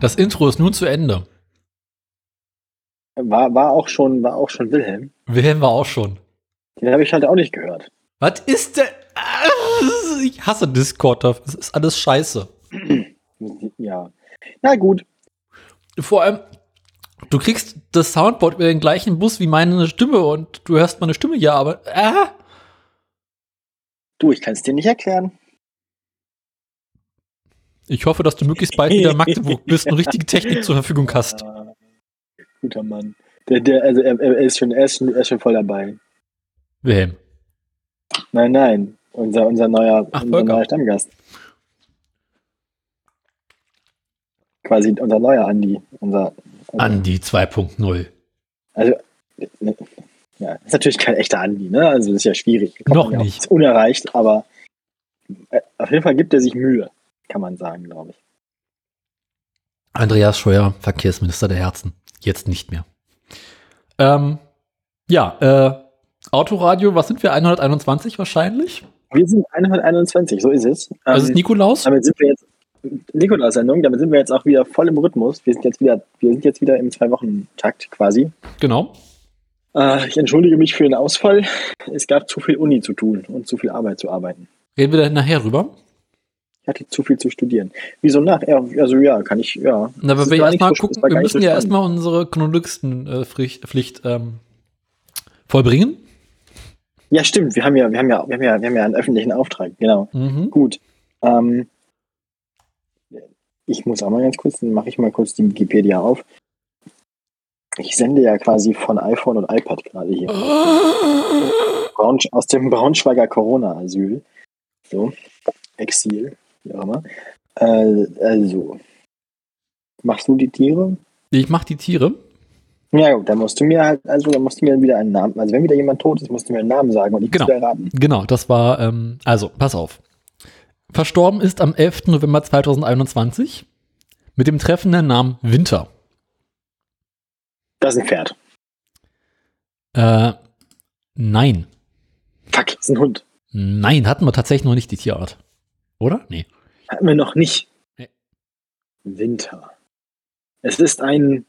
Das Intro ist nun zu Ende. War, war, auch schon, war auch schon Wilhelm. Wilhelm war auch schon. Den habe ich halt auch nicht gehört. Was ist denn? Ich hasse Discord. Das ist alles scheiße. Ja. Na gut. Vor allem, du kriegst das Soundboard über den gleichen Bus wie meine Stimme und du hörst meine Stimme ja, aber. Äh? Du, ich kann es dir nicht erklären. Ich hoffe, dass du möglichst bald wieder in Magdeburg bist und richtige Technik zur Verfügung hast. Guter Mann. Der, der, also er, er, ist schon, er, ist schon, er ist schon voll dabei. Wilhelm. Nein, nein. Unser, unser, neuer, Ach, unser neuer Stammgast. Quasi unser neuer Andi. Unser, also, Andi 2.0. also ne, ja, ist natürlich kein echter Andi, ne? Also das ist ja schwierig. Kommt Noch ja nicht. Ist unerreicht, aber äh, auf jeden Fall gibt er sich Mühe, kann man sagen, glaube ich. Andreas Scheuer, Verkehrsminister der Herzen. Jetzt nicht mehr. Ähm, ja, äh, Autoradio, was sind wir? 121 wahrscheinlich? Wir sind 121, so ist es. Das ist Ähm, Nikolaus? Damit sind wir jetzt Nikolaus-Sendung, damit sind wir jetzt auch wieder voll im Rhythmus. Wir sind jetzt wieder, wir sind jetzt wieder im Zwei-Wochen-Takt quasi. Genau. Äh, ich entschuldige mich für den Ausfall. Es gab zu viel Uni zu tun und zu viel Arbeit zu arbeiten. Reden wir da nachher rüber. Hatte zu viel zu studieren. Wieso nach? Ja, also ja, kann ich, ja. Na, aber wir erstmal so- gucken, wir müssen so ja erstmal unsere Chronolistenpflicht Pflicht, ähm, vollbringen. Ja, stimmt. Wir haben ja, wir haben ja, wir haben ja, wir haben ja einen öffentlichen Auftrag. Genau. Mhm. Gut. Ähm, ich muss auch mal ganz kurz, dann mache ich mal kurz die Wikipedia auf. Ich sende ja quasi von iPhone und iPad gerade hier. Aus dem Braunschweiger Corona-Asyl. So, Exil, wie auch immer. Äh, also, machst du die Tiere? Ich mach die Tiere. Ja gut, dann musst du mir halt, also dann musst du mir wieder einen Namen, also wenn wieder jemand tot ist, musst du mir einen Namen sagen und ich Genau. muss erraten. Genau, das war, ähm, also, pass auf. Verstorben ist am 11. November 2021 mit dem treffenden Namen Winter. Das ist ein Pferd. Äh, nein. Fuck, das ist ein Hund. Nein, hatten wir tatsächlich noch nicht die Tierart. Oder? Nee. Hatten wir noch nicht. Nee. Winter. Es ist ein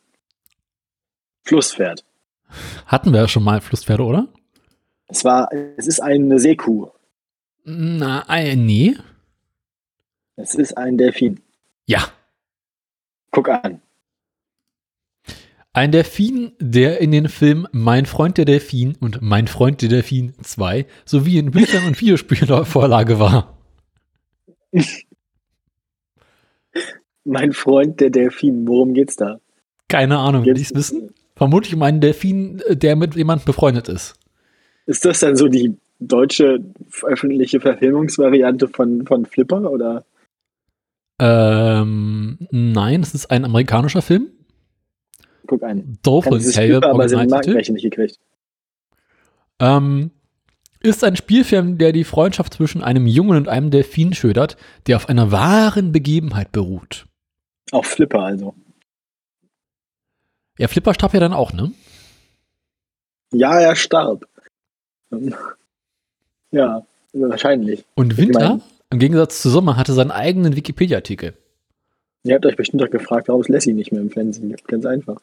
Flusspferd. Hatten wir ja schon mal Flusspferde, oder? Es war, es ist eine Seekuh. Na, äh, nee. Es ist ein Delfin. Ja. Guck an. Ein Delfin, der in den Filmen Mein Freund der Delfin und Mein Freund der Delfin 2 sowie in Büchern und Videospielen Vorlage war. Mein Freund, der Delfin. Worum geht's da? Keine Ahnung, will ich es wissen? Vermutlich um einen Delfin, äh, der mit jemandem befreundet ist. Ist das dann so die deutsche öffentliche Verfilmungsvariante von, von Flipper oder? Ähm, nein, es ist ein amerikanischer Film. Guck an. Dolphin Flipper, aber sie den. Markenrechte nicht gekriegt. Ähm, ist ein Spielfilm, der die Freundschaft zwischen einem Jungen und einem Delfin schildert, der auf einer wahren Begebenheit beruht. Auf Flipper also. Ja, Flipper starb ja dann auch, ne? Ja, er starb. Ja, wahrscheinlich. Und Winter, mein- im Gegensatz zu Sommer, hatte seinen eigenen Wikipedia-Artikel. Ihr habt euch bestimmt doch gefragt, warum ist Lassie nicht mehr im Fernsehen? Ganz einfach.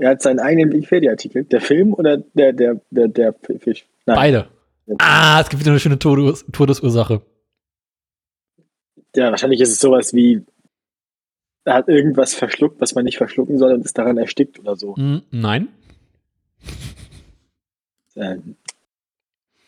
Er hat seinen eigenen Wikipedia-Artikel. Der Film oder der, der, der, der Fisch? Nein. Beide. Ah, es gibt wieder eine schöne Todes Todesursache. Ja, wahrscheinlich ist es sowas wie, er hat irgendwas verschluckt, was man nicht verschlucken soll und ist daran erstickt oder so. Hm, nein. Ähm,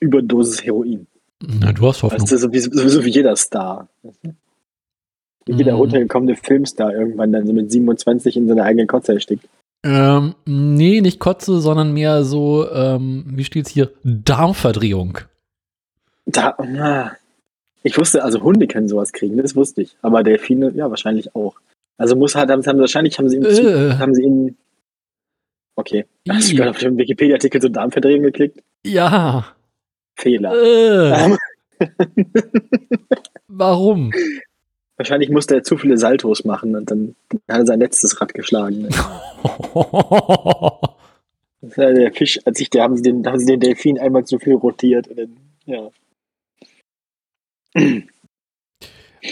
Überdosis Heroin. Na, du hast Hoffnung. Das ist sowieso, sowieso wie jeder Star. Wie jeder Mhm. runtergekommene Filmstar irgendwann dann so mit 27 in seiner eigenen Kotze erstickt. Ähm, nee, nicht Kotze, sondern mehr so, ähm, wie steht's hier? Darmverdrehung. Da, na, ich wusste, also Hunde können sowas kriegen, das wusste ich. Aber Delfine, ja, wahrscheinlich auch. Also muss halt, haben, wahrscheinlich haben sie zu, Äh. haben sie ihn. Okay. Hast du gerade auf den Wikipedia-Artikel so Darmverdrehung geklickt? Ja. Fehler. Äh, warum? Wahrscheinlich musste er zu viele Saltos machen und dann hat er sein letztes Rad geschlagen. Ja der Fisch, als ich, da haben sie den, haben sie den Delfin einmal zu viel rotiert und dann, ja.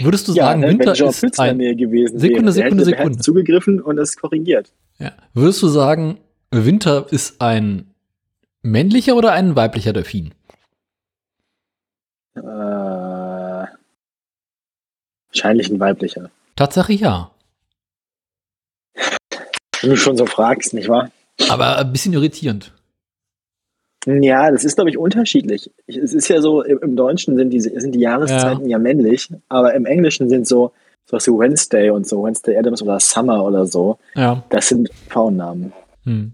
Würdest du ja, sagen, ne, Winter ist Pütz ein gewesen Sekunde, wäre, Sekunde, hätte, Sekunde. zugegriffen und es korrigiert. Ja. Würdest du sagen, Winter ist ein männlicher oder ein weiblicher Delfin? Äh, ein weiblicher. Tatsache ja. Wenn du schon so fragst, nicht wahr? Aber ein bisschen irritierend. Ja, das ist, glaube ich, unterschiedlich. Ich- Es ist ja so, im, Deutschen sind die, sind die Jahreszeiten ja. männlich, aber im Englischen sind so, sowas wie Wednesday und so, Wednesday Adams oder Summer oder so, Ja. das sind Frauennamen. Hm.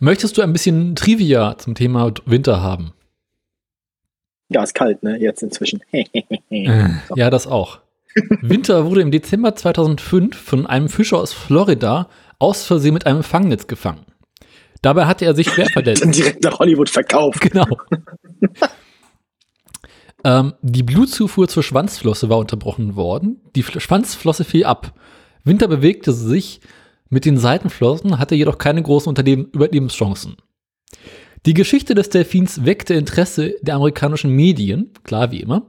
Möchtest du ein bisschen Trivia zum Thema Winter haben? Ja, ist kalt, ne? Jetzt inzwischen. Ja, das auch. Winter wurde im Dezember 2005 von einem Fischer aus Florida aus Versehen mit einem Fangnetz gefangen. Dabei hatte er sich schwer verletzt. Dann direkt nach Hollywood verkauft. Genau. ähm, die Blutzufuhr zur Schwanzflosse war unterbrochen worden. Die Fl- Schwanzflosse fiel ab. Winter bewegte sich mit den Seitenflossen, hatte jedoch keine großen Überlebenschancen. Die Geschichte des Delfins weckte Interesse der amerikanischen Medien, klar wie immer.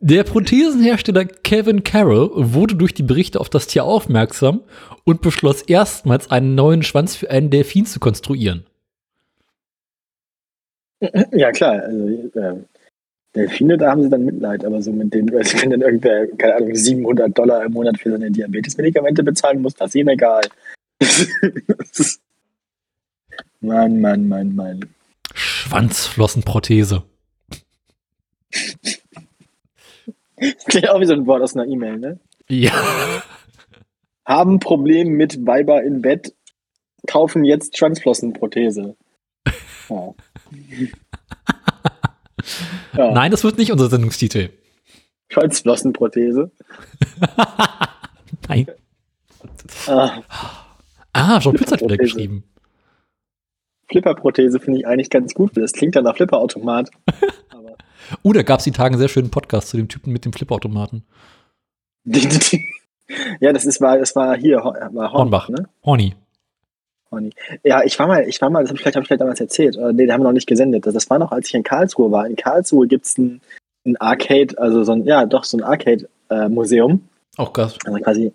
Der Prothesenhersteller Kevin Carroll wurde durch die Berichte auf das Tier aufmerksam und beschloss erstmals einen neuen Schwanz für einen Delfin zu konstruieren. Ja, klar. Also, äh, Delfine, da haben sie dann Mitleid, aber so mit denen, wenn dann irgendwer, keine Ahnung, 700 Dollar im Monat für seine Diabetesmedikamente bezahlen muss, das ist ihm egal. Mann, Mann, Mann, Mann. Schwanzflossenprothese. Klingt auch wie so ein Wort aus einer E-Mail, ne? Ja. Haben Problem mit Weiber in Bett, kaufen jetzt Schwanzflossenprothese. Ja. ja. Nein, das wird nicht unser Sendungstitel. Schwanzflossenprothese. Nein. Ah, Ah, Jean Pütz hat wieder geschrieben. Flipperprothese finde ich eigentlich ganz gut, weil das klingt ja nach Flipperautomat. Oh, da gab es die Tage einen sehr schönen Podcast zu dem Typen mit dem Flipperautomaten. ja, das ist, war, das war hier, Ho- war Hornbach. ne? Horny. Horny. Ja, ich war mal, ich war mal, das hab ich vielleicht, hab ich vielleicht damals erzählt. Oder nee, da haben wir noch nicht gesendet. Das, war noch, als ich in Karlsruhe war. In Karlsruhe gibt's ein, ein Arcade, also so ein, ja, doch, so ein Arcade-Museum. Auch krass. Also quasi.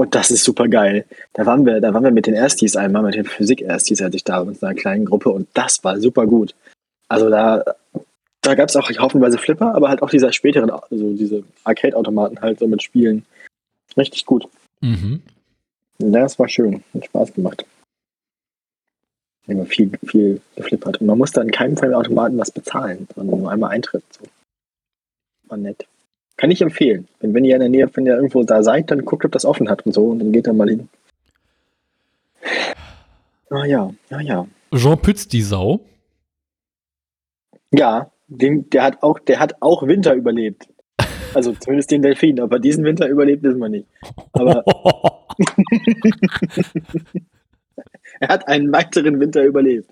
Und das ist super geil. Da waren wir, da waren wir mit den Erstis einmal, mit den Physik-Erstis hatte ich da mit einer kleinen Gruppe und das war super gut. Also da, da gab es auch haufenweise Flipper, aber halt auch diese späteren, also diese Arcade-Automaten halt so mit Spielen. Richtig gut. Mhm. Das war schön. Hat Spaß gemacht. Immer viel, viel geflippert. Und man musste in keinem Fall Automaten was bezahlen, sondern nur einmal Eintritt. So. War nett. Kann ich empfehlen. Wenn, wenn ihr in der Nähe, wenn ihr irgendwo da seid, dann guckt, ob das offen hat und so und dann geht da mal hin. Ah ja, ja, ja. Jean Pütz, die Sau. Ja, den, der hat auch, der hat auch Winter überlebt. Also zumindest den Delfin, aber diesen Winter überlebt wissen wir nicht. Aber er hat einen weiteren Winter überlebt.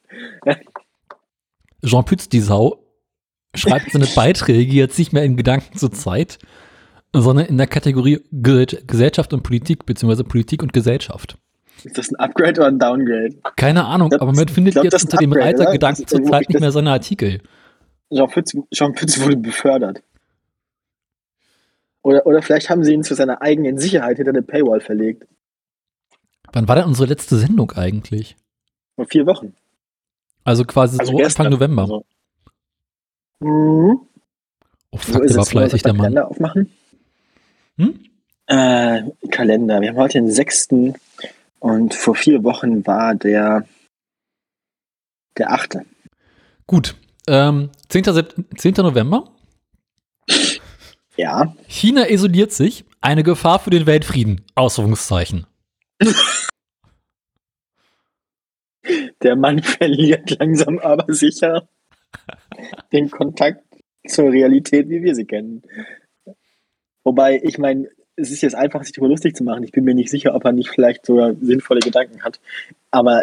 Jean Pütz, die Sau, schreibt seine Beiträge jetzt nicht mehr in Gedanken zur Zeit, sondern in der Kategorie Ge Gesellschaft und Politik, beziehungsweise Politik und Gesellschaft. Ist das ein Upgrade oder ein Downgrade? Keine Ahnung, Das- aber man findet glaub, jetzt unter dem Reiter oder? Gedanken Das zur Zeit nicht mehr seine Artikel. Jean Pütz, Jean Pütz wurde befördert. Oder, oder vielleicht haben sie ihn zu seiner eigenen Sicherheit hinter eine Paywall verlegt. Wann war denn unsere letzte Sendung eigentlich? Vor vier Wochen. Also quasi Also so. Anfang November. Also. Mhm. Oh So fuck, ist der war fleißig, der Mann. Kalender aufmachen? Hm? Äh, Kalender. Wir haben heute den 6. und vor vier Wochen war der der 8. Gut. Ähm, 10. Sept 10. November. Ja. China isoliert sich. Eine Gefahr für den Weltfrieden. Ausrufungszeichen. Der Mann verliert langsam aber sicher den Kontakt zur Realität, wie wir sie kennen. Wobei, ich meine, es ist jetzt einfach, sich darüber lustig zu machen. Ich bin mir nicht sicher, ob er nicht vielleicht sogar sinnvolle Gedanken hat. Aber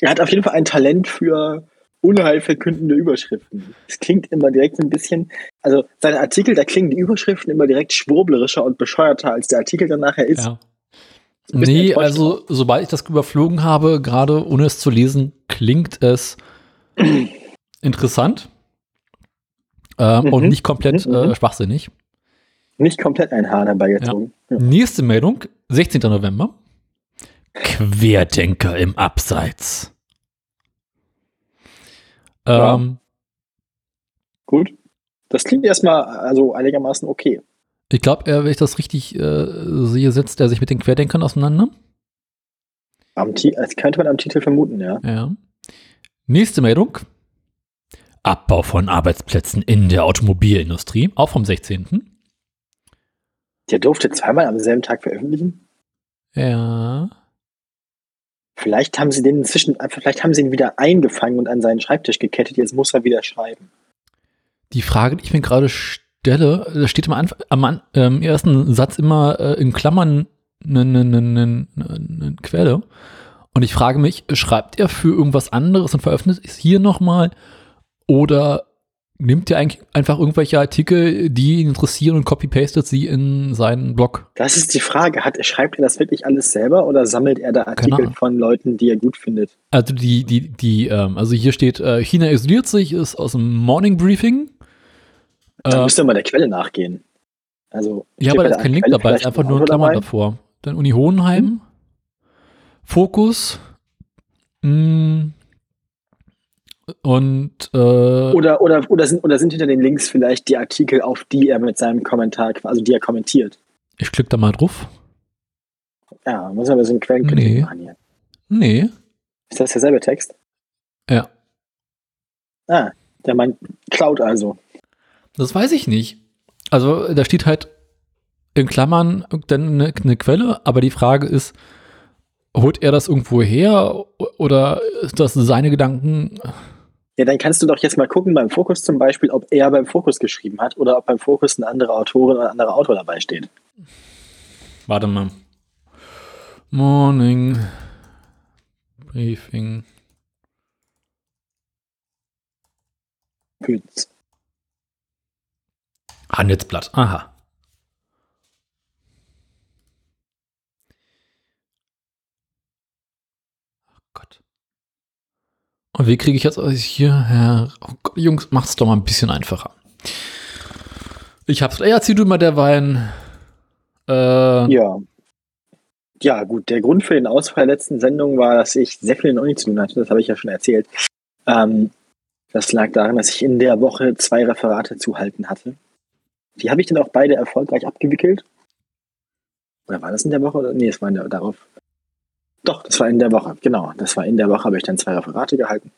er hat auf jeden Fall ein Talent für unheilverkündende Überschriften. Es klingt immer direkt ein bisschen, also seine Artikel, da klingen die Überschriften immer direkt schwurblerischer und bescheuerter, als der Artikel dann nachher ist. Ja. Nee, also sobald ich das überflogen habe, gerade ohne es zu lesen, klingt es interessant äh, mhm. und nicht komplett mhm. äh, schwachsinnig. Nicht komplett ein Haar dabei gezogen. Ja. Ja. Nächste Meldung, 16. November. Querdenker im Abseits. Ja. Ähm, Gut. Das klingt erstmal also einigermaßen okay. Ich glaube, wenn ich das richtig äh, sehe, setzt er sich mit den Querdenkern auseinander. Am das könnte man am Titel vermuten, ja. Ja. Nächste Meldung. Abbau von Arbeitsplätzen in der Automobilindustrie, auch vom 16. Der durfte zweimal am selben Tag veröffentlichen? Ja. Vielleicht haben sie den inzwischen, vielleicht haben sie ihn wieder eingefangen und an seinen Schreibtisch gekettet. Jetzt muss er wieder schreiben. Die Frage, die ich mir gerade stelle, da steht am, Anfang, am ähm, ersten Satz immer äh, in Klammern eine, Quelle. Und ich frage mich, schreibt er für irgendwas anderes und veröffentlicht es hier nochmal? Oder nimmt er eigentlich einfach irgendwelche Artikel, die ihn interessieren und copy-pastet sie in seinen Blog? Das ist die Frage. Hat, schreibt er das wirklich alles selber oder sammelt er da Artikel von Leuten, die er gut findet? Also die, die, die, ähm, also hier steht, äh, China isoliert sich, ist aus dem Morning Briefing. Da äh, müsste mal der Quelle nachgehen. Also, ja, aber da ist kein Link dabei, ist einfach nur ein Klammer davor. Dann Uni Hohenheim, hm? Fokus, mh, mm, und äh, oder, oder, oder, sind, oder sind hinter den Links vielleicht die Artikel, auf die er mit seinem Kommentar, also die er kommentiert? Ich klicke da mal drauf. Ja, muss aber so einen Quellen nee. machen hier. Nee. Ist das derselbe Text? Ja. Ah, der meint Cloud also. Das weiß ich nicht. Also da steht halt in Klammern eine, eine Quelle, aber die Frage ist, holt er das irgendwo her oder ist das seine Gedanken? Ja, dann kannst du doch jetzt mal gucken beim Fokus zum Beispiel, ob er beim Fokus geschrieben hat oder ob beim Fokus eine andere Autorin oder ein anderer Autor dabei steht. Warte mal. Morning Briefing. Pütz. Handelsblatt, aha. Und wie kriege ich jetzt hier her? Oh Gott, Jungs, macht's doch mal ein bisschen einfacher. Ich hab's. Ja, zieh du mal der Wein. Äh, ja. Ja, gut. Der Grund für den Ausfall der letzten Sendung war, dass ich sehr viel in Uni zu tun hatte. Das habe ich ja schon erzählt. Ähm, das lag daran, dass ich in der Woche zwei Referate zu halten hatte. Die habe ich dann auch beide erfolgreich abgewickelt. Oder war das in der Woche? Nee, es war in der, darauf. Doch, das war in der Woche, genau. Das war in der Woche, habe ich dann zwei Referate gehalten.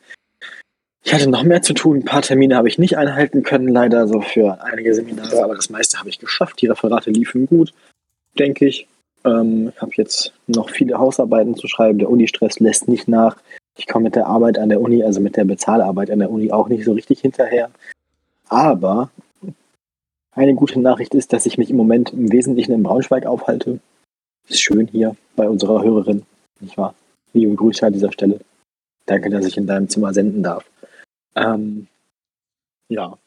Ich hatte noch mehr zu tun. Ein paar Termine habe ich nicht einhalten können, leider so für einige Seminare, aber das meiste habe ich geschafft. Die Referate liefen gut, denke ich. Ähm, ich habe jetzt noch viele Hausarbeiten zu schreiben. Der Uni-Stress lässt nicht nach. Ich komme mit der Arbeit an der Uni, also mit der Bezahlarbeit an der Uni auch nicht so richtig hinterher. Aber eine gute Nachricht ist, dass ich mich im Moment im Wesentlichen in Braunschweig aufhalte. Ist schön hier bei unserer Hörerin nicht wahr? Liebe Grüße an dieser Stelle. Danke, dass ich in deinem Zimmer senden darf. Ähm, ja.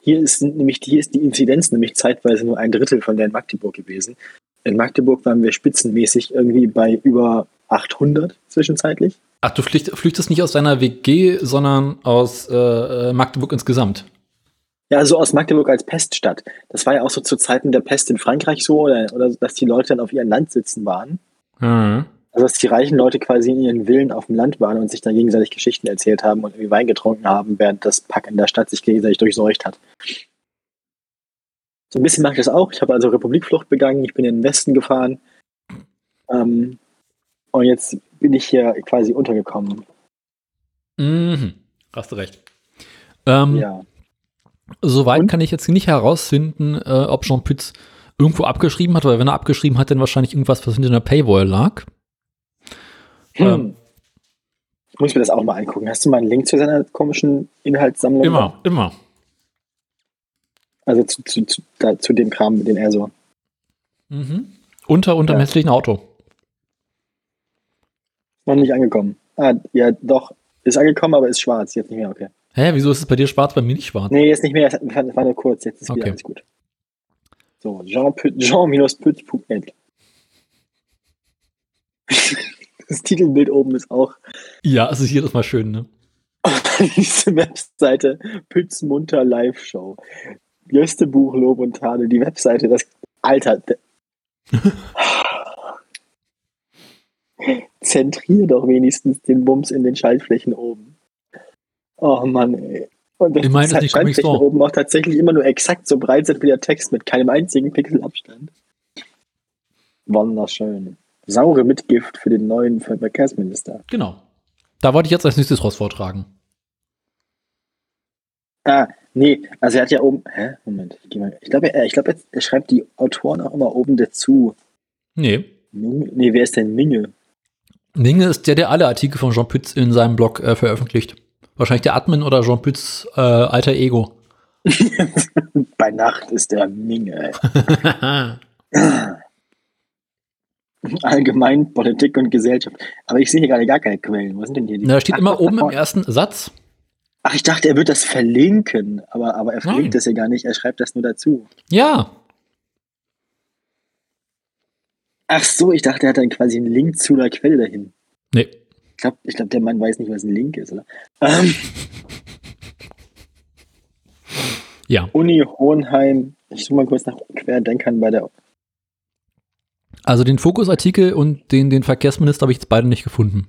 Hier ist nämlich hier ist die Inzidenz nämlich zeitweise nur ein Drittel von der in Magdeburg gewesen. In Magdeburg waren wir spitzenmäßig irgendwie bei über 800 zwischenzeitlich. Ach, du flüchtest nicht aus deiner WG, sondern aus äh, äh, Magdeburg insgesamt. Ja, also aus Magdeburg als Peststadt. Das war ja auch so zu Zeiten der Pest in Frankreich so, oder, oder dass die Leute dann auf ihren Landsitzen waren. Mhm. Also dass die reichen Leute quasi in ihren Villen auf dem Land waren und sich dann gegenseitig Geschichten erzählt haben und irgendwie Wein getrunken haben, während das Pack in der Stadt sich gegenseitig durchseucht hat. So ein bisschen mache ich das auch. Ich habe also Republikflucht begangen, ich bin in den Westen gefahren. Ähm, und jetzt bin ich hier quasi untergekommen. Mhm. Hast du recht. Ähm, ja. Soweit und? kann ich jetzt nicht herausfinden, äh, ob Jean Pütz irgendwo abgeschrieben hat, weil wenn er abgeschrieben hat, dann wahrscheinlich irgendwas, was hinter einer Paywall lag. Hm. Ähm, ich muss mir das auch mal angucken. Hast du mal einen Link zu seiner komischen Inhaltssammlung? Immer, immer. Also zu, zu, zu, da, zu dem Kram, den er so. Mhm. Unter, unter dem Ja. hässlichen Auto. Noch nicht angekommen. Ah, ja, doch. Ist angekommen, aber ist schwarz. Jetzt nicht mehr, okay. Hä, wieso ist es bei dir schwarz, bei mir nicht schwarz? Nee, jetzt nicht mehr. Es war nur kurz. Jetzt ist wieder Okay. alles gut. So, Jean, Püt- Jean-Pütz.net. Das Titelbild oben ist auch Ja, es ist jedes Mal schön, ne? diese Webseite Pütz Munter Live Show. Jöste Buch, Lob und Tadel. Die Webseite, das. Alter. Zentrier doch wenigstens den Bums in den Schaltflächen oben. Oh Mann, ey. Und halt nicht Comic Schaltflächen oben auch tatsächlich immer nur exakt so breit sind wie der Text mit keinem einzigen Pixel Abstand. Wunderschön. Saure Mitgift für den neuen Verkehrsminister. Genau. Da wollte ich jetzt als nächstes raus vortragen. Ah, nee, also er hat ja oben. Hä? Moment, ich, geh mal, ich glaube, er, ich glaub, jetzt- er schreibt die Autoren auch immer oben dazu. Nee. Minge? Nee, wer ist denn Minge? Ninge ist der, der alle Artikel von Jean Pütz in seinem Blog äh, veröffentlicht. Wahrscheinlich der Admin oder Jean Pütz äh, alter Ego. Bei Nacht ist der Minge. Allgemein Politik und Gesellschaft. Aber ich sehe hier gerade gar keine Quellen. Was sind denn hier die? Na, da steht Ach, immer oben im ersten Satz. Ach, ich dachte, er wird das verlinken. Aber, aber er Nein. verlinkt das ja gar nicht. Er schreibt das nur dazu. Ja. Ach so, ich dachte, er hat dann quasi einen Link zu einer Quelle dahin. Nee. Ich glaube, ich glaub, der Mann weiß nicht, was ein Link ist, oder? Ähm, Ja. Uni Hohenheim. Ich suche mal kurz nach Querdenkern bei der. Also den Fokusartikel und den, den Verkehrsminister habe ich jetzt beide nicht gefunden.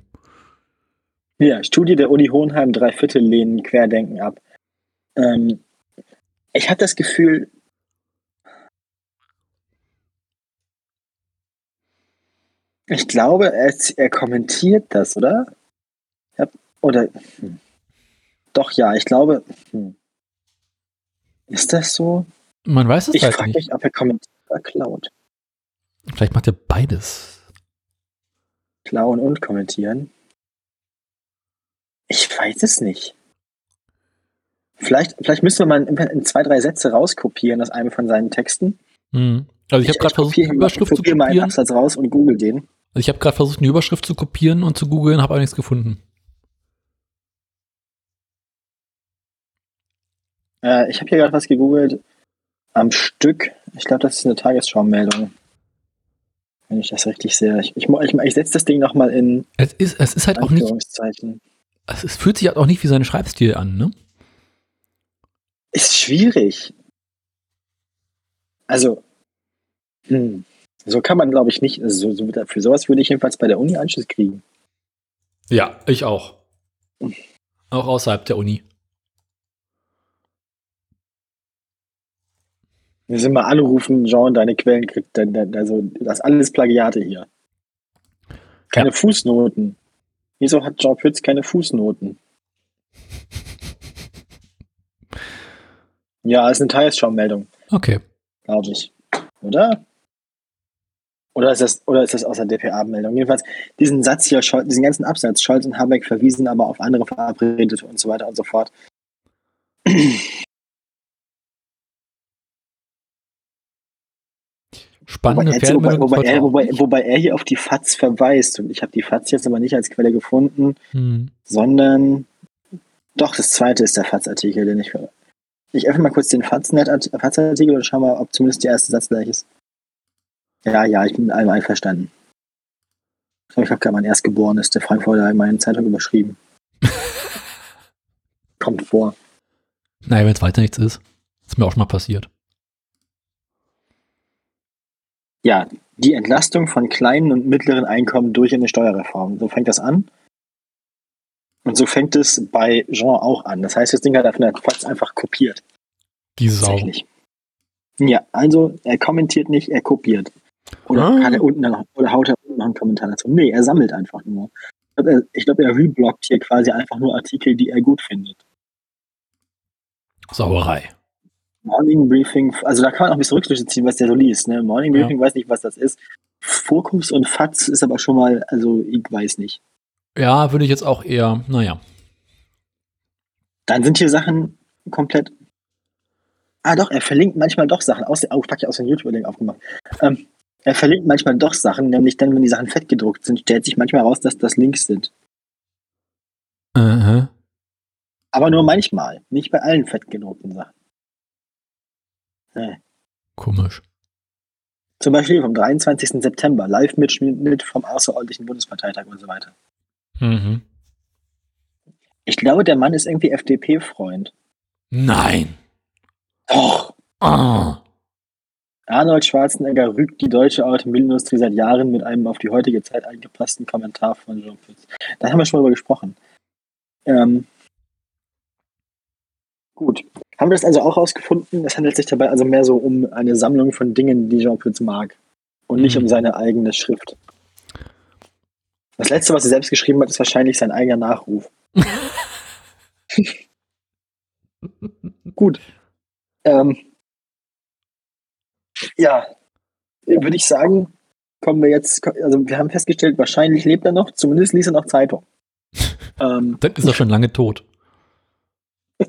Ja, Studie der Uni Hohenheim, drei Viertel lehnen Querdenken ab. Ähm, ich habe das Gefühl, ich glaube, er, er kommentiert das, oder? Ja, oder? Hm. Doch, ja, ich glaube. Hm. Ist das so? Man weiß es Ich halt frage nicht. mich, ob er kommentiert oder klaut. Vielleicht macht er beides. Klauen und kommentieren? Ich weiß es nicht. Vielleicht, vielleicht müssen wir mal in, zwei, drei Sätze rauskopieren aus einem von seinen Texten. Hm. Also ich habe gerade versucht, eine mal- Überschrift zu kopiere mal einen kopieren. Absatz raus und google den. Also ich habe gerade versucht, eine Überschrift zu kopieren und zu googeln, habe aber nichts gefunden. Äh, ich habe hier gerade was gegoogelt. Am Stück. Ich glaube, das ist eine Tagesschau-Meldung. Wenn ich das richtig sehe. Ich, ich, ich, ich setze das Ding nochmal in Es ist, es ist halt auch nicht, Anführungszeichen. es fühlt sich halt auch nicht wie sein Schreibstil an, ne? Ist schwierig. Also, hm, so kann man, glaube ich, nicht. Also, so, so, für sowas würde ich jedenfalls bei der Uni Anschluss kriegen. Ja, ich auch. Auch außerhalb der Uni. Wir sind mal anrufen, Jean, deine Quellen kriegt. Also, das alles Plagiate hier. Keine Fußnoten. Wieso hat Jean Pütz keine Fußnoten? Ja, ist eine Tagesschau-Meldung, Okay. glaube ich. Oder? Oder ist das, oder ist das aus der DPA-Meldung? Jedenfalls, diesen Satz hier, Scholz, diesen ganzen Absatz, Scholz und Habeck verwiesen aber auf andere Verabredete und so weiter und so fort. Spannende Wobei, jetzt, wobei, wobei, er, 2000. wobei, wobei er hier auf die FAZ verweist. Und ich habe die FAZ jetzt aber nicht als Quelle gefunden, Hm. sondern doch, das zweite ist der FAZ-Artikel, den ich. Ich öffne mal kurz den FAZ-Artikel und schau mal, ob zumindest der erste Satz gleich ist. Ja, ja, ich bin mit allem einverstanden. Ich glaube, ich habe gerade mein Erstgeborenes der Frankfurter Allgemeinen Zeitung überschrieben. Kommt vor. Naja, wenn es weiter nichts ist. Ist mir auch schon mal passiert. Ja, die Entlastung von kleinen und mittleren Einkommen durch eine Steuerreform. So fängt das an. Und so fängt es bei Jean auch an. Das heißt, das Ding hat er von der Quatsch einfach kopiert. Die Sau. Tatsächlich. Ja, also er kommentiert nicht, er kopiert. Oder, Ah. hat er unten noch, oder haut er unten noch einen Kommentar dazu. Nee, er sammelt einfach nur. Ich glaube, er, ich glaub, er reblockt hier quasi einfach nur Artikel, die er gut findet. Sauerei. Morning Briefing, also da kann man auch ein bisschen Rückschlüsse ziehen, was der so liest. Ne? Morning Ja. Briefing weiß nicht, was das ist. Fokus und Fatz ist aber schon mal, also ich weiß nicht. Ja, würde ich jetzt auch eher, naja. Dann sind hier Sachen komplett. Ah, doch, er verlinkt manchmal doch Sachen. Aus, oh, fuck, ich aus dem YouTube-Link aufgemacht. Ähm, er verlinkt manchmal doch Sachen, nämlich dann, wenn die Sachen fett gedruckt sind, stellt sich manchmal raus, dass das Links sind. Aha. Aber nur manchmal, nicht bei allen fett gedruckten Sachen. Äh. Komisch. Zum Beispiel vom 23. September, Live-Mitschnitt vom außerordentlichen Bundesparteitag und so weiter. Mhm. Ich glaube, der Mann ist irgendwie FDP-Freund. Nein. Doch. Ah. Arnold Schwarzenegger rügt die deutsche Automobilindustrie seit Jahren mit einem auf die heutige Zeit angepassten Kommentar von Jean Pütz. Da haben wir schon mal drüber gesprochen. Ähm, gut. Haben wir das also auch rausgefunden? Es handelt sich dabei also mehr so um eine Sammlung von Dingen, die Jean Pütz mag. Und nicht Mhm. um seine eigene Schrift. Das letzte, was er selbst geschrieben hat, ist wahrscheinlich sein eigener Nachruf. Gut. Ähm, ja, würde ich sagen, kommen wir jetzt, also wir haben festgestellt, wahrscheinlich lebt er noch, zumindest liest er noch Zeitung. ähm, Dann ist er schon lange tot.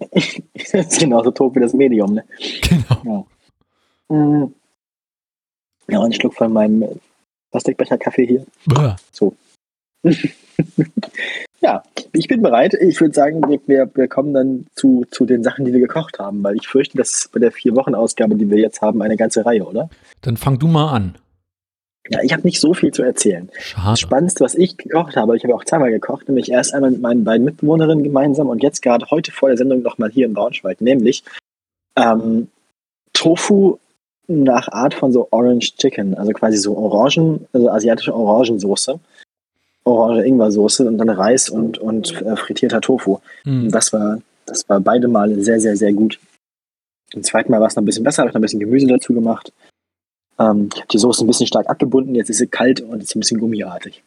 ist genauso tot wie das Medium, ne? Genau. Mhm. Ja, und ich schluck von meinem Plastikbecher Kaffee hier. Bäh. Ja, ich bin bereit. Ich würde sagen, wir, wir, wir kommen dann zu, zu den Sachen, die wir gekocht haben, weil ich fürchte, das ist bei der Vier-Wochen-Ausgabe, die wir jetzt haben, eine ganze Reihe, oder? Dann fang du mal an. Ja, ich habe nicht so viel zu erzählen. Das Schade. Spannendste, was ich gekocht habe, ich habe auch zweimal gekocht, nämlich erst einmal mit meinen beiden Mitbewohnerinnen gemeinsam und jetzt gerade heute vor der Sendung nochmal hier in Braunschweig, nämlich ähm, Tofu nach Art von so Orange Chicken, also quasi so Orangen, also asiatische Orangensoße, orange Ingwersoße und dann Reis und, und äh, frittierter Tofu. Hm. das war, das war beide Male sehr, sehr, sehr gut. Im zweiten Mal war es noch ein bisschen besser, habe ich noch ein bisschen Gemüse dazu gemacht. Ähm, ich habe die Soße ein bisschen stark abgebunden, jetzt ist sie kalt und ist ein bisschen gummiartig.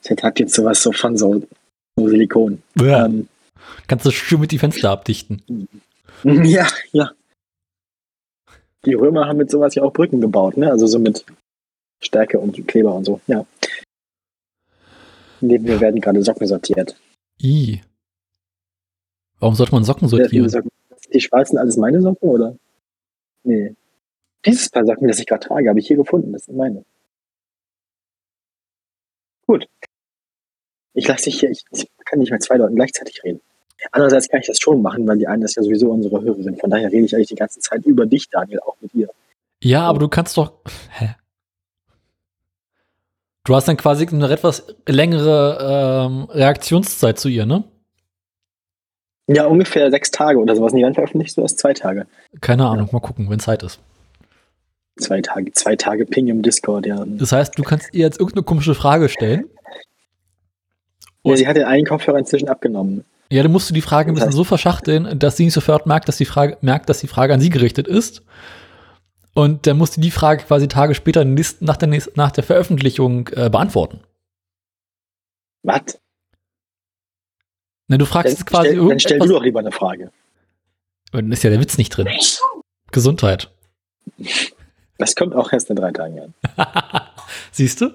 Sie hat jetzt sowas so von so, so Silikon. Bäh. Ähm, Kannst du schön mit die Fenster abdichten. ja, ja. Die Römer haben mit sowas ja auch Brücken gebaut, ne? Also so mit Stärke und Kleber und so, ja. Neben mir werden gerade Socken sortiert. I. Warum sollte man Socken sortieren? Die schwarzen alles meine Socken, oder? Nee. Dieses Paar Socken, das ich gerade trage, habe ich hier gefunden. Das sind meine. Gut. Ich lasse dich hier, ich, ich kann nicht mit zwei Leuten gleichzeitig reden. Andererseits kann ich das schon machen, weil die eine ist ja sowieso unsere Hörerin. Von daher rede ich eigentlich die ganze Zeit über dich, Daniel, auch mit ihr. Ja, aber du kannst doch. Hä? Du hast dann quasi eine etwas längere ähm, Reaktionszeit zu ihr, ne? Ja, ungefähr sechs Tage oder sowas. Nee, wann veröffentlichst du das? Zwei Tage. Keine Ahnung, mal gucken, wenn Zeit ist. Zwei Tage, zwei Tage Ping im Discord, ja. Das heißt, du kannst ihr jetzt irgendeine komische Frage stellen. ja sie hat den einen Kopfhörer inzwischen abgenommen. Ja, dann musst du die Frage ein bisschen so verschachteln, dass sie nicht sofort merkt, dass die Frage, merkt, dass die Frage an sie gerichtet ist. Und dann musst du die Frage quasi Tage später nach der, nach der Veröffentlichung äh, beantworten. Was? Ne, du fragst Dann, jetzt quasi stell, dann stell du doch lieber eine Frage. Dann ist ja der Witz nicht drin. Gesundheit. Das kommt auch erst in drei Tagen an. Siehst du?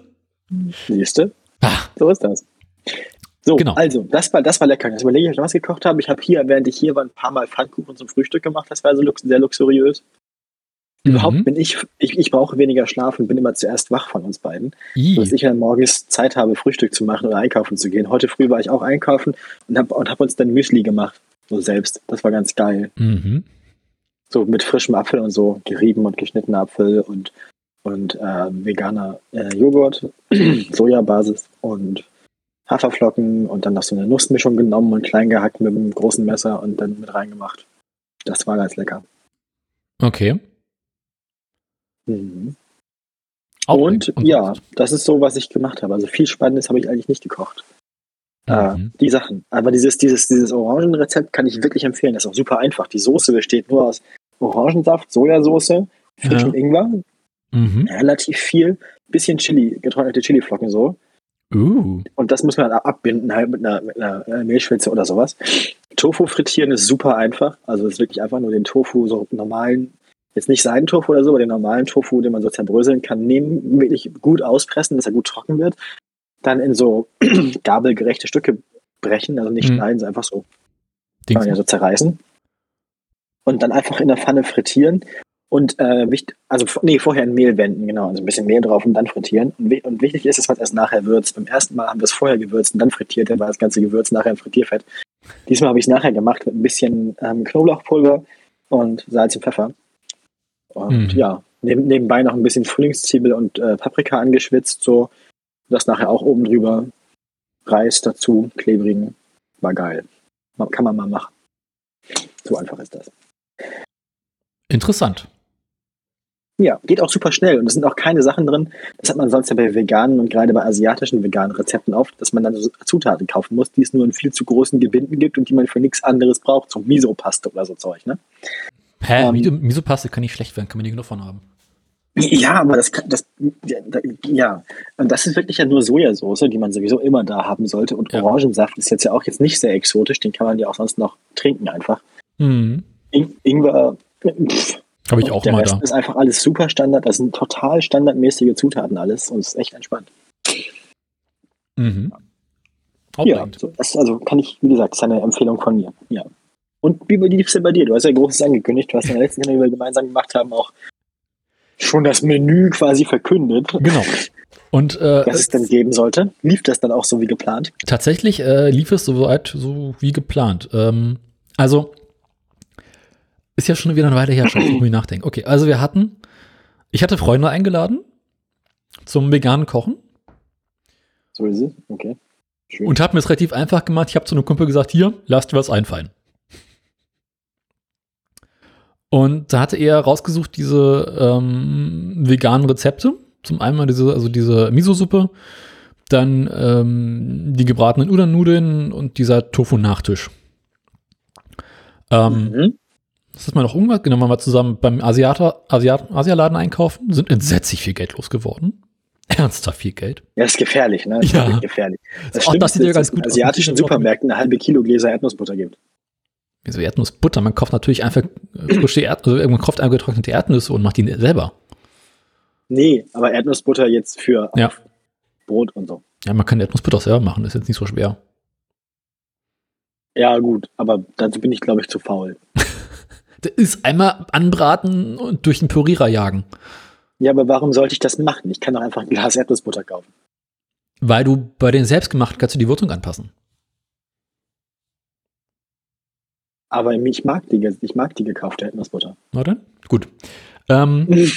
Siehst du? Ah, So ist das. So, Genau. also, das war, das war lecker. Jetzt überlege ich, ob ich noch was gekocht habe. Ich habe hier, während ich hier war, ein paar Mal Pfannkuchen zum Frühstück gemacht. Das war so lux sehr luxuriös. Überhaupt Mhm. bin ich, ich, ich brauche weniger Schlaf und bin immer zuerst wach von uns beiden. I. Dass ich dann morgens Zeit habe, Frühstück zu machen oder einkaufen zu gehen. Heute früh war ich auch einkaufen und habe und hab uns dann Müsli gemacht. So selbst. Das war ganz geil. Mhm. So mit frischem Apfel und so, gerieben und geschnittener Apfel und, und äh, veganer äh, Joghurt, Sojabasis und Haferflocken und dann noch so eine Nussmischung genommen und klein gehackt mit einem großen Messer und dann mit reingemacht. Das war ganz lecker. Okay. Mhm. Und ja, das ist so, was ich gemacht habe. Also viel Spannendes habe ich eigentlich nicht gekocht. Äh, Mhm. die Sachen. Aber dieses, dieses, dieses Orangenrezept kann ich wirklich empfehlen. Das ist auch super einfach. Die Soße besteht nur aus Orangensaft, Sojasauce, frischem Ja. Ingwer, Mhm. relativ viel, bisschen Chili, getrocknete Chiliflocken so. Uh. Und das muss man dann abbinden halt mit einer, mit einer äh, Mehlschwitze oder sowas. Tofu frittieren ist super einfach. Also es ist wirklich einfach nur den Tofu, so normalen, jetzt nicht Seidentofu oder so, aber den normalen Tofu, den man so zerbröseln kann, nehmen, wirklich gut auspressen, dass er gut trocken wird. Dann in so gabelgerechte Stücke brechen, also nicht Mhm. schneiden, sondern einfach so, Dings. ja so zerreißen. und dann einfach in der Pfanne frittieren und äh, wichtig, also nee, vorher in Mehl wenden, genau, also ein bisschen Mehl drauf und dann frittieren. Und, und wichtig ist, dass man es erst nachher würzt. Beim ersten Mal haben wir es vorher gewürzt und dann frittiert, dann war das ganze Gewürz nachher im Frittierfett. Diesmal habe ich es nachher gemacht mit ein bisschen ähm, Knoblauchpulver und Salz und Pfeffer. Und mhm. ja, neben, nebenbei noch ein bisschen Frühlingszwiebel und äh, Paprika angeschwitzt, so das nachher auch oben drüber. Reis dazu, klebrigen. War geil. Kann man mal machen. So einfach ist das. Interessant. Ja, geht auch super schnell und es sind auch keine Sachen drin. Das hat man sonst ja bei veganen und gerade bei asiatischen veganen Rezepten oft, dass man dann so Zutaten kaufen muss, die es nur in viel zu großen Gebinden gibt und die man für nichts anderes braucht, so Miso-Paste oder so Zeug, ne? Hä? Ähm, Miso-Paste kann nicht schlecht werden, kann man nicht genug von haben. Ja, aber das kann, das, ja, und das ist wirklich ja nur Sojasauce, die man sowieso immer da haben sollte. Und ja. Orangensaft ist jetzt ja auch jetzt nicht sehr exotisch, den kann man ja auch sonst noch trinken einfach. Mhm. In, Ingwer, habe ich auch der mal Rest da. ist einfach alles super Standard, das sind total standardmäßige Zutaten alles und es ist echt entspannt. Mhm. Ja, so, das, also kann ich, wie gesagt, das ist eine Empfehlung von mir. Ja. Und wie lief es denn bei dir? Du hast ja Großes angekündigt, du hast in der letzten Sendung, die wir gemeinsam gemacht haben, auch schon das Menü quasi verkündet. Genau. Und äh, was es denn geben sollte. Lief das dann auch so wie geplant? Tatsächlich äh, lief es soweit so wie geplant. Ähm, also ist ja schon wieder eine Weile her, schon, ich nachdenken. Okay, also wir hatten, ich hatte Freunde eingeladen zum veganen Kochen. So ist es, okay. Schön. Und habe mir es relativ einfach gemacht. Ich habe zu einem Kumpel gesagt, hier, lasst dir was einfallen. Und da hatte er rausgesucht diese ähm, veganen Rezepte. Zum einen diese, also diese Miso-Suppe, dann ähm, die gebratenen Udon-Nudeln und dieser Tofu-Nachtisch. Ähm, mhm. Das ist mal noch irgendwas, genau, mal zusammen beim Asiater, Asiat, Asialaden einkaufen, sind entsetzlich viel Geld losgeworden. Ernsthaft viel Geld. Ja, das ist gefährlich, ne? Das ja. Ist gefährlich. Das auch das sieht ja ganz gut aus. asiatischen Supermärkten eine halbe Kilo Gläser Erdnussbutter gibt. Wieso Erdnussbutter? Man kauft natürlich einfach äh, frische Erd also man kauft einfach getrocknete Erdnüsse und macht die selber. Nee, aber Erdnussbutter jetzt für ja. Brot und so. Ja, man kann Erdnussbutter auch selber machen, das ist jetzt nicht so schwer. Ja, gut, aber dazu bin ich, glaube ich, zu faul. das ist einmal anbraten und durch den Pürierer jagen. Ja, aber warum sollte ich das machen? Ich kann doch einfach ein Glas Erdnussbutter kaufen. Weil du bei den selbstgemachten kannst du die Würzung anpassen. Aber ich mag die, ich mag die gekaufte Erdnussbutter. Na dann, gut. Ähm,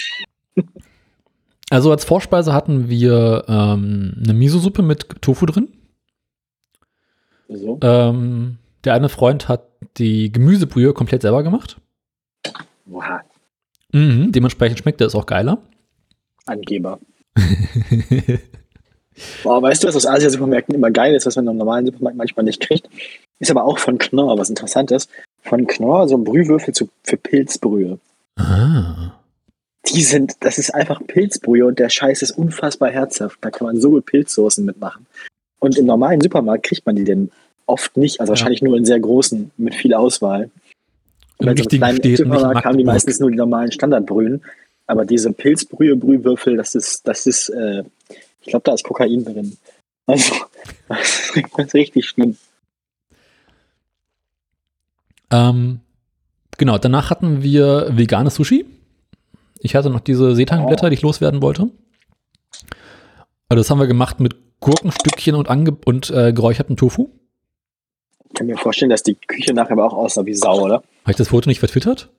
also als Vorspeise hatten wir ähm, eine Miso-Suppe mit Tofu drin. So. Ähm, der eine Freund hat die Gemüsebrühe komplett selber gemacht. Wow. Mhm, dementsprechend schmeckt es auch geiler. Angeber. Boah, weißt du, was aus Asia-Supermärkten immer geil ist, was man im normalen Supermarkt manchmal nicht kriegt? Ist aber auch von Knorr, was interessant ist. Von Knorr so ein Brühwürfel zu, für Pilzbrühe. Ah. Die sind, das ist einfach Pilzbrühe und der Scheiß ist unfassbar herzhaft. Da kann man so gut Pilzsoßen mitmachen. Und im normalen Supermarkt kriegt man die denn oft nicht, also ja. wahrscheinlich nur in sehr großen, mit viel Auswahl. Und Im richtigen Städten, Supermarkt haben die meistens nur die normalen Standardbrühen. Aber diese Pilzbrühe, Brühwürfel, das ist, das ist, äh, ich glaube, da ist Kokain drin. Also, das ist richtig schlimm. Ähm, genau, danach hatten wir veganes Sushi. Ich hatte noch diese Seetangblätter, oh. die ich loswerden wollte. Also das haben wir gemacht mit Gurkenstückchen und, ange und äh, geräucherten Tofu. Ich kann mir vorstellen, dass die Küche nachher aber auch aussah wie Sau, oder? Habe ich das Foto nicht vertwittert?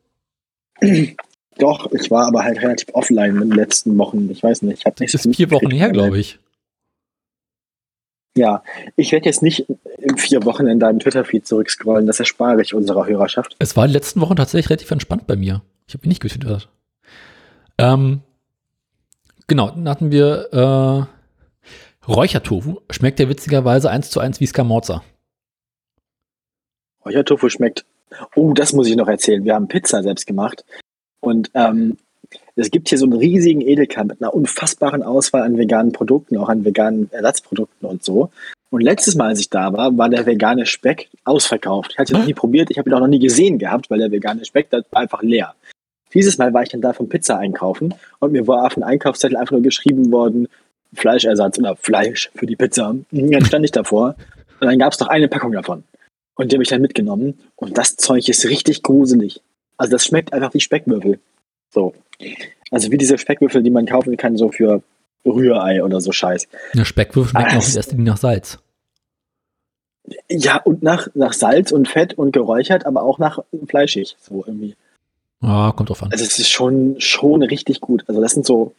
Doch, ich war aber halt relativ offline in den letzten Wochen. Ich weiß nicht. Ich das ist vier Wochen her, glaube ich. Ja, ich werde jetzt nicht in vier Wochen in deinem Twitter-Feed zurückscrollen. Das erspare ich unserer Hörerschaft. Es war in den letzten Wochen tatsächlich relativ entspannt bei mir. Ich habe nicht getwittert. Ähm, genau, dann hatten wir äh, Räuchertofu. Schmeckt ja witzigerweise eins zu eins wie Scamorza. Räuchertofu schmeckt. Oh, das muss ich noch erzählen. Wir haben Pizza selbst gemacht. Und ähm, es gibt hier so einen riesigen Edeka mit einer unfassbaren Auswahl an veganen Produkten, auch an veganen Ersatzprodukten und so. Und letztes Mal, als ich da war, war der vegane Speck ausverkauft. Ich hatte ihn noch nie probiert, ich habe ihn auch noch nie gesehen gehabt, weil der vegane Speck da war einfach leer. Dieses Mal war ich dann da vom Pizza einkaufen und mir war auf dem Einkaufszettel einfach nur geschrieben worden, Fleischersatz oder Fleisch für die Pizza. Und dann stand ich davor und dann gab es noch eine Packung davon. Und die habe ich dann mitgenommen und das Zeug ist richtig gruselig. Also das schmeckt einfach wie Speckwürfel. So. Also wie diese Speckwürfel, die man kaufen kann, so für Rührei oder so Scheiß. Ja, Speckwürfel schmecken Ah, auch Linie nach Salz. Ja, und nach, nach Salz und Fett und geräuchert, aber auch nach fleischig. So irgendwie. Ja, kommt drauf an. Also es ist schon, schon richtig gut. Also das sind so,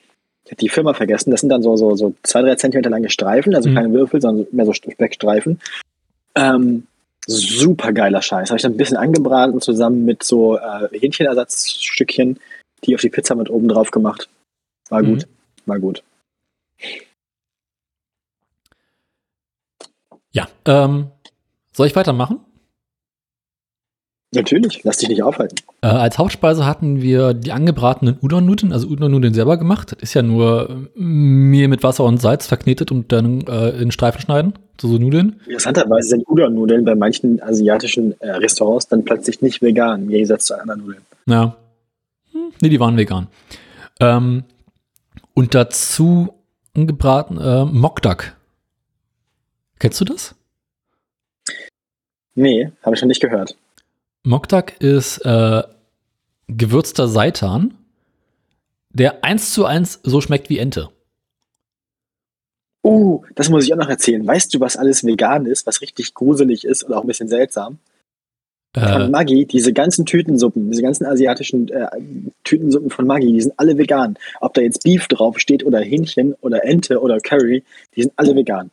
ich habe die Firma vergessen, das sind dann so, so, so zwei, drei Zentimeter lange Streifen, also Mhm. keine Würfel, sondern mehr so Speckstreifen. Ähm, super geiler Scheiß. Habe ich dann ein bisschen angebraten zusammen mit so äh, Hähnchenersatzstückchen, die auf die Pizza mit oben drauf gemacht. War Mhm. gut. War gut. Ja, ähm, soll ich weitermachen? Natürlich, lass dich nicht aufhalten. Äh, als Hauptspeise hatten wir die angebratenen Udon-Nudeln, also Udon-Nudeln selber gemacht. Das ist ja nur äh, Mehl mit Wasser und Salz verknetet und dann äh, in Streifen schneiden, so, so Nudeln. Interessanterweise sind Udon-Nudeln bei manchen asiatischen äh, Restaurants dann plötzlich nicht vegan, im Gegensatz zu anderen Nudeln. Ja. Hm, nee, die waren vegan. Ähm, und dazu angebraten äh, Mokdak. Kennst du das? Nee, habe ich noch nicht gehört. Mokdak ist äh, gewürzter Seitan, der eins zu eins so schmeckt wie Ente. Oh, das muss ich auch noch erzählen. Weißt du, was alles vegan ist, was richtig gruselig ist und auch ein bisschen seltsam? Von Äh, Maggi, diese ganzen Tütensuppen, diese ganzen asiatischen äh, Tütensuppen von Maggi, die sind alle vegan. Ob da jetzt Beef drauf steht oder Hähnchen oder Ente oder Curry, die sind alle vegan.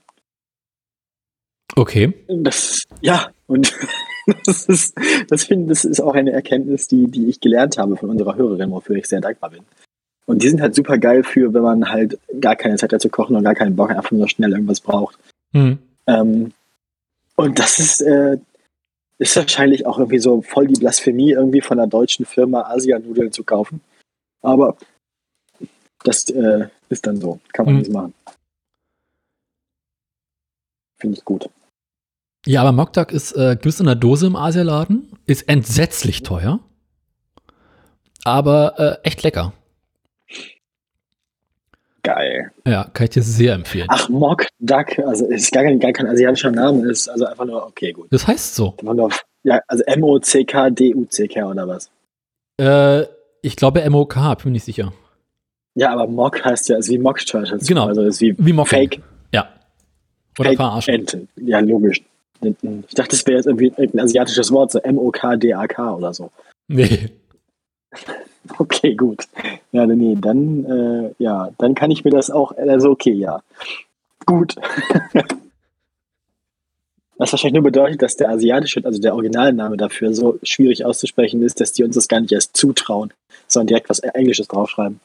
okay. Das, ja, und das ist, das finde, das ist auch eine Erkenntnis, die, die ich gelernt habe von unserer Hörerin, wofür ich sehr dankbar bin. Und die sind halt super geil für, wenn man halt gar keine Zeit hat zu kochen und gar keinen Bock, einfach nur schnell irgendwas braucht. Hm. Ähm, und das ist, äh, ist wahrscheinlich auch irgendwie so voll die Blasphemie, irgendwie von einer deutschen Firma Asianudeln zu kaufen. Aber das äh, ist dann so. Kann man Mhm. nichts machen. Finde ich gut. Ja, aber Mokdak ist äh, gibt es in der Dose im Asialaden, ist entsetzlich teuer, aber äh, echt lecker. Geil. Ja, kann ich dir sehr empfehlen. Ach, Mock Duck, also ist gar kein, gar kein asiatischer Name, ist also einfach nur, okay, gut. Das heißt so. Nur, ja, also M-O-C-K-D-U-C-K oder was? Äh, ich glaube MOK, bin mir nicht sicher. Ja, aber Mock heißt ja, ist wie Mock Church. Genau. Also ist wie Wie Mocking. Fake, Ja. Oder Fake verarschen. Ente. Ja, logisch. Ich dachte, das wäre jetzt irgendwie ein asiatisches Wort, so M-O-K-D-A-K oder so. Nee. Okay, gut. Ja, nee, dann, äh, ja, dann kann ich mir das auch, also okay, ja. Gut. Was wahrscheinlich nur bedeutet, dass der asiatische, also der Originalname dafür so schwierig auszusprechen ist, dass die uns das gar nicht erst zutrauen, sondern direkt was Englisches draufschreiben.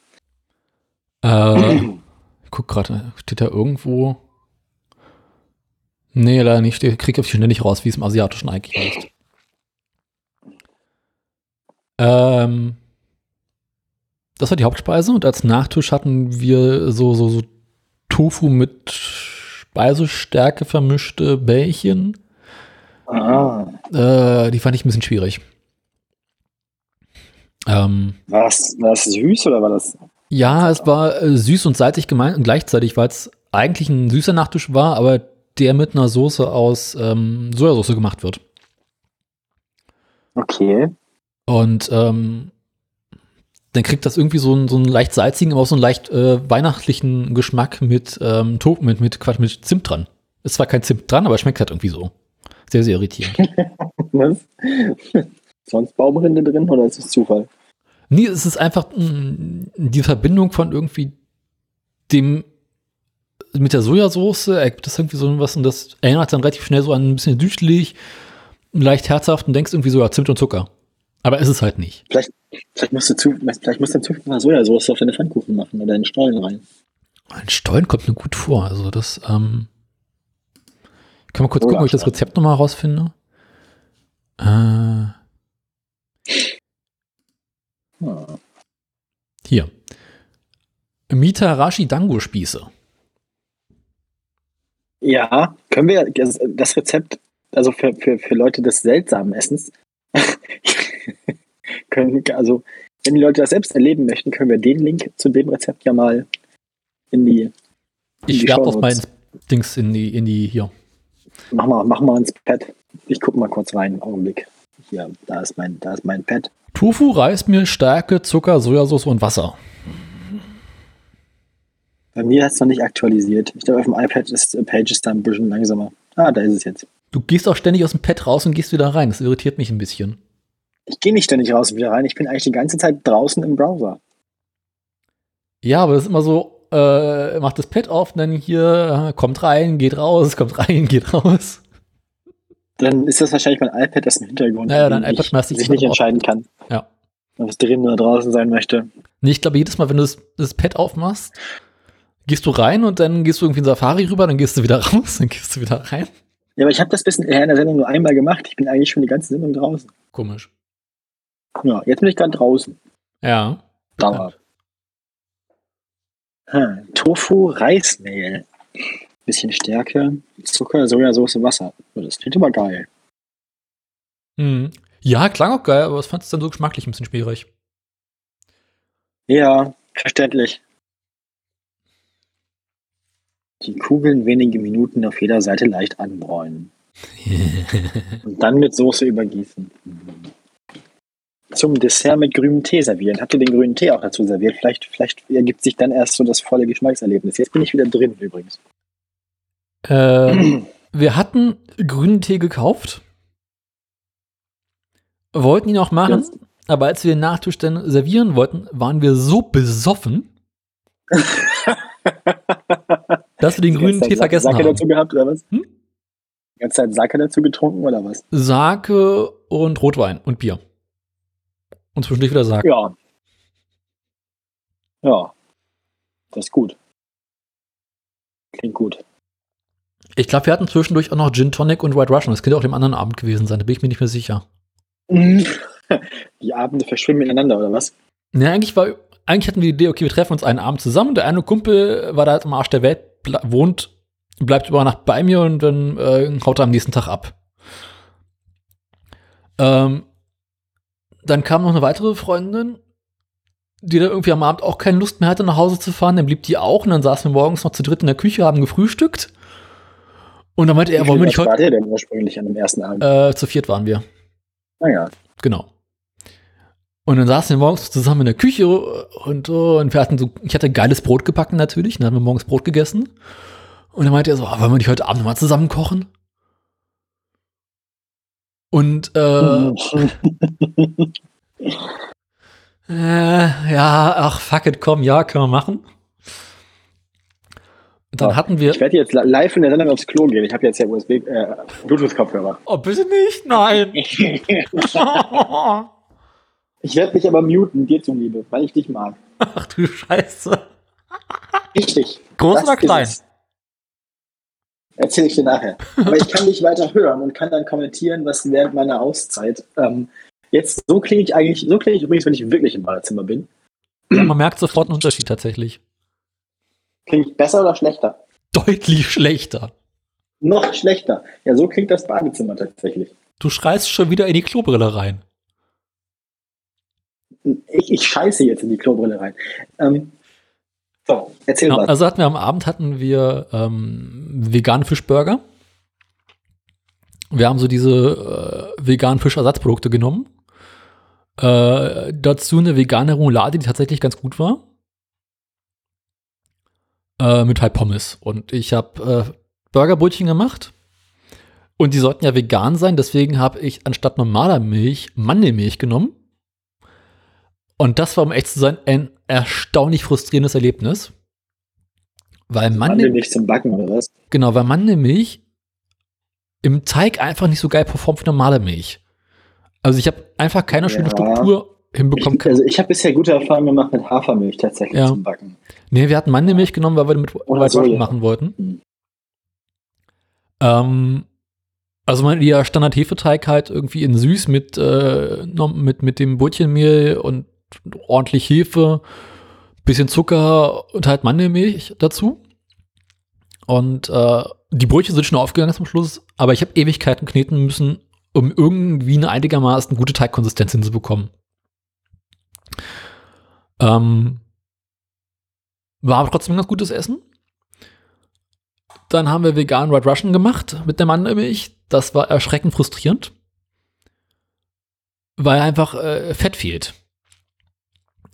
Äh, ich guck gerade, steht da irgendwo. Nee, leider nicht. Ich krieg auf die Schnelle nicht raus, wie es im Asiatischen eigentlich heißt. Ähm, das war die Hauptspeise und als Nachtisch hatten wir so, so, so Tofu mit Speisestärke vermischte Bällchen. Ah. Äh, die fand ich ein bisschen schwierig. Ähm, War das, war das süß oder war das? Ja, es war äh, süß und salzig gemeint und gleichzeitig, weil es eigentlich ein süßer Nachtisch war, aber der mit einer Soße aus ähm, Sojasauce gemacht wird. Okay. Und ähm, dann kriegt das irgendwie so einen, so einen leicht salzigen, aber auch so einen leicht äh, weihnachtlichen Geschmack mit, ähm, To- mit, mit, Quatsch, mit Zimt dran. Ist zwar kein Zimt dran, aber es schmeckt halt irgendwie so. Sehr, sehr irritierend. Was? Sonst Baumrinde drin oder ist es Zufall? Nee, es ist einfach mh, die Verbindung von irgendwie dem mit der Sojasauce, ergibt das irgendwie so was und das erinnert dann relativ schnell so an ein bisschen süßlich, leicht herzhaft und denkst irgendwie so, ja, Zimt und Zucker. Aber ist es halt nicht. Vielleicht, vielleicht musst du zu, vielleicht musst du in Zukunft mal Sojasauce auf deine Pfannkuchen machen oder in Stollen rein. Ein Stollen kommt mir gut vor. Also das, ähm, ich kann mal kurz Oder gucken, ob ich das. Rezept nochmal rausfinde. Äh, Hm. hier. Mitarashi Dango Spieße. Ja, können wir das, Rezept, also für, für, für Leute des seltsamen Essens, können, also wenn die Leute das selbst erleben möchten, können wir den Link zu dem Rezept ja mal in die, Ich die werfe Shownotes. ins Dings in die, in die hier. mach mal, mach mal ins Pad. Ich gucke mal kurz rein, Augenblick. Hier, da ist mein, da ist mein Pad. Tofu, Reismehl, Stärke, Zucker, Sojasauce und Wasser. Bei mir hat es noch nicht aktualisiert. Ich glaube, auf dem iPad ist äh, Pages da ein bisschen langsamer. Ah, da ist es jetzt. Du gehst auch ständig aus dem Pad raus und gehst wieder rein. Das irritiert mich ein bisschen. Ich gehe nicht ständig raus und wieder rein. Ich bin eigentlich die ganze Zeit draußen im Browser. Ja, aber das ist immer so, äh, macht das Pad auf, dann hier, äh, kommt rein, geht raus, kommt rein, geht raus. Dann ist das wahrscheinlich mein iPad, das im Hintergrund Naja, dein ich iPad dich sich nicht entscheiden kann. Ja. Ob es drin oder draußen sein möchte. Nee, ich glaube, jedes Mal, wenn du das, das Pad aufmachst, gehst du rein und dann gehst du irgendwie in Safari rüber, dann gehst du wieder raus, dann gehst du wieder rein. Ja, aber ich habe das bisschen in der Sendung nur einmal gemacht. Ich bin eigentlich schon die ganze Sendung draußen. Komisch. Ja, jetzt bin ich gerade draußen. Ja. Dauer. Hm. Tofu, Reismehl. Bisschen Stärke, Zucker, Sojasauce, Wasser. Oh, Das klingt aber geil. Hm. Ja, klang auch geil, aber was fandest du dann so geschmacklich ein bisschen schwierig? Ja, verständlich. Die Kugeln wenige Minuten auf jeder Seite leicht anbräunen. Und dann mit Soße übergießen. Zum Dessert mit grünem Tee servieren. Habt ihr den grünen Tee auch dazu serviert? Vielleicht, vielleicht ergibt sich dann erst so das volle Geschmackserlebnis. Jetzt bin ich wieder drin übrigens. äh, wir hatten grünen Tee gekauft, wollten ihn auch machen, Jetzt- aber als wir den Nachtisch dann servieren wollten, waren wir so besoffen, dass wir den grünen Tee vergessen Sake haben. dazu gehabt, oder was? Hm? Die ganze Zeit Sake dazu getrunken, oder was? Sake und Rotwein und Bier. Und zwischendurch wieder Sake. Ja. Ja. Das ist gut. Klingt gut. Ich glaube, wir hatten zwischendurch auch noch Gin Tonic und White Russian. Das könnte auch dem anderen Abend gewesen sein, da bin ich mir nicht mehr sicher. Die Abende verschwimmen miteinander, oder was? Ne, eigentlich war, eigentlich hatten wir die Idee, okay, wir treffen uns einen Abend zusammen. Der eine Kumpel war da halt am Arsch der Welt, ble- wohnt, bleibt über Nacht bei mir und dann äh, haut er am nächsten Tag ab. Ähm, dann kam noch eine weitere Freundin, die da irgendwie am Abend auch keine Lust mehr hatte, nach Hause zu fahren. Dann blieb die auch und dann saßen wir morgens noch zu dritt in der Küche, haben gefrühstückt. Und dann meinte er, wollen wir nicht heute. war der denn ursprünglich an dem ersten Abend? Äh, zu viert waren wir. Naja. Genau. Und dann saßen wir morgens zusammen in der Küche und, oh, und wir hatten so, ich hatte geiles Brot gebacken natürlich, dann haben wir morgens Brot gegessen. Und dann meinte er so, ah, wollen wir nicht heute Abend nochmal zusammen kochen? Und äh, äh, ja, ach fuck it, komm, ja, können wir machen. Und dann Ja, hatten wir. Ich werde jetzt li- live in der Sendung aufs Klo gehen. Ich habe jetzt ja USB, äh, Bluetooth-Kopfhörer. Oh, bitte nicht, nein. Ich werde mich aber muten, dir zuliebe, weil ich dich mag. ach du Scheiße. Richtig. Groß Das oder klein? es. Erzähl ich dir nachher. Aber ich kann dich weiter hören und kann dann kommentieren, was während meiner Auszeit. Ähm, jetzt, so klinge ich eigentlich, so klinge ich übrigens, wenn ich wirklich im Badezimmer bin. Ja, man merkt sofort einen Unterschied tatsächlich. Klinge ich besser oder schlechter? Deutlich schlechter. Noch schlechter. Ja, so klingt das Badezimmer tatsächlich. Du schreist schon wieder in die Klobrille rein. Ich, ich scheiße jetzt in die Klobrille rein. Ähm, so, erzähl Genau, was. also hatten wir am Abend hatten wir ähm, veganen Fischburger. Wir haben so diese äh, veganen Fischersatzprodukte genommen. Äh, dazu eine vegane Roulade, die tatsächlich ganz gut war. Äh, mit halt Pommes. Und ich habe äh, Burgerbrötchen gemacht. Und die sollten ja vegan sein, deswegen habe ich anstatt normaler Milch Mandelmilch genommen. Und das war, um echt zu sein, ein erstaunlich frustrierendes Erlebnis. Weil Mandel Mandel, nicht zum Backen oder was? genau, weil Mandelmilch im Teig einfach nicht so geil performt wie normale Milch. Also ich habe einfach keine schöne Ja. Struktur hinbekommen. Ich, also ich habe bisher gute Erfahrungen gemacht mit Hafermilch tatsächlich Ja. zum Backen. Nee, wir hatten Mandelmilch genommen, weil wir mit Oder White Russian Soja. machen wollten. Hm. Ähm, also mein der Standard-Hefeteig halt irgendwie in süß mit, äh, mit, mit dem Brötchenmehl und ordentlich Hefe, bisschen Zucker und halt Mandelmilch dazu. Und äh, die Brötchen sind schon aufgegangen zum Schluss, aber ich habe Ewigkeiten kneten müssen, um irgendwie eine einigermaßen gute Teigkonsistenz hinzubekommen. Ähm, war aber trotzdem ein ganz gutes Essen. Dann haben wir vegan Red Russian gemacht mit der Mandelmilch. Das war erschreckend frustrierend. weil einfach äh, Fett fehlt.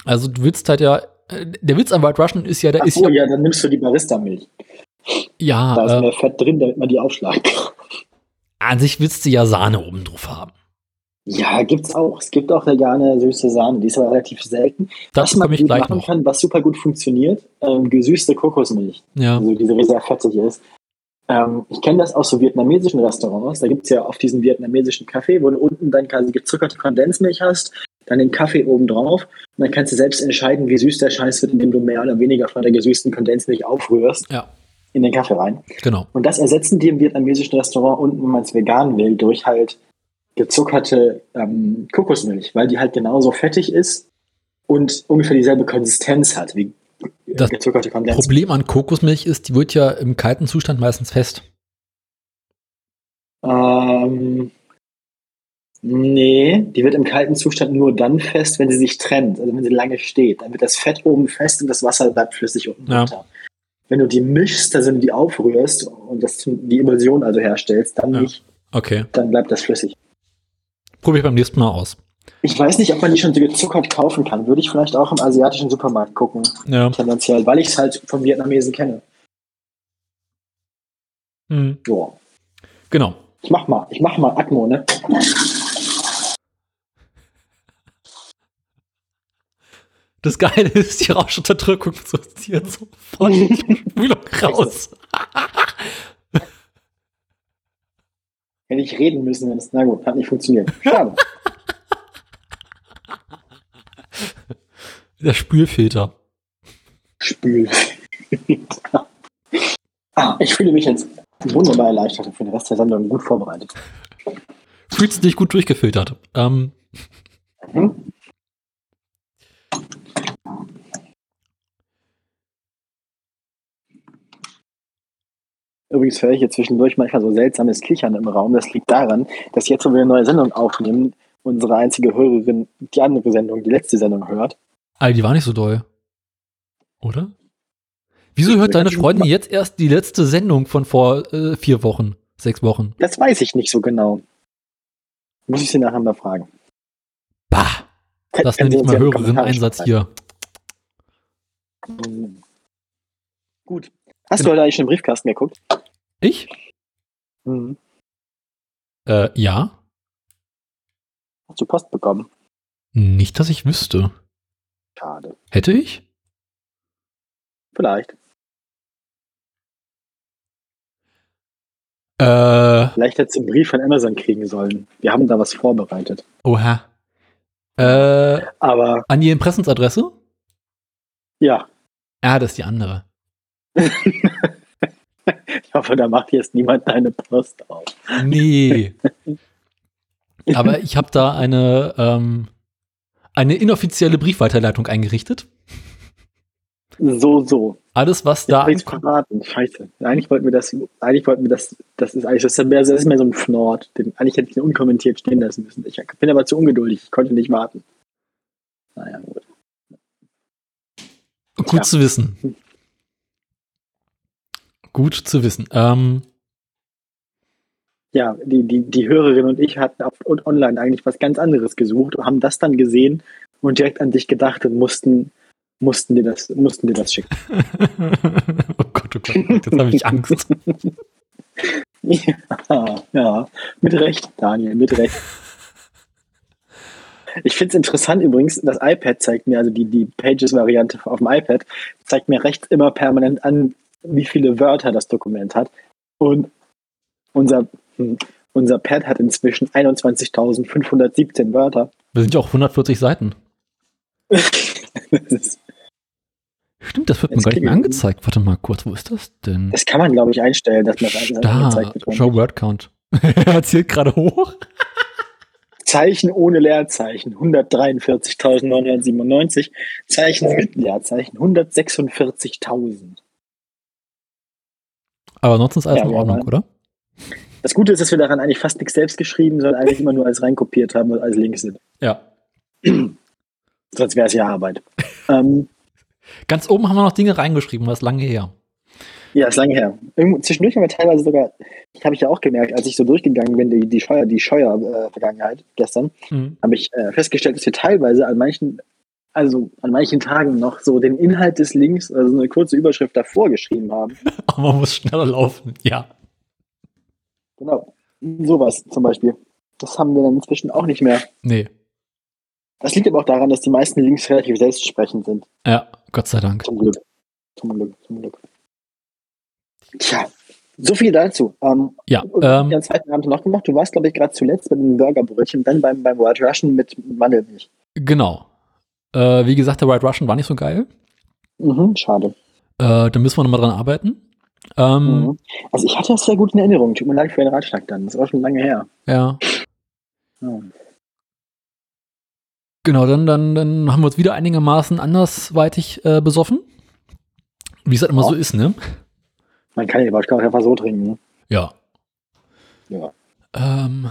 Also du willst halt ja, äh, der Witz am White Russian ist ja, da Ach ist so, ja, ja, dann nimmst du die Barista-Milch. ja, Da ist äh, mehr Fett drin, damit man die aufschlagen kann. an sich willst du ja Sahne oben drauf haben. Ja, gibt's auch. Es gibt auch vegane süße Sahne, die ist aber relativ selten. Dazu was man ich gleich machen noch. kann, was super gut funktioniert, ähm, gesüßte Kokosmilch. Ja, Also diese die sehr fettig ist. Ähm, ich kenne das aus so vietnamesischen Restaurants. Da gibt's ja auf diesen vietnamesischen Kaffee, wo du unten dann quasi gezuckerte Kondensmilch hast, dann den Kaffee oben drauf. Und dann kannst du selbst entscheiden, wie süß der Scheiß wird, indem du mehr oder weniger von der gesüßten Kondensmilch aufrührst ja, in den Kaffee rein. genau. Und das ersetzen die im vietnamesischen Restaurant unten, wenn man es vegan will, durch halt gezuckerte ähm, Kokosmilch, weil die halt genauso fettig ist und ungefähr dieselbe Konsistenz hat wie Das gezuckerte Kondensmilch. Problem an Kokosmilch ist, die wird ja im kalten Zustand meistens fest. Ähm, nee, die wird im kalten Zustand nur dann fest, wenn sie sich trennt, also wenn sie lange steht. Dann wird das Fett oben fest und das Wasser bleibt flüssig unten Ja. drunter. Wenn du die mischst, also wenn du die aufrührst und das, die Emulsion also herstellst, dann Ja. nicht, Okay, dann bleibt das flüssig. probiere ich beim nächsten Mal aus. Ich weiß nicht, ob man die schon so gezuckert kaufen kann. Würde ich vielleicht auch im asiatischen Supermarkt gucken, Ja. tendenziell, weil ich es halt von Vietnamesen kenne. Hm. So. Genau. Ich mach mal, ich mach mal Atmo, ne? Das Geile ist, die Rauschunterdrückung sortiert sofort die Spülung raus. Hätte ich reden müssen, wenn es, na gut, hat nicht funktioniert. Schade. Der Spülfilter. Spül. ah, ich fühle mich jetzt wunderbar erleichtert und für den Rest der Sendung gut vorbereitet. Fühlst dich gut durchgefiltert. Ähm, Mhm. Übrigens höre ich hier zwischendurch manchmal so seltsames Kichern im Raum. Das liegt daran, dass jetzt, wo wir eine neue Sendung aufnehmen, unsere einzige Hörerin die andere Sendung, die letzte Sendung hört. Alter, die war nicht so doll. Oder? Wieso hört deine Freundin jetzt erst die letzte Sendung von vor äh, vier Wochen, sechs Wochen? Das weiß ich nicht so genau. Muss ich sie nachher mal fragen. Bah, das nenne ich mal Hörerin-Einsatz hier. Gut. Hast du heute eigentlich schon Briefkasten geguckt? Ich? Mhm. Äh, ja. Hast du Post bekommen? Nicht, dass ich wüsste. Schade. Hätte ich? Vielleicht. Äh, Vielleicht hättest du einen Brief von Amazon kriegen sollen. Wir haben da was vorbereitet. oha. Äh, Aber an die Impressionsadresse? ja, Ja, das ist die andere. ich hoffe, da macht jetzt niemand deine Post auf. Nee. Aber ich habe da eine, ähm, eine inoffizielle Briefweiterleitung eingerichtet. So, so. Alles, was Jetzt da. ich's verraten. Scheiße. Eigentlich wollten wir das, eigentlich wollten wir das, das ist eigentlich, das ist mehr, das ist mehr so ein Fnord. Den, eigentlich hätte ich den unkommentiert stehen lassen müssen. Ich bin aber zu ungeduldig. Ich konnte nicht warten. Naja, gut. Gut Ja. zu wissen. Gut zu wissen. Ähm, Ja, die, die, die Hörerin und ich hatten auf, und online eigentlich was ganz anderes gesucht und haben das dann gesehen und direkt an dich gedacht und mussten, mussten dir das, mussten dir das schicken. oh Gott, oh Gott, jetzt habe ich Angst. Ja, ja, mit Recht, Daniel, mit Recht. Ich finde es interessant übrigens, das iPad zeigt mir, also die, die Pages-Variante auf dem iPad, zeigt mir rechts immer permanent an, wie viele Wörter das Dokument hat. Und unser, hm, unser Pad hat inzwischen 21.517 Wörter. Wir sind ja auch 140 Seiten. Das Stimmt, das wird mir gar nicht mehr angezeigt. Warte mal kurz, wo ist das denn? Das kann man, glaube ich, einstellen, dass man das angezeigt bekommt. Show Word Count. er zählt gerade hoch. Zeichen ohne Leerzeichen 143.997. Zeichen mit Leerzeichen 146.000. Aber ansonsten ist alles Ja, in ja, Ordnung, Mann. oder? Das Gute ist, dass wir daran eigentlich fast nichts selbst geschrieben, sondern eigentlich immer nur alles reinkopiert haben und alles Links sind. Ja. Sonst wäre es ja Arbeit. ähm, Ganz oben haben wir noch Dinge reingeschrieben, was lange her. Ja, ist lange her. Irgendwo, zwischendurch haben wir teilweise sogar, ich habe ich ja auch gemerkt, als ich so durchgegangen bin, die, die Scheuer, die Scheuer-Vergangenheit gestern, Mhm. habe ich äh, festgestellt, dass wir teilweise an manchen, also an manchen Tagen noch so den Inhalt des Links, also eine kurze Überschrift davor geschrieben haben. Aber man muss schneller laufen. Ja. Genau. Sowas zum Beispiel. Das haben wir dann inzwischen auch nicht mehr. Nee. Das liegt aber auch daran, dass die meisten Links relativ selbstsprechend sind. Ja, Gott sei Dank. Zum Glück. Zum Glück, zum Glück. Tja, so viel dazu. Ähm, Ja, ähm, am zweiten Abend noch gemacht? Du warst, glaube ich, gerade zuletzt bei den Burgerbrötchen, dann beim, beim White Russian mit Mandelmilch. genau. Äh, wie gesagt, der White Russian war nicht so geil. Mhm, schade. Äh, da müssen wir nochmal dran arbeiten. Ähm, Mhm. Also ich hatte das sehr gut in Erinnerung. Tut mir leid für den Ratschlag dann. Das war schon lange her. Ja. Ja. Genau, dann, dann, dann haben wir uns wieder einigermaßen andersweitig äh, besoffen. Wie es halt immer Ja. so ist, ne? Man kann den Wodka auch einfach so trinken. Ja. Ja. Ähm.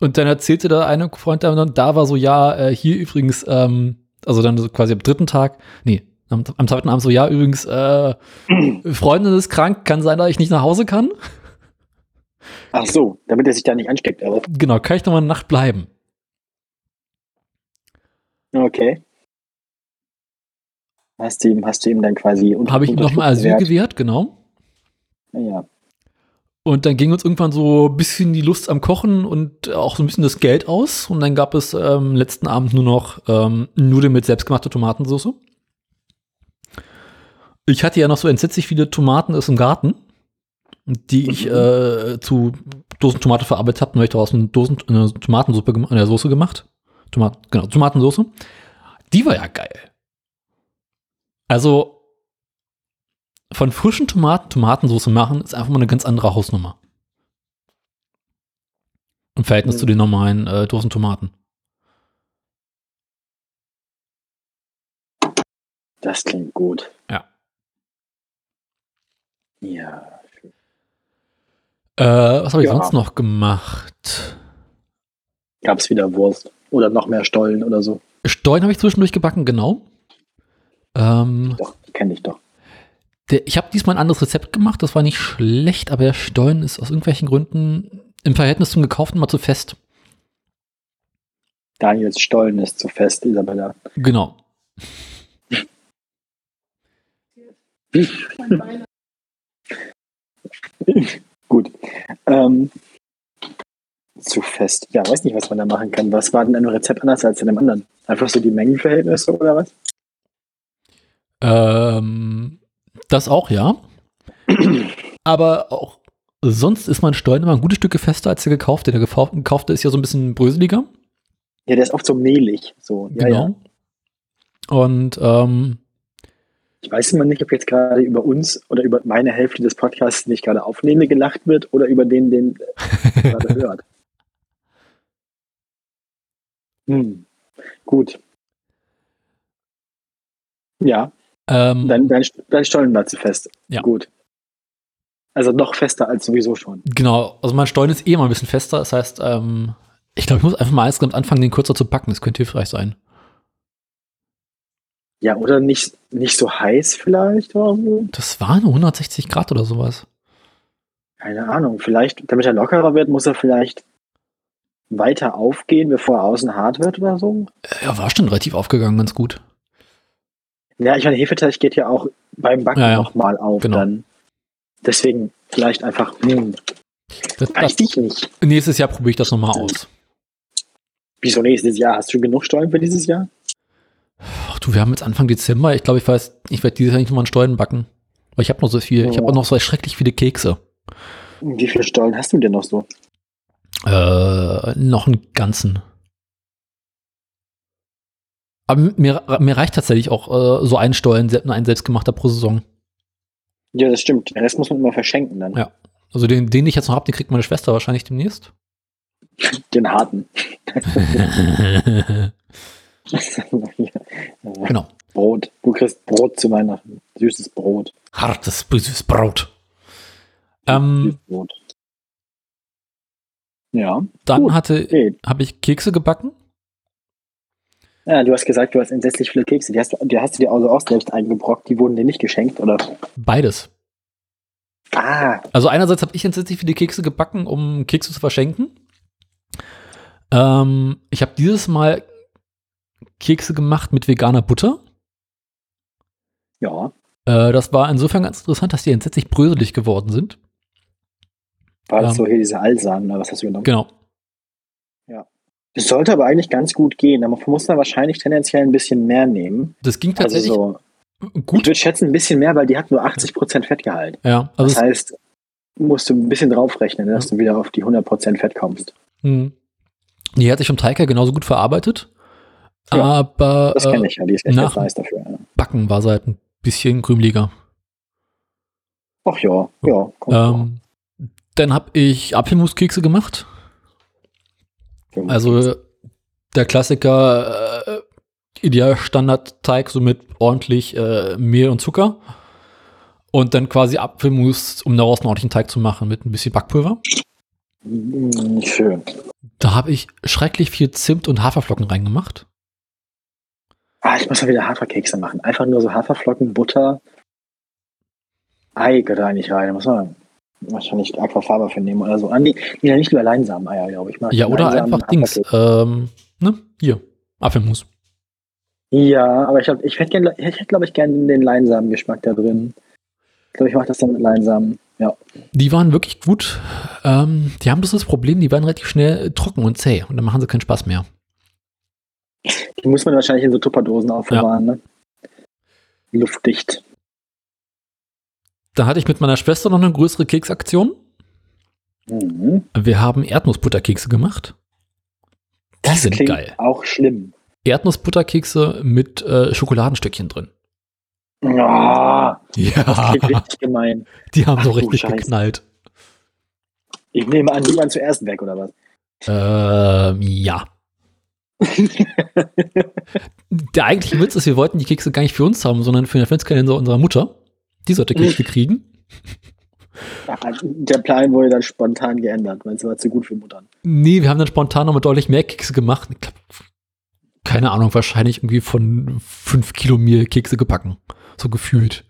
Und dann erzählte da eine Freund, der dann da war, so, ja, äh, hier übrigens, ähm, also dann so quasi am dritten Tag, nee, am, am zweiten Abend so, ja, übrigens, äh, Freundin ist krank, kann sein, dass ich nicht nach Hause kann. Ach so, damit er sich da nicht ansteckt. Aber Genau, kann ich noch mal eine Nacht bleiben? okay. Hast du ihm, hast du ihm dann quasi Habe ich ihm nochmal Asyl gewährt? genau. Ja. Und dann ging uns irgendwann so ein bisschen die Lust am Kochen und auch so ein bisschen das Geld aus. Und dann gab es ähm, letzten Abend nur noch ähm, Nudeln mit selbstgemachter Tomatensauce. Ich hatte ja noch so entsetzlich viele Tomaten aus dem Garten, die ich Mhm. äh, zu Dosen Tomate verarbeitet habe. Und habe ich daraus eine Dosen eine Tomatensuppe gemacht, eine Soße gemacht. Tomat, genau, Tomatensauce. Die war ja geil. Also von frischen Tomaten Tomatensauce machen ist einfach mal eine ganz andere Hausnummer. Im Verhältnis Mhm. zu den normalen äh, Dosentomaten. Das klingt gut. Ja. Ja. Äh, was habe ich Ja. sonst noch gemacht? Gab es wieder Wurst. Oder noch mehr Stollen oder so. Stollen habe ich zwischendurch gebacken, genau. Ähm, Doch, kenne ich doch. der, ich habe diesmal ein anderes Rezept gemacht, das war nicht schlecht, aber der Stollen ist aus irgendwelchen Gründen im Verhältnis zum gekauften mal zu fest. Daniels Stollen ist zu fest, Isabella. Genau. Gut. Ähm, zu fest. Ja, weiß nicht, was man da machen kann. Was war denn einem Rezept anders als in einem anderen? Einfach so die Mengenverhältnisse oder was? Ähm, das auch, ja. Aber auch sonst ist mein Stollen immer ein gutes Stück fester als der gekaufte. Der gekau- gekaufte ist ja so ein bisschen bröseliger. Ja, der ist oft so mehlig. So. Ja, genau. ja. Und ähm, Ich weiß immer nicht, ob jetzt gerade über uns oder über meine Hälfte des Podcasts, den ich gerade aufnehme, gelacht wird oder über den, den gerade hört. Hm. Gut. Ja, ähm, dein, dein, dein Stollen war zu fest. Ja. Gut. Also noch fester als sowieso schon. genau, also mein Stollen ist eh mal ein bisschen fester. Das heißt, ähm, ich glaube, ich muss einfach mal insgesamt anfangen, den kürzer zu packen. Das könnte hilfreich sein. Ja, oder nicht, nicht so heiß vielleicht so? Das waren nur 160 Grad oder sowas. Keine Ahnung. Vielleicht, damit er lockerer wird, muss er vielleicht weiter aufgehen, bevor er außen hart wird oder so. Er war schon relativ aufgegangen, ganz gut. Ja, ich meine, Hefeteig geht ja auch beim Backen Ja, ja. nochmal auf Genau. dann. Deswegen vielleicht einfach, hm, Das, weiß das, ich nicht. nächstes Jahr probiere ich das nochmal aus. Wieso nächstes Jahr? Hast du genug Stollen für dieses Jahr? Ach du, wir haben jetzt Anfang Dezember. Ich glaube, ich weiß, ich werde dieses Jahr nicht nochmal einen Stollen backen. Weil ich habe noch so viel. Ich habe auch noch so schrecklich viele Kekse. Wie viele Stollen hast du denn noch so? Äh, noch einen ganzen. Aber mir, mir reicht tatsächlich auch äh, so ein Stollen, ein selbstgemachter pro Saison. Ja, das stimmt. Den Rest muss man immer verschenken dann. Ja. Also den, den ich jetzt noch habe, den kriegt meine Schwester wahrscheinlich demnächst. Den harten. genau. Brot. Du kriegst Brot zu Weihnachten. Süßes Brot. Hartes, böses Brot. Ähm, Süßes Brot. Ja. dann Gut. hatte, habe ich Kekse gebacken. Ja, du hast gesagt, du hast entsetzlich viele Kekse. Die hast, du- die hast du dir also auch selbst eingebrockt. Die wurden dir nicht geschenkt, oder? Beides. Ah, Also einerseits habe ich entsetzlich viele Kekse gebacken, um Kekse zu verschenken. Ähm, ich habe dieses Mal Kekse gemacht mit veganer Butter. ja. Äh, das war insofern ganz interessant, dass die entsetzlich bröselig geworden sind. War das Ähm. so hier diese Alsan, oder was hast du genommen? Genau. Das sollte aber eigentlich ganz gut gehen. Aber man muss da wahrscheinlich tendenziell ein bisschen mehr nehmen. Das ging Also tatsächlich so, ich gut. würde schätzen, ein bisschen mehr, weil die hat nur 80% Fettgehalt. Ja, also Das heißt, musst du ein bisschen draufrechnen, dass du wieder auf die 100% Fett kommst. mh. die hat sich vom Teig her genauso gut verarbeitet. Ja, aber Das äh, kenne ich ja, die ist echt nach- ganz nice dafür. Ja. Backen war sie halt ein bisschen krümeliger. Ach ja, ja, Ähm, dann habe ich Apfelmuskekse gemacht. Vor. Also der Klassiker, äh, ideal Standardteig, so mit ordentlich äh, Mehl und Zucker. Und dann quasi Apfelmus, um daraus einen ordentlichen Teig zu machen, mit ein bisschen Backpulver. Mm, Schön. Da habe ich schrecklich viel Zimt und Haferflocken reingemacht. Ah, ich muss mal wieder Haferkekse machen. Einfach nur so Haferflocken, Butter, Ei gehört da nicht rein. Muss man wahrscheinlich Aquafaba für nehmen oder so. Ah, nee, nee, nicht lieber Leinsamen-Eier, glaube ich. Mag Ja, oder Leinsamen- einfach Dings. Ähm, ne? Hier, Apfelmus. Ja, aber ich, glaub, ich hätte, gern- ich hätte glaube ich, gerne den Leinsamen-Geschmack da drin. Ich glaube, ich mache das dann mit Leinsamen. Ja. Die waren wirklich gut. Ähm, die haben bloß das Problem, die werden relativ schnell trocken und zäh. Und dann machen sie keinen Spaß mehr. Die muss man wahrscheinlich in so Tupperdosen aufbewahren, ne? Luftdicht. Da hatte ich mit meiner Schwester noch eine größere Keksaktion. Mhm. Wir haben Erdnussbutterkekse gemacht. Die Das sind geil. auch schlimm. Erdnussbutterkekse mit äh, Schokoladenstückchen drin. Das Ja, klingt richtig gemein. die haben so Ach du richtig geknallt. Ich nehme an, die waren zuerst weg, oder was? Ähm, ja. Der eigentliche Witz ist, wir wollten die Kekse gar nicht für uns haben, sondern für den Adventskalender unserer Mutter. Die sollte Kekse kriegen. Ach, Der Plan wurde dann spontan geändert, weil es war zu gut für Muttern. Nee, wir haben dann spontan noch mit deutlich mehr Kekse gemacht. Ich glaub, keine Ahnung, wahrscheinlich irgendwie von fünf Kilo Mehl Kekse gebacken. So gefühlt.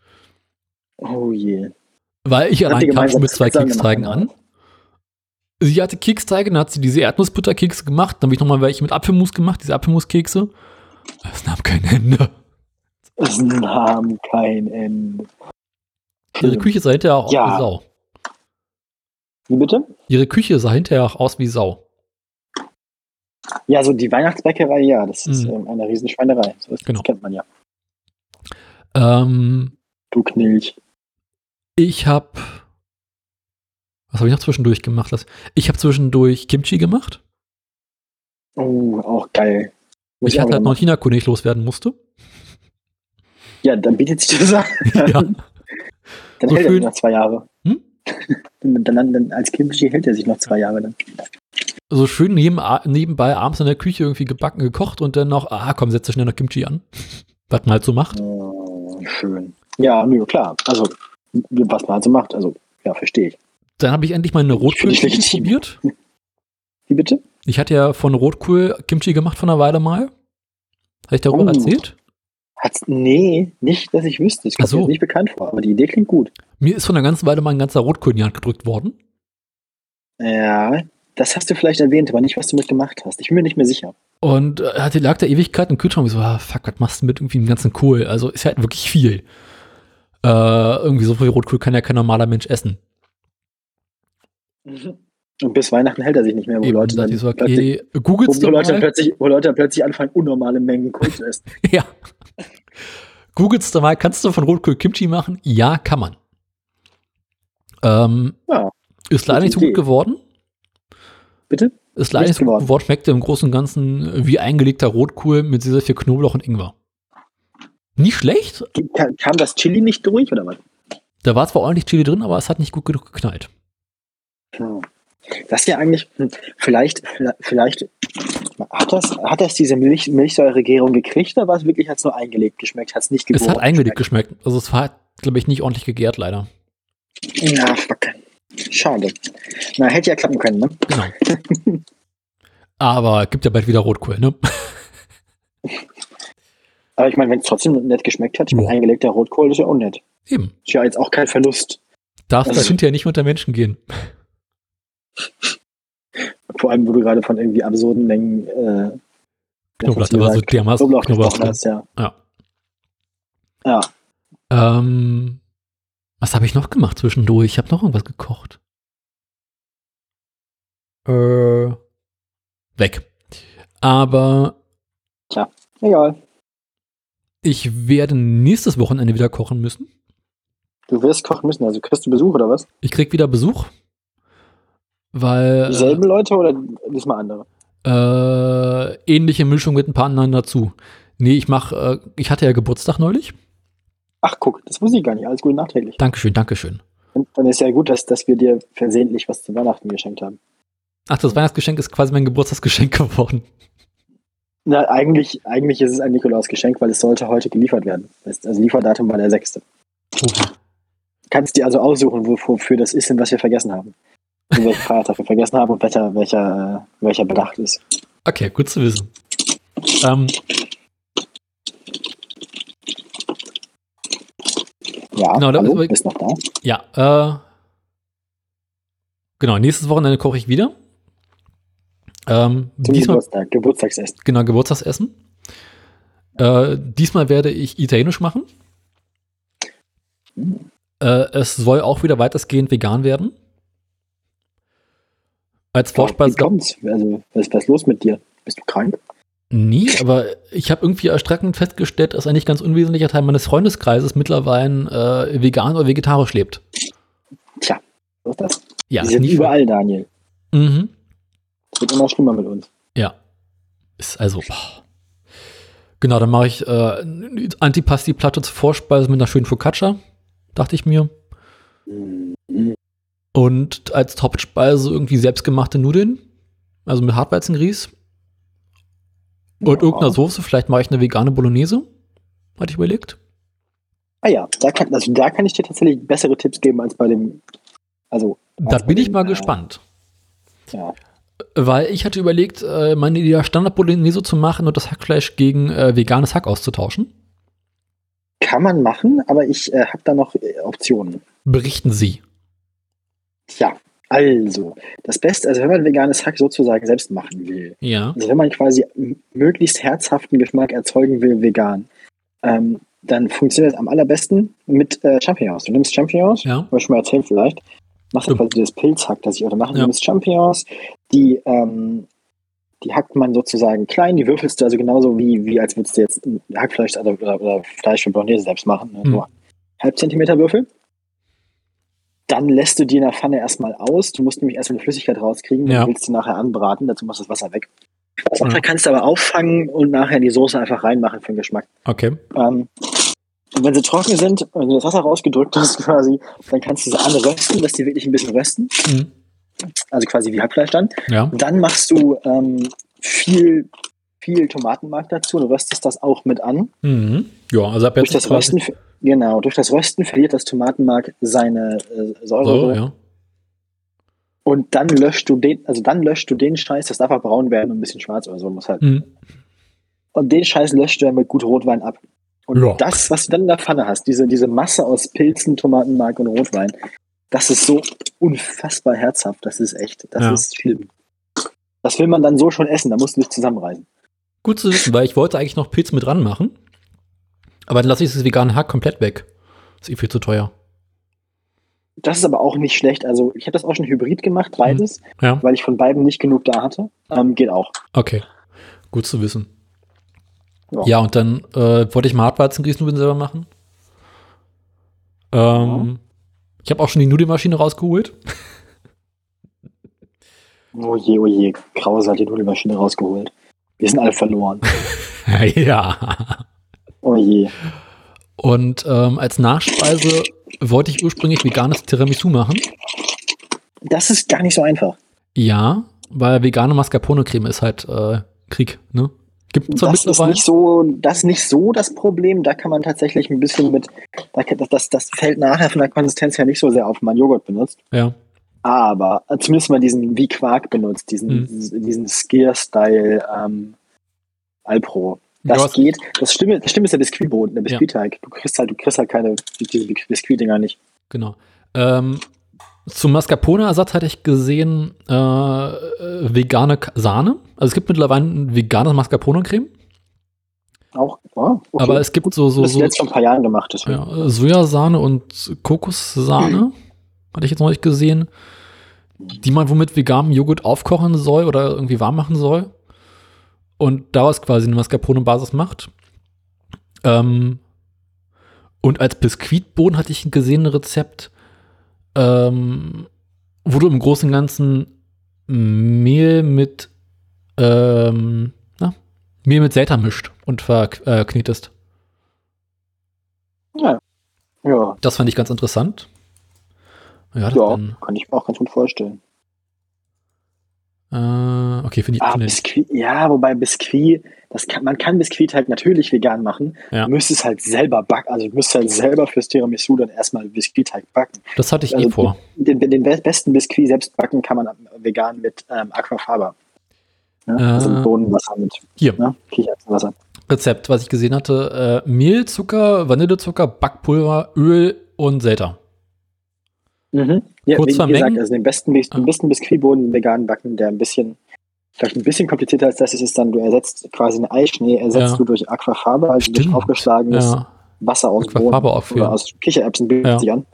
Oh je. Weil ich allein kam schon mit zwei Keksteigen an. Sie hatte Keksteige, dann hat sie diese Erdnussbutterkekse gemacht, dann habe ich nochmal welche mit Apfelmus gemacht, diese Apfelmuskekse. Es nahm kein Ende. Es nahm kein Ende. Ihre Küche sah hinterher auch Ja. aus wie Sau. Wie bitte? Ihre Küche sah hinterher auch aus wie Sau. Ja, so die Weihnachtsbäckerei, ja, das ist Mhm. ähm, eine Riesenschweinerei. So ist, Genau. Das kennt man ja. Ähm, Du Knilch. ich habe, was habe ich noch zwischendurch gemacht? Ich habe zwischendurch Kimchi gemacht. Oh, auch geil. Muss Ich hatte halt noch ich loswerden musste. Ja, dann bietet sich das an. Ja. Dann So hält er schön. sich noch zwei Jahre. Hm? Dann, dann, dann, als Kimchi hält er sich noch zwei Jahre dann. So schön neben, nebenbei abends in der Küche irgendwie gebacken, gekocht und dann noch, ah komm, setze schnell noch Kimchi an. Was man halt so macht. Oh, schön. Ja, nö, klar. Also, was man halt so macht. Also, ja, verstehe ich. Dann habe ich endlich mal eine Rotkohl probiert. Wie bitte? Ich hatte ja von Rotkohl Kimchi gemacht von einer Weile mal. Habe ich darüber Oh. erzählt? Hat's, nee, nicht, dass ich wüsste. Kommt Ach so. nicht bekannt vor, aber die Idee klingt gut. Mir ist von einer ganzen Weile mal ein ganzer Rotkohl in die Hand gedrückt worden. Ja, das hast du vielleicht erwähnt, aber nicht, was du mit gemacht hast. Ich bin mir nicht mehr sicher. Und äh, hatte, lag da Ewigkeit im Kühlschrank. Ich so, ah, fuck, was machst du mit irgendwie dem ganzen Kohl? Also ist halt wirklich viel. Äh, irgendwie so viel Rotkohl kann ja kein normaler Mensch essen. Und bis Weihnachten hält er sich nicht mehr, wo Eben, Leute dann ich plötzlich, okay, wo, Leute plötzlich, wo Leute dann plötzlich anfangen, unnormale Mengen Kohl zu essen. Ja. Googelst du mal, kannst du von Rotkohl Kimchi machen? Ja, kann man. Ähm, Ja, ist leider nicht so gut geworden. bitte? Ist leider Nicht so gut geworden. geworden. Schmeckte im Großen und Ganzen wie eingelegter Rotkohl mit sehr, sehr viel Knoblauch und Ingwer. Nicht schlecht. Kam, kam das Chili nicht durch oder was? Da war zwar ordentlich Chili drin, aber es hat nicht gut genug geknallt. Hm. Das ist ja eigentlich, vielleicht, vielleicht, hat das, hat das diese Milch, Milchsäuregärung gekriegt oder war es wirklich, hat es nur eingelegt geschmeckt, hat es nicht Es hat gegoren eingelegt geschmeckt. Also es war, glaube ich, nicht ordentlich gegärt, leider. Na, fuck. Schade. Na, hätte ja klappen können, ne? Genau. aber gibt ja bald wieder Rotkohl, ne? Aber ich meine, wenn es trotzdem nett geschmeckt hat, ich meine, Ja. eingelegter Rotkohl ist ja auch nett. Eben. Ist ja jetzt auch kein Verlust. Darf Also- das hinterher nicht unter Menschen gehen. Vor allem, wo du gerade von irgendwie absurden Mengen äh, Knoblauch, da war so dermaßen Knoblauch Knoblauch gesprochen drin. hast, ja. Ja. Ja, Ähm, was habe ich noch gemacht zwischendurch? Ich habe noch irgendwas gekocht. Äh, weg. Aber egal. ich werde nächstes Wochenende wieder kochen müssen. Du wirst kochen müssen, also kriegst du Besuch oder was? Ich krieg wieder Besuch, weil Dieselben Leute oder diesmal andere? äh, ähnliche Mischung mit ein paar anderen dazu. Nee, ich mach, äh, ich hatte ja Geburtstag neulich. Ach, guck, das wusste ich gar nicht. Alles Gute nachträglich. Dankeschön, Dankeschön. Und Dann ist ja gut, dass, dass wir dir versehentlich was zu Weihnachten geschenkt haben. Ach, das Weihnachtsgeschenk ist quasi mein Geburtstagsgeschenk geworden. Na, eigentlich, eigentlich ist es ein Nikolausgeschenk, weil es sollte heute geliefert werden. Das- Also Lieferdatum war der 6. Okay. Kannst dir also aussuchen, wo- wofür das ist und was wir vergessen haben. Welchen Feiertag wir vergessen haben und welcher, welcher, welcher bedacht ist. Okay, gut zu wissen. Ähm, Ja, Genau, da- hallo, das- bist noch da? ja, äh, genau, nächstes Wochenende koche ich wieder. Ähm, Zum diesmal, Geburtstag, Geburtstagsessen. genau, Geburtstagsessen. Äh, diesmal werde ich Italienisch machen. Äh, es soll auch wieder weitestgehend vegan werden. Als Vorspeise kommt's? Also, was, was ist los mit dir? Bist du krank? nie, aber ich habe irgendwie erschreckend festgestellt, dass ein nicht ganz unwesentlicher Teil meines Freundeskreises mittlerweile äh, vegan oder vegetarisch lebt. Tja, was ist das? Ja, Die ist sind nicht überall, Daniel. Mhm. Es wird immer schlimmer mit uns. Ja. Ist also. boah. Genau, dann mache ich äh, eine Antipasti-Platte zur Vorspeise mit einer schönen Focaccia, dachte ich mir. Mhm. Und als Hauptspeise irgendwie selbstgemachte Nudeln, also mit Hartweizengrieß. Und Ja. irgendeiner Soße, vielleicht mache ich eine vegane Bolognese, hatte ich überlegt. Ah ja, da kann, also da kann ich dir tatsächlich bessere Tipps geben als bei dem. Also, Da bin ich mal äh, gespannt. Ja. Weil ich hatte überlegt, äh, meine Idee Standard-Bolognese zu machen und das Hackfleisch gegen äh, veganes Hack auszutauschen. Kann man machen, aber ich äh, habe da noch äh, Optionen. Berichten Sie. Tja, also, das Beste, also wenn man veganes Hack sozusagen selbst machen will, Ja. also wenn man quasi möglichst herzhaften Geschmack erzeugen will, vegan, ähm, dann funktioniert es am allerbesten mit äh, Champignons. Du nimmst Champignons, Ja. habe ich schon mal erzählt vielleicht, machst du quasi das Pilzhack, das ich heute mache. Ja. Du nimmst Champignons, die, die hackt man sozusagen klein, die würfelst du also genauso wie, wie als würdest du jetzt ein Hackfleisch also, oder, oder Fleisch für Bolognese selbst machen. Ne? Mhm. Halb Zentimeter Würfel. Dann lässt du die in der Pfanne erstmal aus. Du musst nämlich erstmal die Flüssigkeit rauskriegen Ja. und willst die nachher anbraten. Dazu machst du das Wasser weg. Das Ja. Wasser kannst du aber auffangen und nachher in die Soße einfach reinmachen für den Geschmack. Okay. Ähm, und wenn sie trocken sind, wenn du das Wasser rausgedrückt hast quasi, dann kannst du sie anrösten, dass die wirklich ein bisschen rösten. Mhm. Also quasi wie Hackfleisch dann. Ja. Dann machst du ähm, viel, viel Tomatenmark dazu. Du röstest das auch mit an. Mhm. Ja, also ab Durch jetzt das quasi- Rösten, genau, durch das Rösten verliert das Tomatenmark seine äh, Säure. So, ja. Und dann löscht du den, also dann löscht du den Scheiß, das darf auch braun werden und ein bisschen schwarz oder so muss halt. Mhm. Und den Scheiß löscht du dann mit gut Rotwein ab. Und Ja. das, was du dann in der Pfanne hast, diese, diese Masse aus Pilzen, Tomatenmark und Rotwein, das ist so unfassbar herzhaft. Das ist echt, das Ja. ist schlimm. Das will man dann so schon essen, da musst du dich zusammenreißen. Gut zu wissen, weil ich wollte eigentlich noch Pilz mit dran machen. Aber dann lasse ich das vegane Hack komplett weg. ist eh viel zu teuer. Das ist aber auch nicht schlecht. Also ich habe das auch schon hybrid gemacht, beides, Ja. weil ich von beiden nicht genug da hatte. Ähm, geht auch. Okay. Gut zu wissen. Ja. Ja, und dann äh, wollte ich mal Hartweizengrießnudeln selber machen. Ähm, Ich habe auch schon die Nudelmaschine rausgeholt. Oh je, oh je, Krause hat die Nudelmaschine rausgeholt. Wir sind alle verloren. ja. Oh je. Und ähm, als Nachspeise wollte ich ursprünglich veganes Tiramisu machen. Das ist gar nicht so einfach. Ja, weil vegane Mascarpone-Creme ist halt äh, Krieg, ne? Gibt zwar Das ist nicht so, das ist nicht so das Problem. Da kann man tatsächlich ein bisschen mit, das, das, das fällt nachher von der Konsistenz her nicht so sehr auf, wenn man Joghurt benutzt. Ja. Aber äh, zumindest mal diesen wie Quark benutzt, diesen, Mhm. diesen Skier-Style ähm, Alpro. Das Ja, was- geht. Das Stimme, das Stimme ist der Biskuitboden, der Biskuitteig. Du kriegst halt, du kriegst halt keine, diese Biskuitdinger nicht. Genau. Ähm, zum Mascarpone-Ersatz hatte ich gesehen äh, äh, vegane Sahne. Also es gibt mittlerweile ein veganes Mascarpone-Creme, Auch, oh, okay. aber es gibt so, so, das so jetzt vor ein paar Jahren gemacht. Deswegen. ja, Sojasahne und Kokossahne, hatte ich jetzt noch nicht gesehen, die man womit veganen Joghurt aufkochen soll oder irgendwie warm machen soll. Und daraus quasi eine Mascarpone-Basis macht. Ähm, und als Biskuitboden hatte ich gesehen ein Rezept, ähm, wo du im Großen und Ganzen Mehl mit ähm, na, Mehl mit Seitan mischt und verknetest. Ja. Ja, Das fand ich ganz interessant. Ja, das ja, kann ich mir auch ganz gut vorstellen. äh, okay, finde ich. Ah, finde ich- Biskuit, ja, wobei Biskuit, das kann, man kann Biskuit halt natürlich vegan machen. Ja. Du müsstest halt selber backen, also du müsstest halt selber fürs Tiramisu dann erstmal Biskuitteig backen. das hatte ich also eh vor. Den, den be- besten Biskuit selbst backen kann man vegan mit ähm, Aquafaba. Also Äh, mit Bohnenwasser mit Hier, ne? Kichererbsenwasser. Rezept, was ich gesehen hatte: äh, Mehl, Zucker, Vanillezucker, Backpulver, Öl und Seitan. Mhm. Ja, Kurz wie, vermengen? gesagt, also den besten, Bis- den Ah. besten Biskuitboden vegan backen, der ein bisschen, vielleicht ein bisschen komplizierter als das ist, ist dann, du ersetzt quasi einen Eischnee, ersetzt Ja. du durch Aquafaba, also durch Stimmt. aufgeschlagenes Ja, Wasser aus Aquafaba Bohnen aufführen. oder aus Kichererbsen bietet Ja. sich an.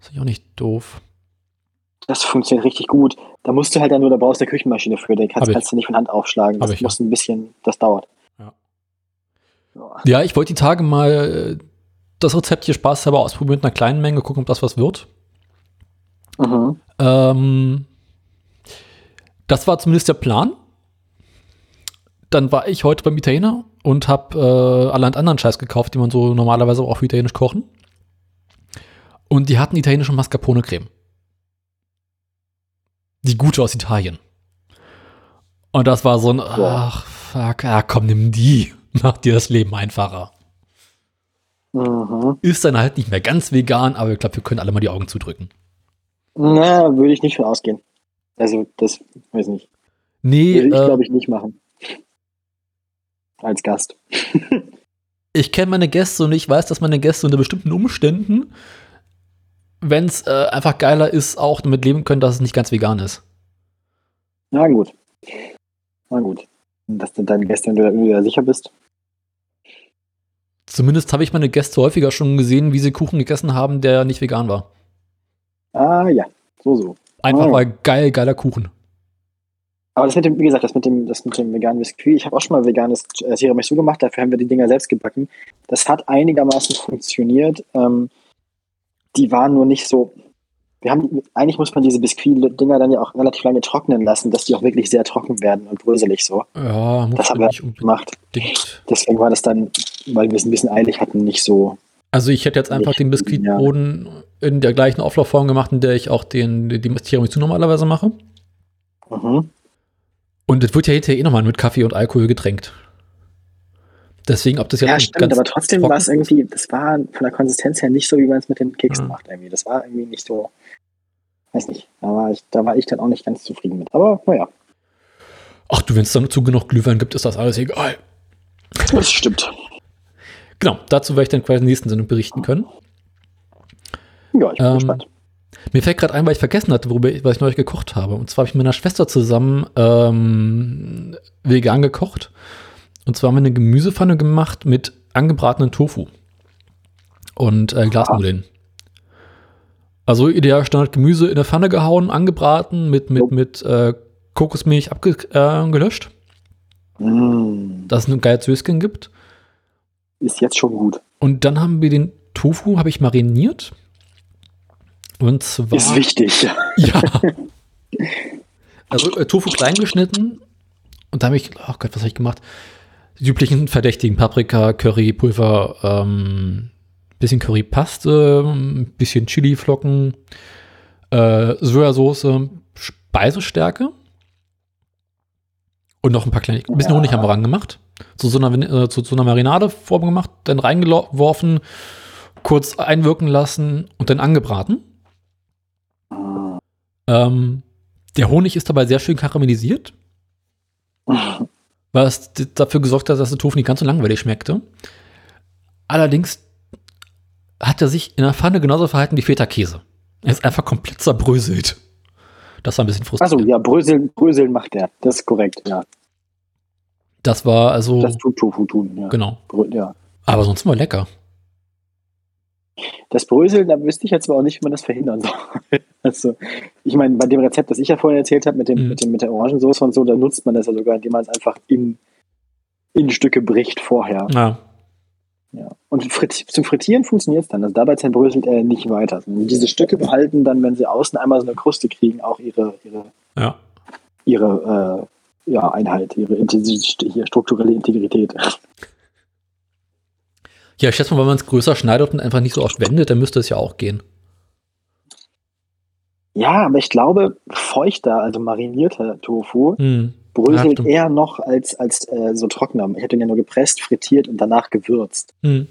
ist ja auch nicht doof. Das funktioniert richtig gut. Da musst du halt dann nur, da brauchst du eine Küchenmaschine für, den kannst, kannst du nicht von Hand aufschlagen. Das ich, ja. muss ein bisschen, das dauert. Ja. Ja. Ja, ich wollte die Tage mal äh, das Rezept hier spaßhalber ausprobieren mit einer kleinen Menge, gucken, ob das was wird. Mhm. Ähm, das war zumindest der Plan. Dann war ich heute beim Italiener und habe äh, allerhand anderen Scheiß gekauft, die man so normalerweise auch für italienisch kochen. Und die hatten italienische Mascarpone-Creme. Die gute aus Italien. Und das war so ein, ach, fuck, ja, komm, nimm die. Mach dir das Leben einfacher. Mhm. Ist dann halt nicht mehr ganz vegan, aber ich glaube, wir können alle mal die Augen zudrücken. Na, würde ich nicht von ausgehen. Also, das weiß nicht. Nee, Würde ich, äh, glaube ich, nicht machen. Als Gast. ich kenne meine Gäste und ich weiß, dass meine Gäste unter bestimmten Umständen, wenn es äh, einfach geiler ist, auch damit leben können, dass es nicht ganz vegan ist. Na gut. Na gut. Dass du deinen Gästen, wenn du da irgendwie sicher bist. Zumindest habe ich meine Gäste häufiger schon gesehen, wie sie Kuchen gegessen haben, der nicht vegan war. Ah, ja. So, so. Einfach Oh. mal geil, geiler Kuchen. Aber das mit dem, wie gesagt, das mit dem, das mit dem veganen Biskuit, ich habe auch schon mal veganes äh, Tiramisu gemacht, dafür haben wir die Dinger selbst gebacken. Das hat einigermaßen funktioniert. Ähm, die waren nur nicht so. Wir haben, eigentlich muss man diese Biskuit-Dinger dann ja auch relativ lange trocknen lassen, dass die auch wirklich sehr trocken werden und bröselig so Ja, muss Das haben wir nicht gemacht. Deswegen war das dann, weil wir es ein bisschen eilig hatten, nicht so. Also ich hätte jetzt einfach Nicht, den Biskuitboden in der gleichen Auflaufform gemacht, in der ich auch den, die Tiramisu normalerweise mache. Mhm. Und das wird ja hinterher eh nochmal mit Kaffee und Alkohol getränkt. Deswegen, ob das jetzt Ja, nicht stimmt, aber trotzdem war es irgendwie, das war von der Konsistenz her nicht so, wie man es mit den Keksen Ja. macht irgendwie. Das war irgendwie nicht so, weiß nicht, da war ich, da war ich dann auch nicht ganz zufrieden mit. Aber naja, Ach du, wenn es dann zu genug Glühwein gibt, ist das alles egal. das stimmt. Genau, dazu werde ich dann quasi in der nächsten Sendung berichten können. Ja, ich bin Ähm, gespannt. Mir fällt gerade ein, weil ich vergessen hatte, worüber ich, was ich neulich gekocht habe. Und zwar habe ich mit meiner Schwester zusammen ähm, vegan gekocht. Und zwar haben wir eine Gemüsepfanne gemacht mit angebratenen Tofu und äh, Glasnudeln. Also ideal Standard Gemüse in der Pfanne gehauen, angebraten, mit, mit, mit äh, Kokosmilch abgelöscht, Mm, dass es ein geiles Söschen gibt. Ist jetzt schon gut. Und dann haben wir den Tofu, habe ich mariniert. Und zwar. Ist wichtig. Ja. Also äh, Tofu klein geschnitten. Und da habe ich, oh Gott, was habe ich gemacht? Die üblichen Verdächtigen: Paprika, Curry, Pulver, ähm, bisschen Currypaste, ein bisschen Chiliflocken, äh, Sojasauce, Speisestärke. Und noch ein paar kleine, ein bisschen Ja. Honig haben wir rangemacht. Zu so einer, äh, zu so einer Marinadeform gemacht, dann reingeworfen, kurz einwirken lassen und dann angebraten. Ähm, der Honig ist dabei sehr schön karamellisiert. was dafür gesorgt hat, dass der Tofu nicht ganz so langweilig schmeckte. Allerdings hat er sich in der Pfanne genauso verhalten wie Feta-Käse. Er ist einfach komplett zerbröselt. Das war ein bisschen frustrierend. Also ja, Bröseln, Bröseln macht er. Das ist korrekt, ja. Das war also. Das tut Tofu tun, ja. Genau. Ja. Aber sonst war lecker. Das Bröseln, da wüsste ich jetzt aber auch nicht, wie man das verhindern soll. Also, ich meine, bei dem Rezept, das ich ja vorhin erzählt habe, mit, dem, Mhm. mit, dem, mit der Orangensauce und so, da nutzt man das ja sogar, indem man es einfach in, in Stücke bricht vorher. Ja. Ja. Und frit zum Frittieren funktioniert es dann. Also dabei zerbröselt er nicht weiter. Also diese Stücke behalten dann, wenn sie außen einmal so eine Kruste kriegen, auch ihre, ihre, Ja. ihre äh, ja, Einheit, ihre hier, strukturelle Integrität. Ja, ich schätze mal, wenn man es größer schneidet und einfach nicht so oft wendet, dann müsste es ja auch gehen. Ja, aber ich glaube, feuchter, also marinierter Tofu, Hm. Ja, bröselt stimmt. eher noch als, als äh, so trockener. Ich hätte ihn ja nur gepresst, frittiert und danach gewürzt. Hm.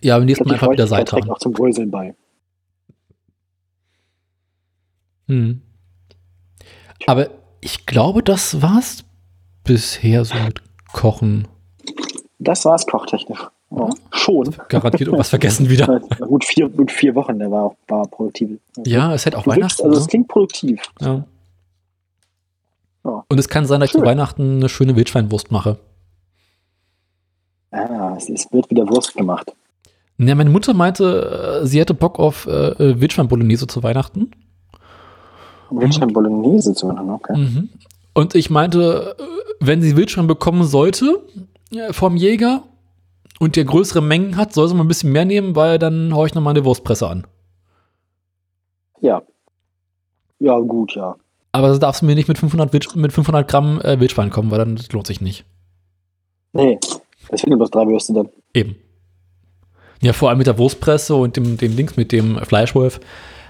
Ja, Ich nächsten Mal einfach wieder Feuchtigkeit trägt auch zum Bröseln bei. Hm. Aber ich glaube, das war's bisher so mit Kochen. Das war's kochtechnisch. Oh, schon. Garantiert irgendwas vergessen wieder. gut, vier, gut vier Wochen, der war, war produktiv. Ja, es hätte auch Du Weihnachten. also es ne? klingt produktiv. ja. Ja. Und es kann sein, dass ich zu Schön. Weihnachten eine schöne Wildschweinwurst mache. Ah, es, es wird wieder Wurst gemacht. Ja, meine Mutter meinte, äh, sie hätte Bock auf äh, Wildschwein-Bolognese zu Weihnachten. Wildschwein Bolognese zu machen, okay. Mhm. Und ich meinte, äh, wenn sie Wildschwein bekommen sollte äh, vom Jäger und der größere Mengen hat, soll sie mal ein bisschen mehr nehmen, weil dann haue ich nochmal eine Wurstpresse an. Ja. Ja, gut, ja. Aber da darfst du mir nicht mit 500, Wild, mit 500 Gramm äh, Wildschwein kommen, weil dann das lohnt sich nicht. Nee, das sind bloß drei Würste dann. Eben. Ja, vor allem mit der Wurstpresse und dem, dem Links mit dem Fleischwolf.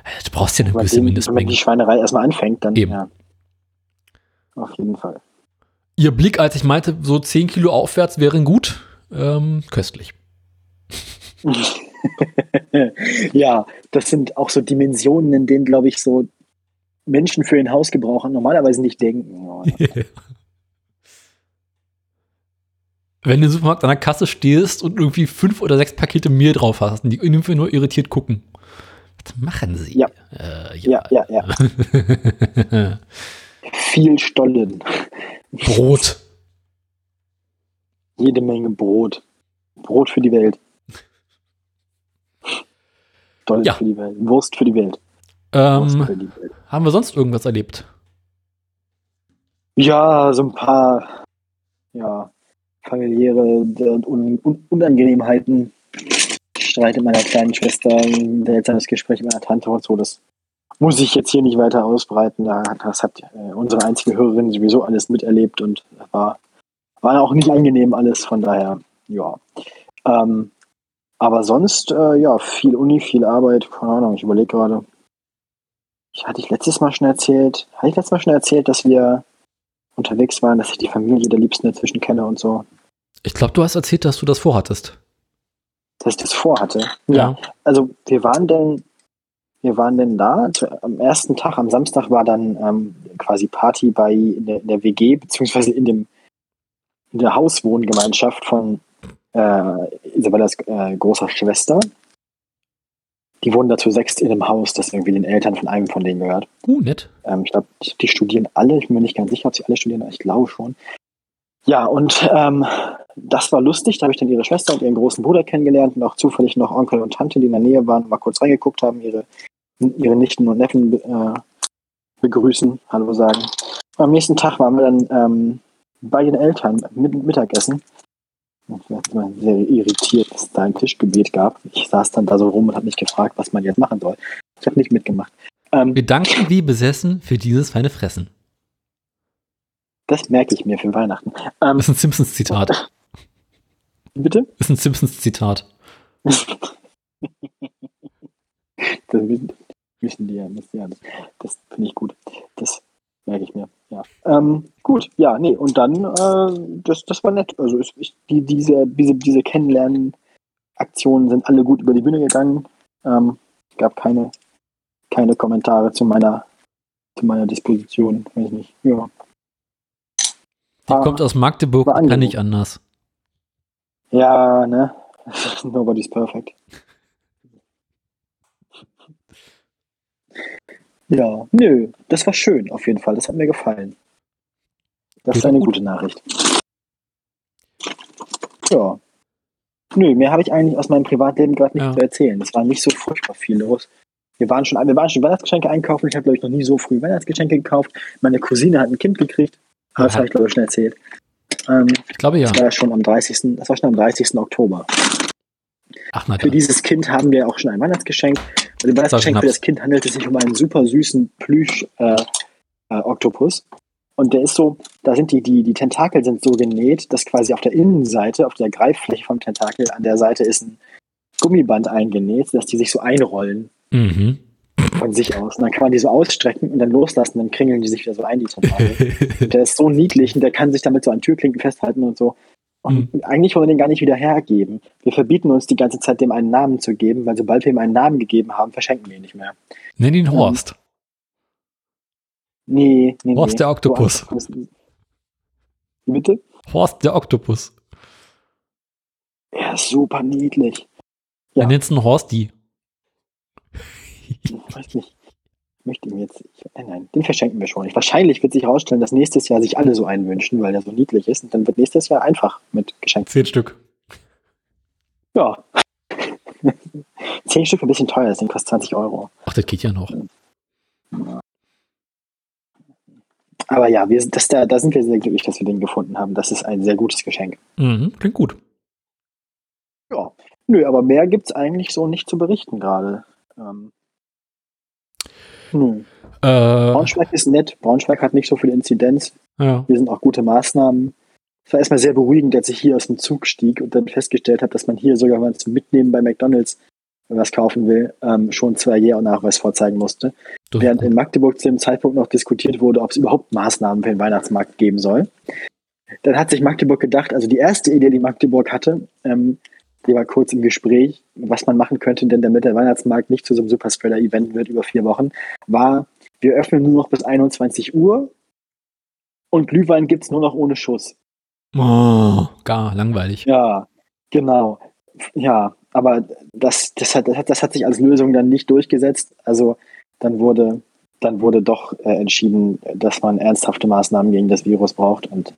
Äh, Du brauchst ja eine Wenn gewisse wenn man Mindestmenge. die Schweinerei erstmal anfängt, dann Eben. ja. Auf jeden Fall. Ihr Blick, als ich meinte, so 10 Kilo aufwärts wären gut, ähm, köstlich. ja, das sind auch so Dimensionen, in denen, glaube ich, so Menschen für den Hausgebrauch normalerweise nicht denken. Oh, Wenn du im Supermarkt an der Kasse stehst und irgendwie fünf oder sechs Pakete Mehl drauf hast und die irgendwie nur irritiert gucken. Was machen sie? Ja. Äh, ja, ja, ja. Viel Stollen. Brot. Jede Menge Brot. Brot für die Welt. Stollen Ja. für die Welt. Wurst für die Welt. Ähm, für die Welt. haben wir sonst irgendwas erlebt? Ja, so ein paar ja, familiäre Unangenehmheiten. Streit mit meiner kleinen Schwester, ein seltsames Gespräch mit meiner Tante und so. Das muss ich jetzt hier nicht weiter ausbreiten. Das hat äh, unsere einzige Hörerin sowieso alles miterlebt und war, war auch nicht angenehm alles. Von daher, ja. Ähm, aber sonst, äh, ja, viel Uni, viel Arbeit. Keine Ahnung, ich überlege gerade. Ich hatte ich letztes Mal schon erzählt, hatte ich letztes Mal schon erzählt, dass wir unterwegs waren, dass ich die Familie der Liebsten dazwischen kenne und so, Ich glaube, du hast erzählt, dass du das vorhattest. Dass ich das vorhatte. Also wir waren denn, wir waren denn da, am ersten Tag, am Samstag war dann ähm, quasi Party bei in der, in der WG, beziehungsweise in dem in der Hauswohngemeinschaft von äh, Isabellas äh, großer Schwester. Die wohnen da zu sechst in einem Haus, das irgendwie den Eltern von einem von denen gehört. Uh, nett. Ähm, ich glaube, die studieren alle. Ich bin mir nicht ganz sicher, ob sie alle studieren, aber ich glaube schon. Ja, und ähm, das war lustig. Da habe ich dann ihre Schwester und ihren großen Bruder kennengelernt und auch zufällig noch Onkel und Tante, die in der Nähe waren, mal kurz reingeguckt haben, ihre, ihre Nichten und Neffen äh, begrüßen, Hallo sagen. Am nächsten Tag waren wir dann ähm, bei den Eltern mit Mittagessen. Ich war sehr irritiert, dass es da ein Tischgebet gab. Ich saß dann da so rum und habe mich gefragt, was man jetzt machen soll. Ich habe nicht mitgemacht. Ähm, Wir danken wie besessen für dieses feine Fressen. Das merke ich mir für Weihnachten. Ähm, Das ist ein Simpsons-Zitat. bitte? Das ist ein Simpsons-Zitat. Das wissen, wissen die ja, wissen ja. Das, das finde ich gut. Das merke ich mir. Ja. Ähm, gut, ja, nee, und dann, äh, das, das war nett. Also ich, ich, die, diese, diese, diese Kennenlernen-Aktionen sind alle gut über die Bühne gegangen. Ähm, gab keine, keine Kommentare zu meiner, zu meiner Disposition. Weiß nicht. Ja. Die Ah, kommt aus Magdeburg, kann nicht anders. Ja, ne? Nobody's perfect. Ja, nö, das war schön auf jeden Fall. Das hat mir gefallen. Das ist eine gut. gute Nachricht. Ja. Nö, mehr habe ich eigentlich aus meinem Privatleben gerade nicht Ja. zu erzählen. Es war nicht so furchtbar viel los. Wir waren schon, wir waren schon Weihnachtsgeschenke einkaufen. Ich habe, glaube ich, noch nie so früh Weihnachtsgeschenke gekauft. Meine Cousine hat ein Kind gekriegt. Aber das habe ich, glaube ich, schon erzählt. Ähm, Ich glaube ja. das war schon am 30. Das war schon am 30. Oktober. Ach, na Für dieses Kind haben wir auch schon ein Weihnachtsgeschenk. Und im Weihnachtsgeschenk für das Kind handelt es sich um einen super süßen Plüsch-Oktopus. und der ist so, da sind die, die, die Tentakel sind so genäht, dass quasi auf der Innenseite, auf der Greiffläche vom Tentakel, an der Seite ist ein Gummiband eingenäht, dass die sich so einrollen Mhm. Von sich aus. Und dann kann man die so ausstrecken und dann loslassen, dann kringeln die sich wieder so ein, die. Und der ist so niedlich und der kann sich damit so an Türklinken festhalten und so. Und eigentlich wollen wir den gar nicht wieder hergeben. Wir verbieten uns die ganze Zeit, dem einen Namen zu geben, weil sobald wir ihm einen Namen gegeben haben, verschenken wir ihn nicht mehr. Nenn ihn Horst. Nee, nee, Horst nee. der Oktopus. Bitte? Horst der Oktopus. Er ist super niedlich. Ja. Er nennt ihn Horsti. Ich weiß nicht. Ich möchte ihm jetzt. Ich, nein, nein, den verschenken wir schon. Wahrscheinlich wird sich herausstellen, dass nächstes Jahr sich alle so einen wünschen, weil er so niedlich ist. Und dann wird nächstes Jahr einfach mit Geschenken. Zehn Stück. Ja. Zehn Stück ein bisschen teuer, das Ding kostet 20 Euro. Ach, das geht ja noch. Aber ja, wir, sind- das, da, da sind wir sehr glücklich, dass wir den gefunden haben. Das ist ein sehr gutes Geschenk. Mhm. Klingt gut. Ja. Nö, aber mehr gibt es eigentlich so nicht zu berichten gerade. Ähm, nö. Äh, Braunschweig ist nett. Braunschweig hat nicht so viel Inzidenz. ja. Hier sind auch gute Maßnahmen. Es war erstmal sehr beruhigend, als ich hier aus dem Zug stieg und dann festgestellt habe, dass man hier sogar, wenn man zum Mitnehmen bei McDonalds was kaufen will, ähm, schon zwei Jahre Nachweis vorzeigen musste. Das Während in Magdeburg zu dem Zeitpunkt noch diskutiert wurde, ob es überhaupt Maßnahmen für den Weihnachtsmarkt geben soll. Dann hat sich Magdeburg gedacht, also die erste Idee, die Magdeburg hatte, ähm, die war kurz im Gespräch, was man machen könnte, denn damit der Weihnachtsmarkt nicht zu so einem Superspreader-Event wird über vier Wochen, war, wir öffnen nur noch bis 21 Uhr und Glühwein gibt's nur noch ohne Schuss. oh, gar langweilig. Ja, genau. Ja, aber das, das, hat, das, hat, das hat sich als Lösung dann nicht durchgesetzt. Also dann wurde, dann wurde doch äh, entschieden, dass man ernsthafte Maßnahmen gegen das Virus braucht. Und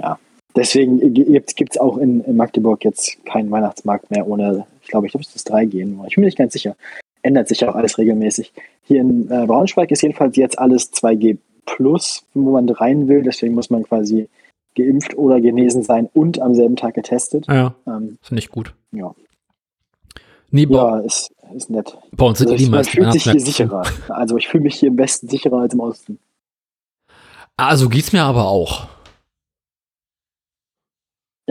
ja, deswegen gibt es auch in, in Magdeburg jetzt keinen Weihnachtsmarkt mehr ohne, ich glaube, ich glaube, es ist 3G. nur. Ich bin mir nicht ganz sicher. Ändert sich auch alles regelmäßig. Hier in äh, Braunschweig ist jedenfalls jetzt alles 2G plus, wo man rein will. Deswegen muss man quasi geimpft oder genesen sein und am selben Tag getestet. Ja, Ähm, finde ich gut. ja, Nee, ja ist, ist nett. bei uns sind Also die ich, man fühlt sich hier sicherer. Also ich fühle mich hier im Westen sicherer als im Osten. Also geht's mir aber auch.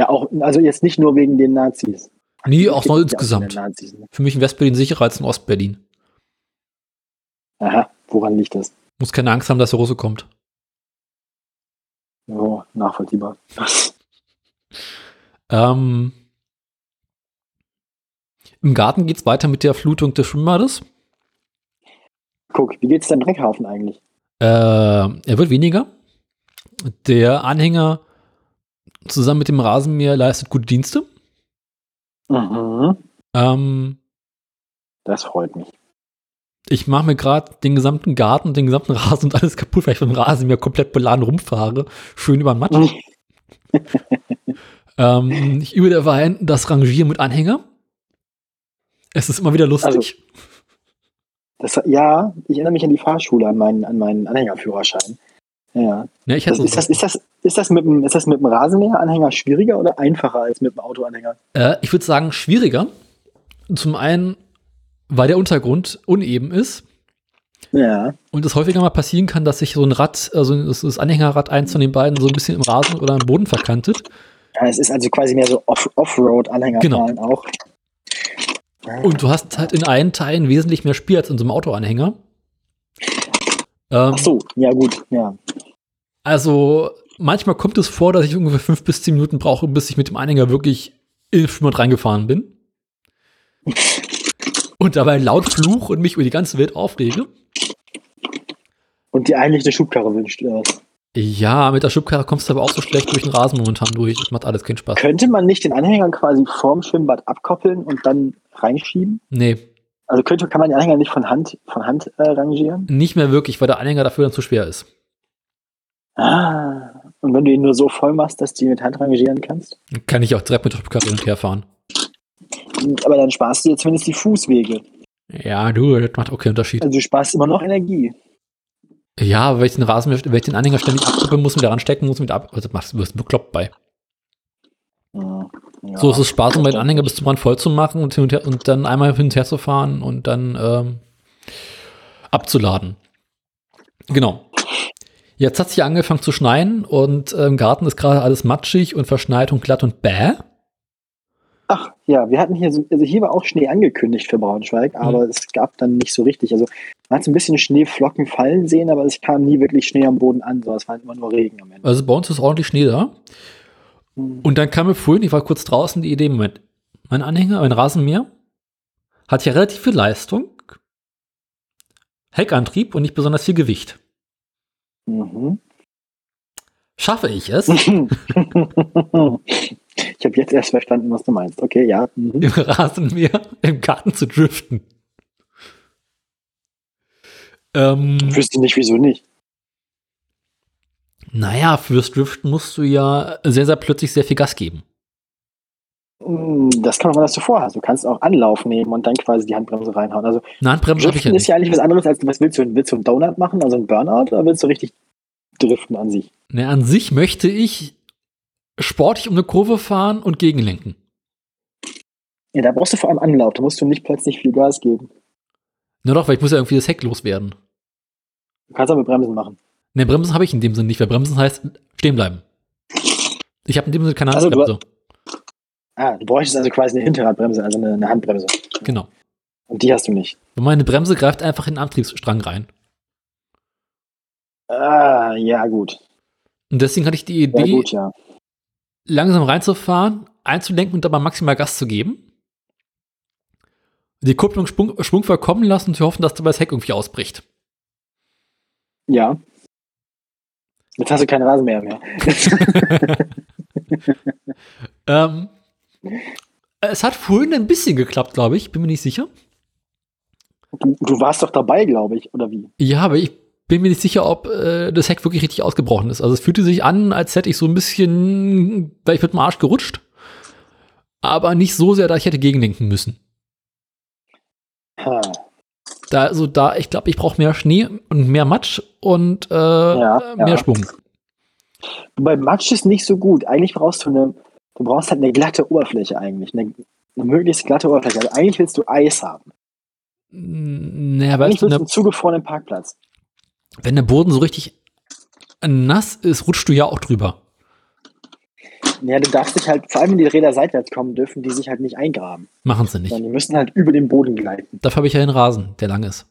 Ja, auch, also jetzt nicht nur wegen den Nazis. Nee, auch Es noch insgesamt. Nazis, ne? Für mich in Westberlin sicherer als in Ostberlin. Aha, woran liegt das? Muss keine Angst haben, dass der Russe kommt. So, nachvollziehbar. Ähm, Im Garten geht's weiter mit der Flutung des Schwimmbades. Guck, wie geht's deinem Dreckhaufen eigentlich? Äh, er wird weniger. Der Anhänger zusammen mit dem Rasenmäher leistet gute Dienste. Mhm. Ähm, Das freut mich. ich mache mir gerade den gesamten Garten, den gesamten Rasen und alles kaputt, weil ich mit dem Rasenmäher komplett beladen rumfahre. Schön über den Matsch. ähm, ich übe derweil das Rangieren mit Anhänger. Es ist immer wieder lustig. Das, ja, ich erinnere mich an die Fahrschule, an meinen, an meinen Anhängerführerschein. Ja. ja, ich Das, ist, das, ist, das, ist, das mit dem, ist das mit dem Rasenmäher-Anhänger schwieriger oder einfacher als mit dem Autoanhänger? Äh, ich würde sagen, schwieriger. Zum einen, weil der Untergrund uneben ist Ja. und es häufiger mal passieren kann, dass sich so ein Rad, also das, Anhängerrad, eins von den beiden, so ein bisschen im Rasen oder im Boden verkantet. ja. Es ist also quasi mehr so Off- Offroad-Anhänger Genau. auch. Und du hast halt in allen Teilen wesentlich mehr Spiel als in so einem Autoanhänger. Ähm, Ach so, ja gut, ja. Also manchmal kommt es vor, dass ich ungefähr fünf bis zehn Minuten brauche, bis ich mit dem Anhänger wirklich in den Schwimmbad reingefahren bin. Und dabei laut fluch und mich über die ganze Welt aufrege. Und dir eigentlich eine Schubkarre wünscht, oder was? Ja, mit der Schubkarre kommst du aber auch so schlecht durch den Rasen momentan durch. Das macht alles keinen Spaß. Könnte man nicht den Anhänger quasi vorm Schwimmbad abkoppeln und dann reinschieben? Nee, Also könnte, kann man den Anhänger nicht von Hand, von Hand äh, rangieren? nicht mehr wirklich, weil der Anhänger dafür dann zu schwer ist. Ah. Und wenn du ihn nur so voll machst, dass du ihn mit Hand rangieren kannst? Kann ich auch direkt mit Schubkarre hin und her fahren. Aber dann sparst du dir zumindest die Fußwege. Ja, du, das macht auch keinen Unterschied. Also du sparst immer noch Energie. Ja, wenn ich den Rasen, wenn ich den Anhänger ständig abkuppeln muss, wieder ranstecken muss, wieder ab, also machst du wirst bekloppt bei. Ja. So ist es Spaß, um den Anhänger bis zum Rand voll zu machen und, hin und, her, und dann einmal hin und her zu fahren und dann ähm, abzuladen. Genau. Jetzt hat es hier angefangen zu schneien und äh, im Garten ist gerade alles matschig und verschneit und glatt und bäh. Ach ja, wir hatten hier so, also hier war auch Schnee angekündigt für Braunschweig, aber es gab dann nicht so richtig. Also man hat so ein bisschen Schneeflocken fallen sehen, aber es kam nie wirklich Schnee am Boden an, so es war immer nur Regen am Ende. Also bei uns ist ordentlich Schnee da. Und dann kam mir vorhin, ich war kurz draußen, die Idee, Moment, mein Anhänger, mein Rasenmäher, hat ja relativ viel Leistung, Heckantrieb und nicht besonders viel Gewicht. Mhm. Schaffe ich es, ich habe jetzt erst verstanden, was du meinst. Okay, ja. Mhm. im Rasenmäher im Garten zu driften? Ähm, Ich wüsste nicht, wieso nicht. Naja, fürs Driften musst du ja sehr, sehr plötzlich sehr viel Gas geben. Mm, Das kann man, was du vorhast. Du kannst auch Anlauf nehmen und dann quasi die Handbremse reinhauen. Also Eine Handbremse habe ich ja Driften ist nicht. ja eigentlich was anderes als was willst du? Willst du einen Donut machen, also einen Burnout, oder willst du richtig driften an sich? Ne, an sich möchte ich sportlich um eine Kurve fahren und gegenlenken. Ja, da brauchst du vor allem Anlauf. Da musst du nicht plötzlich viel Gas geben. Na doch, weil ich muss ja irgendwie das Heck loswerden. Du kannst mit Bremsen machen. Ne, Bremsen habe ich in dem Sinne nicht, weil Bremsen heißt stehen bleiben. Ich habe in dem Sinne keine Also, du- Handbremse. Ah, du bräuchtest also quasi eine Hinterradbremse, also eine, eine Handbremse. Genau. Und die hast du nicht. Und meine Bremse greift einfach in den Antriebsstrang rein. Ah, ja, gut. Und deswegen hatte ich die Ja, Idee, gut, ja. langsam reinzufahren, einzulenken und dabei maximal Gas zu geben. Die Kupplung schwung, schwungvoll kommen lassen und zu hoffen, dass dabei das Heck irgendwie ausbricht. Ja. Jetzt hast du keinen Rasenmäher mehr. ähm, es hat vorhin ein bisschen geklappt, glaube ich. Bin mir nicht sicher. Du, du warst doch dabei, glaube ich, oder wie? Ja, aber ich bin mir nicht sicher, ob äh, das Heck wirklich richtig ausgebrochen ist. Also es fühlte sich an, als hätte ich so ein bisschen, wäre ich mit dem Arsch gerutscht. Aber nicht so sehr, dass ich hätte gegenlenken müssen. Ha. Da, also da, ich glaube, ich brauche mehr Schnee und mehr Matsch und äh, Ja, mehr ja. Schwung. Bei Matsch ist nicht so gut. Eigentlich brauchst du eine, du brauchst halt eine glatte Oberfläche eigentlich. Eine, eine möglichst glatte Oberfläche. Also eigentlich willst du Eis haben. Naja, Eigentlich willst du ne, einen zugefrorenen Parkplatz. wenn der Boden so richtig nass ist, rutscht du ja auch drüber. Ja, du darfst dich halt, vor allem wenn die Räder seitwärts kommen, dürfen die sich halt nicht eingraben. Machen sie nicht. Sondern die müssen halt über den Boden gleiten. Dafür habe ich ja den Rasen, der lang ist.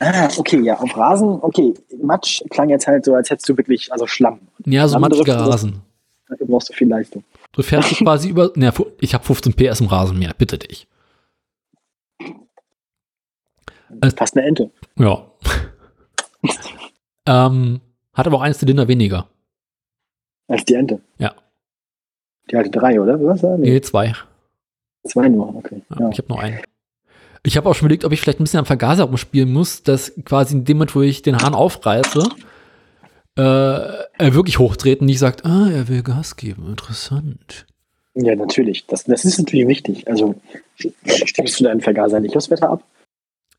Ah, okay, ja, auf Rasen, okay. Matsch klang jetzt halt so, als hättest du wirklich, also Schlamm. Ja, so Andere matschiger. Rasen. Dafür brauchst du viel Leistung. Du fährst quasi über. Na, fu- ich habe 15 PS im Rasen mehr, bitte dich. Äh, Fast eine Ente. Ja. ähm, hat aber auch einen Zylinder weniger. Als die Ente. Ja. Die hatte drei, oder? Was? Nee, Nee, zwei. zwei nur, okay. Ja, Ja. Ich habe nur einen. Ich habe auch schon überlegt, ob ich vielleicht ein bisschen am Vergaser rumspielen muss, dass quasi in dem Moment, wo ich den Hahn aufreiße, äh, er wirklich hochdreht und nicht sagt, ah, er will Gas geben. Interessant. ja, natürlich. Das, das ist natürlich wichtig. Also stimmst du deinen Vergaser nicht aufs Wetter ab?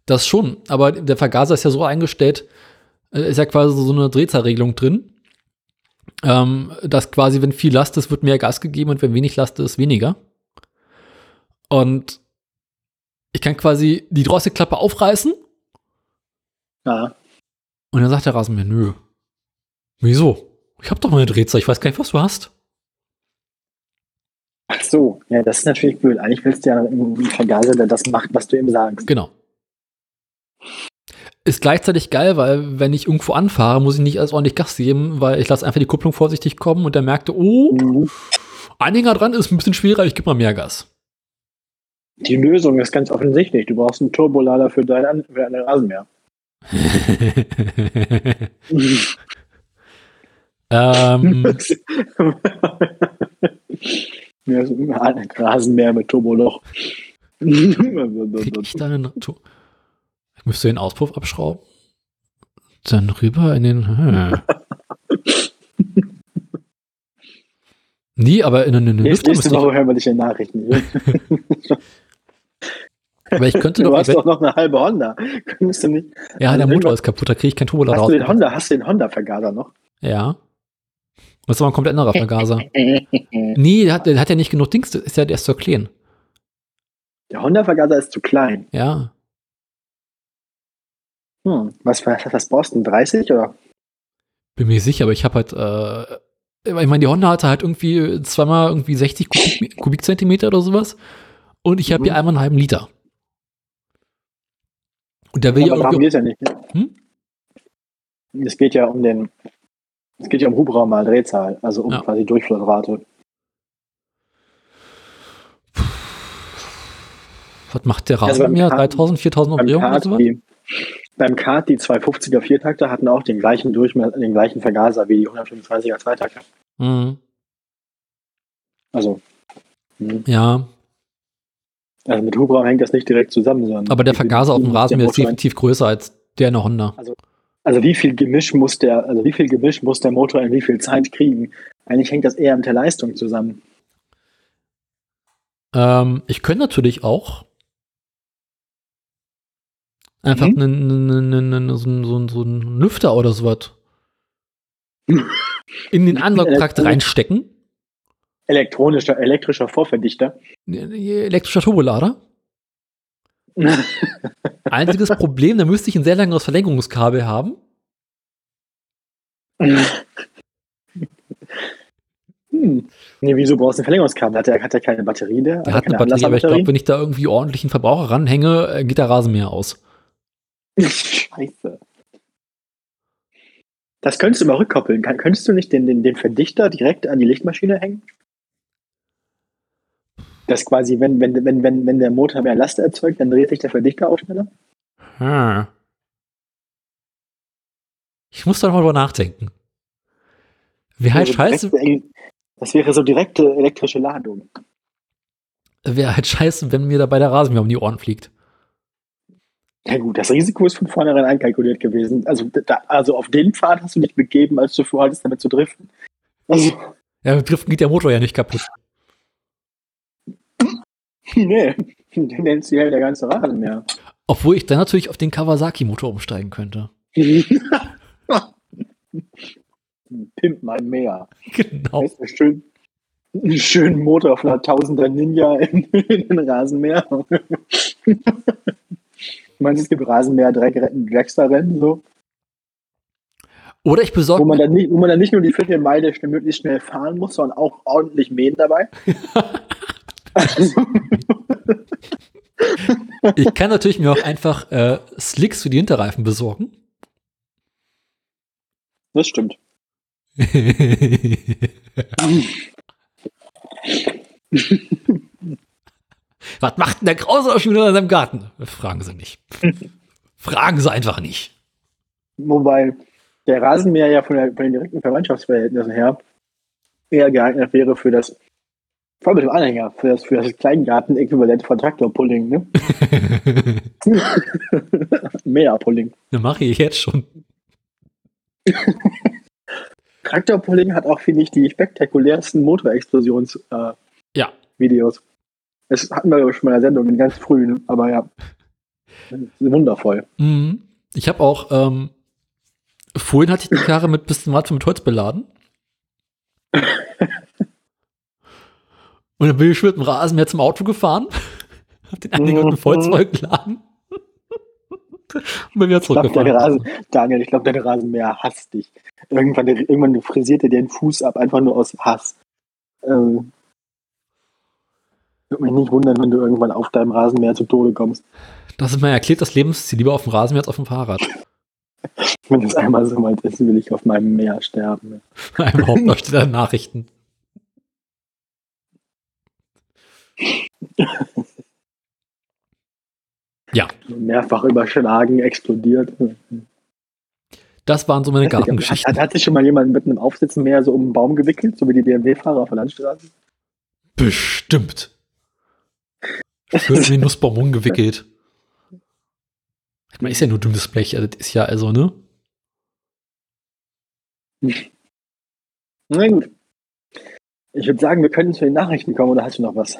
Das schon, aber der Vergaser ist ja so eingestellt, äh, ist ja quasi so eine Drehzahlregelung drin, ähm, dass quasi, wenn viel Last ist, wird mehr Gas gegeben und wenn wenig Last ist, weniger. Und ich kann quasi die Drosselklappe aufreißen Ja. und dann sagt der Rasenmäher, nö. Wieso? Ich hab doch meine Drehzahl, ich weiß gar nicht, was du hast. Ach so, ja, das ist natürlich blöd. Eigentlich willst du ja einen Vergaser, der das macht, was du ihm sagst. Genau. Ist gleichzeitig geil, weil wenn ich irgendwo anfahre, muss ich nicht als ordentlich Gas geben, weil ich lasse einfach die Kupplung vorsichtig kommen und der merkte, oh, Mhm. Anhänger dran ist ein bisschen schwerer, ich gebe mal mehr Gas. Die Lösung ist ganz offensichtlich. Du brauchst einen Turbolader für deinen, für deinen Rasenmäher. Ähm, Rasenmäher mit Turboloch. krieg ich da einen. Tu- Ich müsste den Auspuff abschrauben. Dann rüber in den. Hm. Nee, aber in müsste nächste ich. Woche hören wir dich in Nachrichten. Aber ich könnte Du doch. hast doch noch eine halbe Honda. Könntest du nicht? Ja, der also Motor ist kaputt, da kriege ich kein Hast du den raus. Honda, hast du den Honda-Vergaser noch? Ja. Das ist aber ein komplett anderer Vergaser. Nee, der hat, der hat ja nicht genug Dings, der ist ja, der ist so klein. Der Honda-Vergaser ist zu klein. Ja. Hm. Was, was, was brauchst du? 30 oder? Bin mir sicher, aber ich habe halt, äh, ich meine, die Honda hatte halt irgendwie zweimal irgendwie 60 Kubik, Kubikzentimeter oder sowas. Und ich habe Mhm. hier einmal einen halben Liter. Und da will ich Aber darum auch. geht ja nicht. ne? Hm? Es geht ja um den, es geht ja um Hubraum mal Drehzahl, also um Ja. quasi Durchflussrate. Was macht der Also beim Rasenmäher? Kart- 3000, 4000 Beim Umdrehungen oder sowas? Beim Kart, die 250er Viertakter hatten auch den gleichen Durchmesser, den gleichen Vergaser wie die 125er Zweitakter. Mhm. Also, hm. Ja, also mit Hubraum hängt das nicht direkt zusammen, sondern aber der Vergaser auf dem Rasenmäher ist definitiv größer als der in der Honda. Also wie viel Gemisch muss der, also wie viel Gemisch muss der Motor in wie viel Zeit kriegen? Eigentlich hängt das eher mit der Leistung zusammen. Ähm, ich könnte natürlich auch einfach Mhm. einen, einen, so, einen, so, so einen Lüfter oder sowas in den Ansaugtrakt reinstecken. Elektronischer, elektrischer Vorverdichter. Elektrischer Turbolader. Einziges Problem, da müsste ich ein sehr langes Verlängerungskabel haben. Hm. Nee, wieso brauchst du ein Verlängerungskabel? Hat er hat er keine Batterie da? Der hat eine Batterie, aber ich glaube, wenn ich da irgendwie ordentlichen Verbraucher ranhänge, äh, geht der Rasenmäher aus. Scheiße. Das könntest du mal rückkoppeln. Kann, könntest du nicht den, den, den Verdichter direkt an die Lichtmaschine hängen? Das quasi, wenn, wenn, wenn, wenn, wenn der Motor mehr Last erzeugt, dann dreht sich der Verdichter auch schneller? Hm. Ich muss da noch mal drüber nachdenken. Wäre halt scheiße, direkte- Das wäre so direkte elektrische Ladung. wäre halt scheiße, wenn mir dabei der Rasenmäher um die Ohren fliegt. Ja gut, das Risiko ist von vornherein einkalkuliert gewesen. Also, da, also auf den Pfad hast du dich begeben, als du vorhattest, damit zu driften. Also, Ja, mit Driften geht der Motor ja nicht kaputt. nee, den nennst du ja der ganze Rasen mehr. Obwohl ich dann natürlich auf den Kawasaki-Motor umsteigen könnte. Pimp mal mehr. Genau. Weißt du, schön, einen schönen Motor von einer Tausender Ninja in, in den Rasenmäher. Meinst du, es gibt Rasenmäher Dragster-Rennen, so? Oder ich Wo besorge man, mir, dann nicht, wo man dann nicht nur die Viertelmeile schnell, möglichst schnell fahren muss, sondern auch ordentlich mähen dabei. also, ich kann natürlich mir auch einfach äh, Slicks für die Hinterreifen besorgen. das stimmt. Was macht denn der Krause schon wieder in seinem Garten? Fragen Sie nicht. Fragen Sie einfach nicht. Wobei der Rasenmäher ja von, der, von den direkten Verwandtschaftsverhältnissen her eher geeignet wäre für das, vor allem mit dem Anhänger, für das, für das Kleingarten-Äquivalent von Traktorpulling, ne? Mäherpulling. Das mache ich jetzt schon. Traktorpulling hat auch, finde ich, die spektakulärsten Motorexplosions-Videos. Ja. Videos. Das hatten wir glaub ich, schon mal in der Sendung, ganz früh, ne? aber ja. Wundervoll. Mhm. Ich habe auch, ähm, vorhin hatte ich die Karre mit bisschen Watt mit Holz beladen. Und dann bin ich mit dem Rasenmäher zum Auto gefahren, hab den Anhänger mit dem Holz Mhm. vollgeladen und bin wieder Ich glaub, zurückgefahren. Rasen, Daniel, ich glaube, dein Rasenmäher hasst dich. Irgendwann, irgendwann frisiert er dir den Fuß ab, einfach nur aus Hass. Ähm, würde mich nicht wundern, wenn du irgendwann auf deinem Rasenmäher zu Tode kommst. Das ist mein erklärtes Lebensziel, lieber auf dem Rasenmäher als auf dem Fahrrad. Wenn es einmal so weit ist, will ich auf meinem Meer sterben. Einem Hauptdarsteller der Nachrichten. Ja, Mehrfach überschlagen, explodiert. Das waren so meine Hat, Gartengeschichten. hat, hat sich schon mal jemand mit einem Aufsitzmäher so um einen Baum gewickelt, so wie die DMW-Fahrer auf der Landstraße? Bestimmt. Schön in den Nussbaum rumgewickelt. Ich meine, ist ja nur dünnes Blech, also das ist ja also, ne? Na gut. Ich würde sagen, wir können zu den Nachrichten kommen, oder hast du noch was?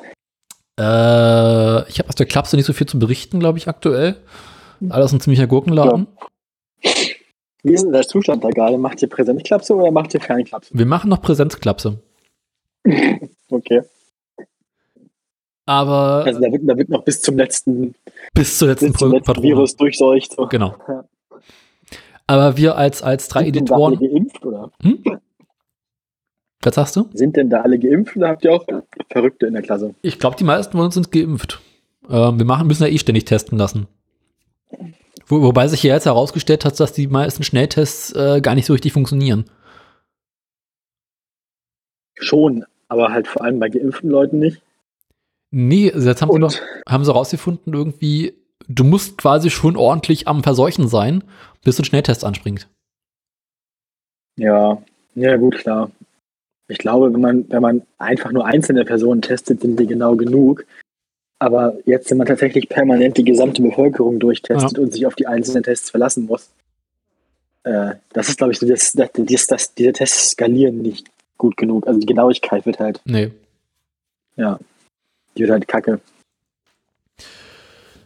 Äh, ich habe aus der Klapse nicht so viel zu berichten, glaube ich, aktuell. Alles ein ziemlicher Gurkenladen. Wie ist denn der Zustand da gerade? Macht ihr Präsenzklapse oder macht ihr Fernklapse? Wir machen noch Präsenzklapse. Okay. Aber Also da wird, da wird noch bis zum letzten, bis zur letzten bis zum letzten Patrone. Virus durchseucht. So. Genau. Ja. Aber wir als, als drei Sind denn da alle Editoren. geimpft, oder? Hm? Was sagst du? Sind denn da alle geimpft oder habt ihr auch Verrückte in der Klasse? Ich glaube, die meisten von uns sind geimpft. Ähm, wir machen, müssen ja eh ständig testen lassen. Wo, wobei sich ja jetzt herausgestellt hat, dass die meisten Schnelltests äh, gar nicht so richtig funktionieren. Schon, aber halt vor allem bei geimpften Leuten nicht. Nee, also jetzt haben sie, noch, haben sie rausgefunden, irgendwie, du musst quasi schon ordentlich am Verseuchen sein, bis ein Schnelltest anspringt. Ja, ja gut, klar. Ich glaube, wenn man, wenn man einfach nur einzelne Personen testet, sind die genau genug. Aber jetzt, wenn man tatsächlich permanent die gesamte Bevölkerung durchtestet und sich auf die einzelnen Tests verlassen muss, äh, das ist, glaube ich, so, das, das, das, das, diese Tests skalieren nicht gut genug. Also die Genauigkeit wird halt, Nee. ja, die wird halt kacke.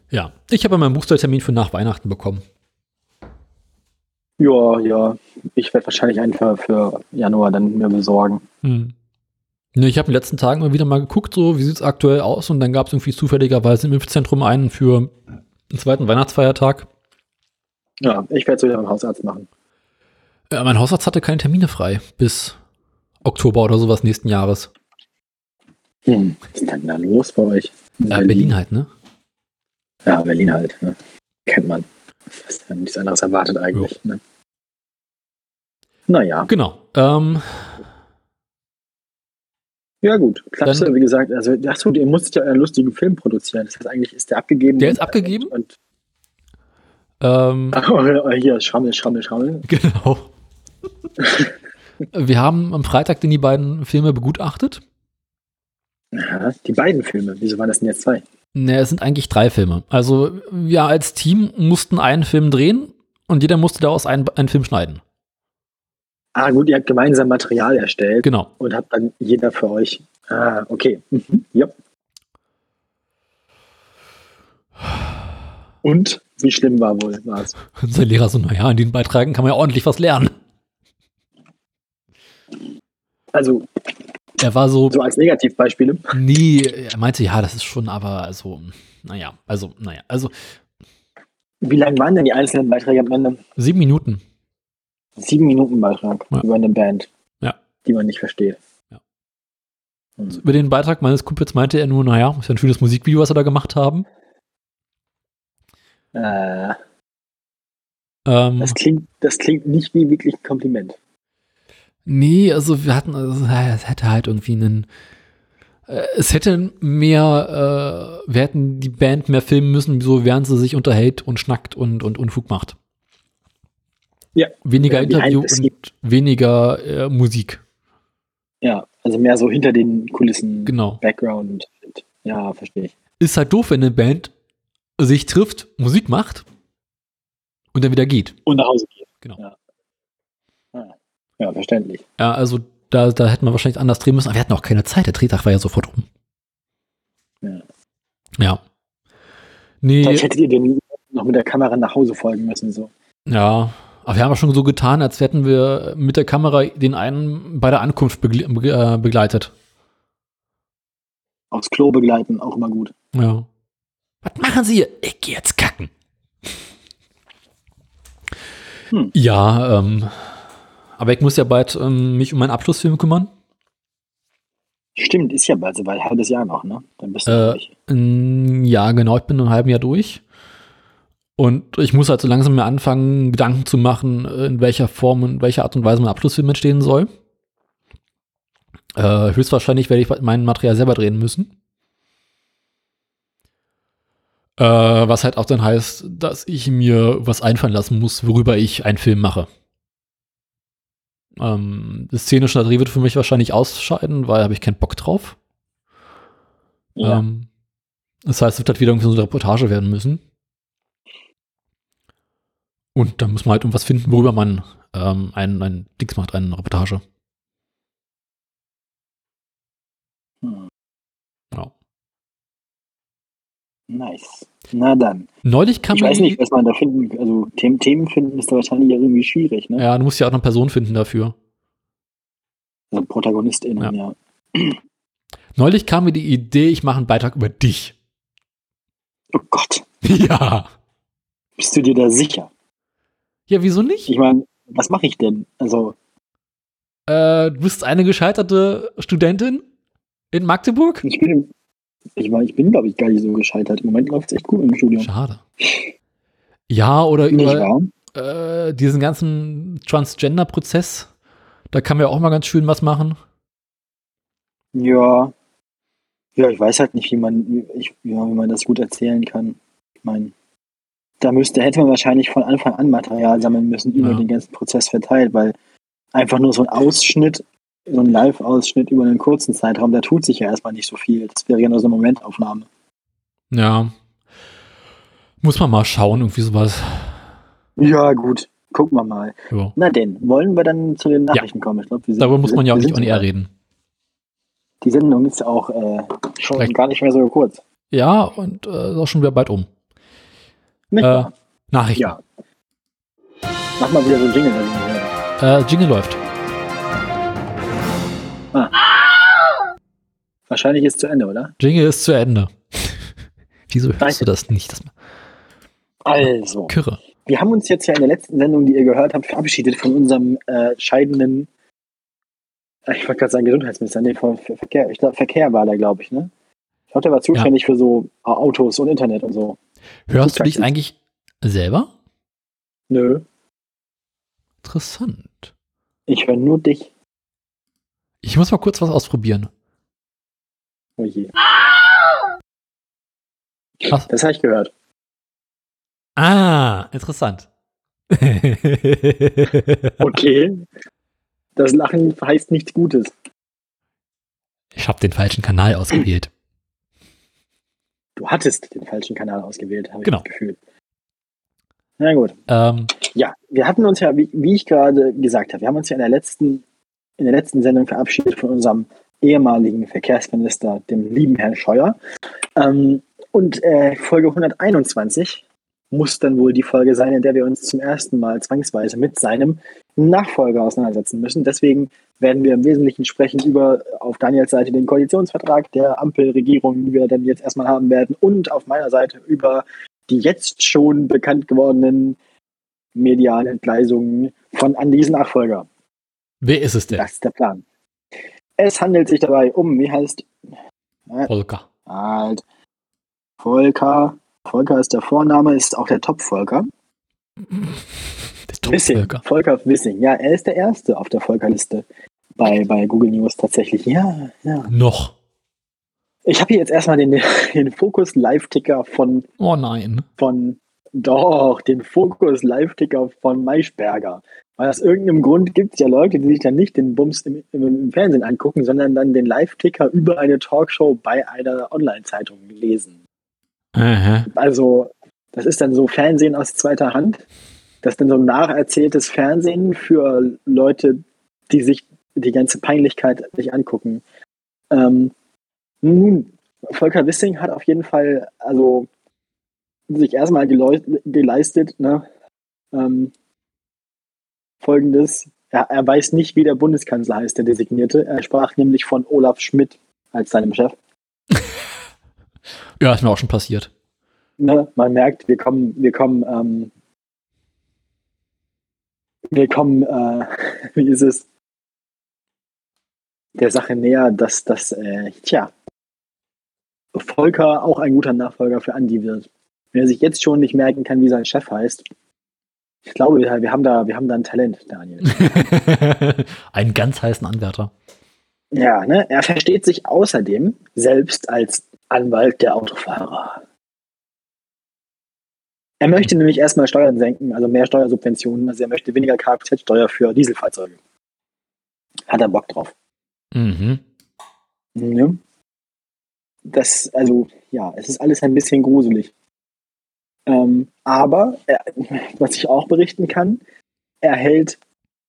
Ja. Ich habe meinen Boostertermin für nach Weihnachten bekommen. Ja, ja. Ich werde wahrscheinlich einen für, für Januar dann mir besorgen. Hm. Nee, ich habe in den letzten Tagen mal wieder mal geguckt, so wie sieht es aktuell aus und dann gab es irgendwie zufälligerweise im Impfzentrum einen für den zweiten Weihnachtsfeiertag. Ja, ich werde es wieder beim Hausarzt machen. Äh, mein Hausarzt hatte keine Termine frei bis Oktober oder sowas nächsten Jahres. Hm. Was ist denn da los bei euch? Äh, Berlin halt, ne? Ja, Berlin halt. Ne? Kennt man. Was ist denn nichts anderes erwartet eigentlich. Ne? Naja, Genau. Ähm, ja gut. Klasse, Dann- wie gesagt, also achso, ihr musstet ja einen lustigen Film produzieren. Das heißt, eigentlich ist der abgegeben. Der ist und- abgegeben? Und, ähm, oh, hier, Schrammel, Schrammel, Schrammel. genau. Wir haben am Freitag dann die beiden Filme begutachtet. Ja, die beiden Filme. Wieso waren das denn jetzt zwei? Ne, es sind eigentlich drei Filme. Also wir als Team mussten einen Film drehen und jeder musste daraus einen, einen Film schneiden. Ah, gut, ihr habt gemeinsam Material erstellt Genau. und habt dann jeder für euch. Ah, okay. Mhm. Ja. Und wie schlimm war wohl war's? Unser Lehrer so, naja, in den Beitragen kann man ja ordentlich was lernen. Also, Er war so, so als Negativbeispiele. nee, er meinte, ja, das ist schon, aber also, naja, also, naja, also Wie lang waren denn die einzelnen Beiträge am Ende? sieben Minuten. Sieben Minuten Beitrag Ja. über eine Band, Ja. die man nicht versteht. Ja. Hm. Über den Beitrag meines Kumpels meinte er nur, naja, ist ja ein schönes Musikvideo, was wir da gemacht haben. Äh, Ähm, das, klingt, das klingt nicht wie wirklich ein Kompliment. Nee, also wir hatten, also, es hätte halt irgendwie einen, äh, es hätte mehr, äh, wir hätten die Band mehr filmen müssen, so während sie sich unterhält und schnackt und, und Unfug macht. Ja. Weniger Ja, Interview und weniger äh, Musik. Ja, also mehr so hinter den Kulissen, Genau. Background. Ja, verstehe ich. Ist halt doof, wenn eine Band sich trifft, Musik macht und dann wieder geht. Und nach Hause geht. Genau. Ja, ja. Ja verständlich. Ja, also da, da hätten wir wahrscheinlich anders drehen müssen, aber wir hatten auch keine Zeit. Der Drehtag war ja sofort rum. Ja. Ja. Nee. Vielleicht hättet ihr den noch mit der Kamera nach Hause folgen müssen. So. Ja, aber wir haben ja schon so getan, als hätten wir mit der Kamera den einen bei der Ankunft begle be äh, begleitet. Aufs Klo begleiten, auch immer gut. Ja. Was machen Sie hier? Ich gehe jetzt kacken. Hm. Ja, ähm, aber ich muss ja bald ähm, mich um meinen Abschlussfilm kümmern. Stimmt, ist ja bald so bald, halbes Jahr noch, ne? Dann bist du Äh, durch. Ja, genau, ich bin in einem halben Jahr durch. Und ich muss halt so langsam mir anfangen, Gedanken zu machen, äh, in welcher Form und welcher Art und Weise mein Abschlussfilm entstehen soll. Äh, höchstwahrscheinlich werde ich mein Material selber drehen müssen. Äh, was halt auch dann heißt, dass ich mir was einfallen lassen muss, worüber ich einen Film mache. Ähm, szenische Dreh wird für mich wahrscheinlich ausscheiden, weil habe ich keinen Bock drauf. Ja. Ähm, das heißt, es wird halt wieder irgendwie so eine Reportage werden müssen. Und dann muss man halt irgendwas finden, worüber man ähm, ein, ein Dings macht, eine Reportage. Hm. Ja. Nice. Na dann. Neulich kam Ich weiß nicht, was man da finden, also Themen, Themen finden ist da wahrscheinlich ja irgendwie schwierig, ne? Ja, du musst ja auch noch eine Person finden dafür. Also ProtagonistInnen, ja. Neulich kam mir die Idee, ich mache einen Beitrag über dich. Oh Gott, Ja. bist du dir da sicher? Ja, wieso nicht? Ich meine, was mache ich denn? Also, Äh, du bist eine gescheiterte Studentin in Magdeburg? ich bin, ich meine, ich bin, glaube ich, gar nicht so gescheitert. Im Moment läuft es echt gut im Studium. Schade. Ja, oder über äh, diesen ganzen Transgender-Prozess. Da kann man ja auch mal ganz schön was machen. Ja. Ja, ich weiß halt nicht, wie man, wie- ich, ja, wie man das gut erzählen kann. Ich meine, da müsste, hätte man wahrscheinlich von Anfang an Material sammeln müssen über Ja. den ganzen Prozess verteilt, weil einfach nur so ein Ausschnitt, so ein Live-Ausschnitt über einen kurzen Zeitraum, da tut sich ja erstmal nicht so viel. Das wäre ja nur so eine Momentaufnahme. Ja. Muss man mal schauen, irgendwie sowas. Ja, gut. Gucken wir mal. Ja. Na denn, wollen wir dann zu den Nachrichten kommen? Ich glaub, wir sind, Darüber muss man ja auch nicht on air reden. Die Sendung ist auch äh, schon Recht. gar nicht mehr so kurz. Ja, und äh, ist auch schon wieder bald um. Äh? Nachrichten. Ja. Mach mal wieder so ein Jingle. Äh, Jingle läuft. Wahrscheinlich ist zu Ende, oder? Jingle ist zu Ende. Wieso hörst Danke. du das nicht? Das Also, Kirre. wir haben uns jetzt ja in der letzten Sendung, die ihr gehört habt, verabschiedet von unserem äh, scheidenden, äh, ich wollte gerade sagen Gesundheitsminister, nee, von Ver- Verkehr. Ich glaube, Verkehr war der, glaube ich, ne? Ich glaube, der war zuständig für so Au- Autos und Internet und so. Hörst du dich eigentlich selber? Nö, Interessant. ich höre nur dich. Ich muss mal kurz was ausprobieren. Oh je. Was? Das habe ich gehört. Ah, interessant. Okay. Das Lachen heißt nichts Gutes. ich habe den falschen Kanal ausgewählt. Du hattest den falschen Kanal ausgewählt, habe ich Genau. das Gefühl. Na gut. Ähm, Ja, wir hatten uns ja, wie, wie ich gerade gesagt habe, wir haben uns ja in der letzten, in der letzten Sendung verabschiedet von unserem ehemaligen Verkehrsminister, dem lieben Herrn Scheuer. Ähm, und äh, Folge 121 muss dann wohl die Folge sein, in der wir uns zum ersten Mal zwangsweise mit seinem Nachfolger auseinandersetzen müssen. Deswegen werden wir im Wesentlichen sprechen über auf Daniels Seite den Koalitionsvertrag der Ampelregierung, die wir dann jetzt erstmal haben werden, und auf meiner Seite über die jetzt schon bekannt gewordenen medialen Entgleisungen von Andys Nachfolger. Wer ist es denn? Das ist der Plan. Es handelt sich dabei um, wie heißt Volker. halt Volker. Volker ist der Vorname, ist auch der Top-Volker. Der Wissing. Top-Volker. Volker Wissing. Ja, er ist der Erste auf der Volkerliste bei, bei Google News tatsächlich. Ja, ja. Noch. Ich habe hier jetzt erstmal den, den Fokus-Live-Ticker von, Oh nein. von, doch, den Fokus-Live-Ticker von Maischberger. Weil aus irgendeinem Grund gibt es ja Leute, die sich dann nicht den Bums im, im, Fernsehen angucken, sondern dann den Live-Ticker über eine Talkshow bei einer Online-Zeitung lesen. Aha. Also, das ist dann so Fernsehen aus zweiter Hand. Das ist dann so ein nacherzähltes Fernsehen für Leute, die sich die ganze Peinlichkeit sich angucken. Ähm, nun, Volker Wissing hat auf jeden Fall also sich erstmal geleistet, ne? Ähm, Folgendes. Er, er weiß nicht, wie der Bundeskanzler heißt, der Designierte. Er sprach nämlich von Olaf Schmidt als seinem Chef. Ja, ist mir auch schon passiert. ne, man merkt, wir kommen, wir kommen, ähm, wir kommen, äh, wie ist es, der Sache näher, dass das, äh, tja, Volker auch ein guter Nachfolger für Andi wird. Wenn er sich jetzt schon nicht merken kann, wie sein Chef heißt, ich glaube, wir haben da, wir haben da ein Talent, Daniel. Einen ganz heißen Anwärter. Ja, ne? Er versteht sich außerdem selbst als Anwalt der Autofahrer. Er möchte nämlich erstmal Steuern senken, also mehr Steuersubventionen. Also er möchte weniger Kfz-Steuer für Dieselfahrzeuge. hat er Bock drauf. Mhm. Ja. Das, also, ja, es ist alles ein bisschen gruselig. Ähm, aber, äh, was ich auch berichten kann, er hält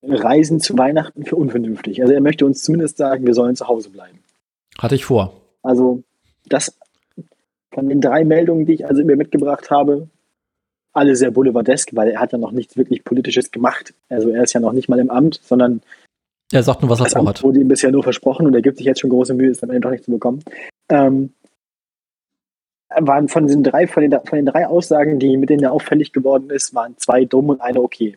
Reisen zu Weihnachten für unvernünftig. Also er möchte uns zumindest sagen, wir sollen zu Hause bleiben. Hatte ich vor. Also das von den drei Meldungen, die ich also mir mitgebracht habe, alle sehr boulevardesk, weil er hat ja noch nichts wirklich Politisches gemacht. Also er ist ja noch nicht mal im Amt, sondern Er sagt nur, was er vorhat. wurde ihm bisher nur versprochen und er gibt sich jetzt schon große Mühe, es am Ende doch nicht zu bekommen. Ähm, waren von den drei, von den, von den drei Aussagen, die mit denen er auffällig geworden ist, waren zwei dumm und eine okay.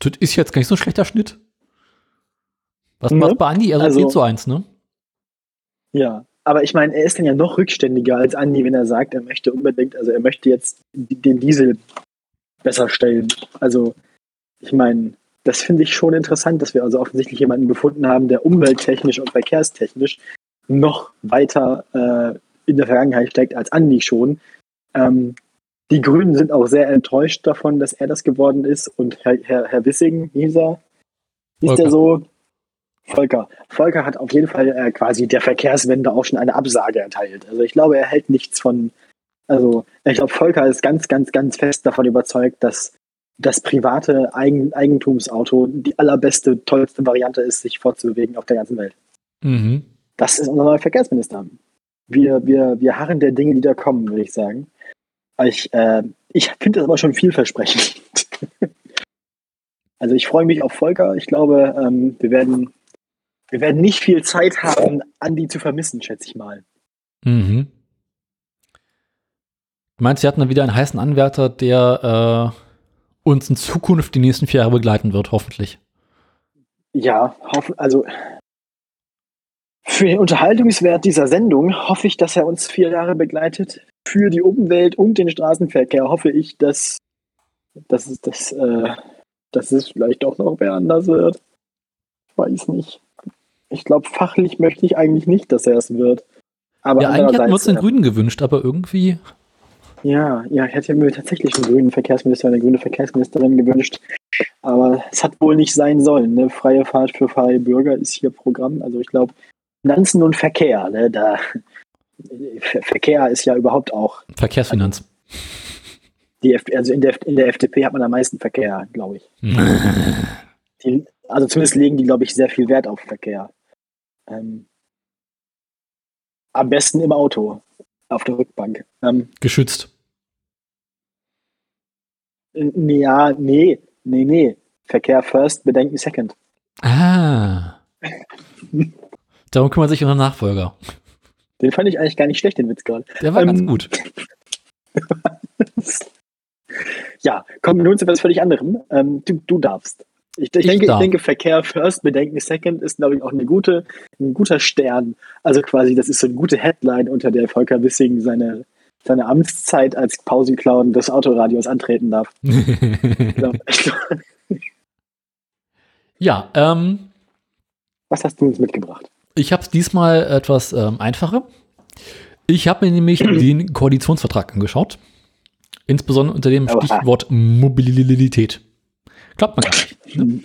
Das ist jetzt gar nicht so ein schlechter Schnitt. Was Ne? war bei Andi? Also, Also- 10 zu 1, ne? Ja, aber ich meine, er ist dann ja noch rückständiger als Andi, wenn er sagt, er möchte unbedingt, also er möchte jetzt den Diesel besser stellen. Also, ich meine, das finde ich schon interessant, dass wir also offensichtlich jemanden gefunden haben, der umwelttechnisch und verkehrstechnisch noch weiter äh, in der Vergangenheit steckt als Andi schon. Ähm, die Grünen sind auch sehr enttäuscht davon, dass er das geworden ist. Und Herr, Herr, Herr Wissing, er, hieß Volker. der so? Volker. Volker hat auf jeden Fall äh, quasi der Verkehrswende auch schon eine Absage erteilt. Also ich glaube, er hält nichts von, also ich glaube, Volker ist ganz, ganz, ganz fest davon überzeugt, dass das private Eigen, Eigentumsauto die allerbeste, tollste Variante ist, sich fortzubewegen auf der ganzen Welt. Mhm. Das ist unser neuer Verkehrsminister. Wir, wir, wir harren der Dinge, die da kommen, würde ich sagen. Ich, äh, ich finde das aber schon vielversprechend. also ich freue mich auf Volker. Ich glaube, ähm, wir, werden, wir werden nicht viel Zeit haben, Andi zu vermissen, schätze ich mal. Mhm. Du meinst, sie hatten dann wieder einen heißen Anwärter, der äh, uns in Zukunft die nächsten vier Jahre begleiten wird, hoffentlich. Ja, hoff, also für den Unterhaltungswert dieser Sendung hoffe ich, dass er uns vier Jahre begleitet. Für die Umwelt und den Straßenverkehr hoffe ich, dass, dass, es, dass, äh, dass es vielleicht doch noch wer anders wird. Ich weiß nicht. Ich glaube, fachlich möchte ich eigentlich nicht, dass er es wird. Aber Ja, eigentlich hatten wir uns den Grünen gewünscht, aber irgendwie. ja, ja, ich hätte mir tatsächlich einen grünen Verkehrsminister, eine grüne Verkehrsministerin gewünscht. Aber es hat wohl nicht sein sollen. Ne? Freie Fahrt für freie Bürger ist hier Programm. Also ich glaube, Finanzen und Verkehr, ne? da Ver- Verkehr ist ja überhaupt auch Verkehrsfinanz. die also in der, in der FDP hat man am meisten Verkehr, glaube ich. Die, also zumindest legen die, glaube ich, sehr viel Wert auf Verkehr. Ähm, am besten im Auto, auf der Rückbank. Ähm, Geschützt. n- ja, nee, nee, nee. Verkehr first, Bedenken second. Ah. Darum kümmert sich unser Nachfolger. Den fand ich eigentlich gar nicht schlecht, den Witz gerade. Der war Ähm, ganz gut. Ja, kommen wir nun zu etwas völlig anderem. Ähm, du, du darfst. Ich, ich, Ich denke, ich darf. denke, Verkehr first, Bedenken second ist, glaube ich, auch eine gute, ein guter Stern. Also quasi, das ist so eine gute Headline, unter der Volker Wissing seine, seine Amtszeit als Pausenclown des Autoradios antreten darf. Ich echt. ja, ähm, Was hast du uns mitgebracht? Ich habe es diesmal etwas ähm, einfacher. Ich habe mir nämlich den Koalitionsvertrag angeschaut. Insbesondere unter dem. Stichwort Mobilität. Glaubt man gar nicht. Ne?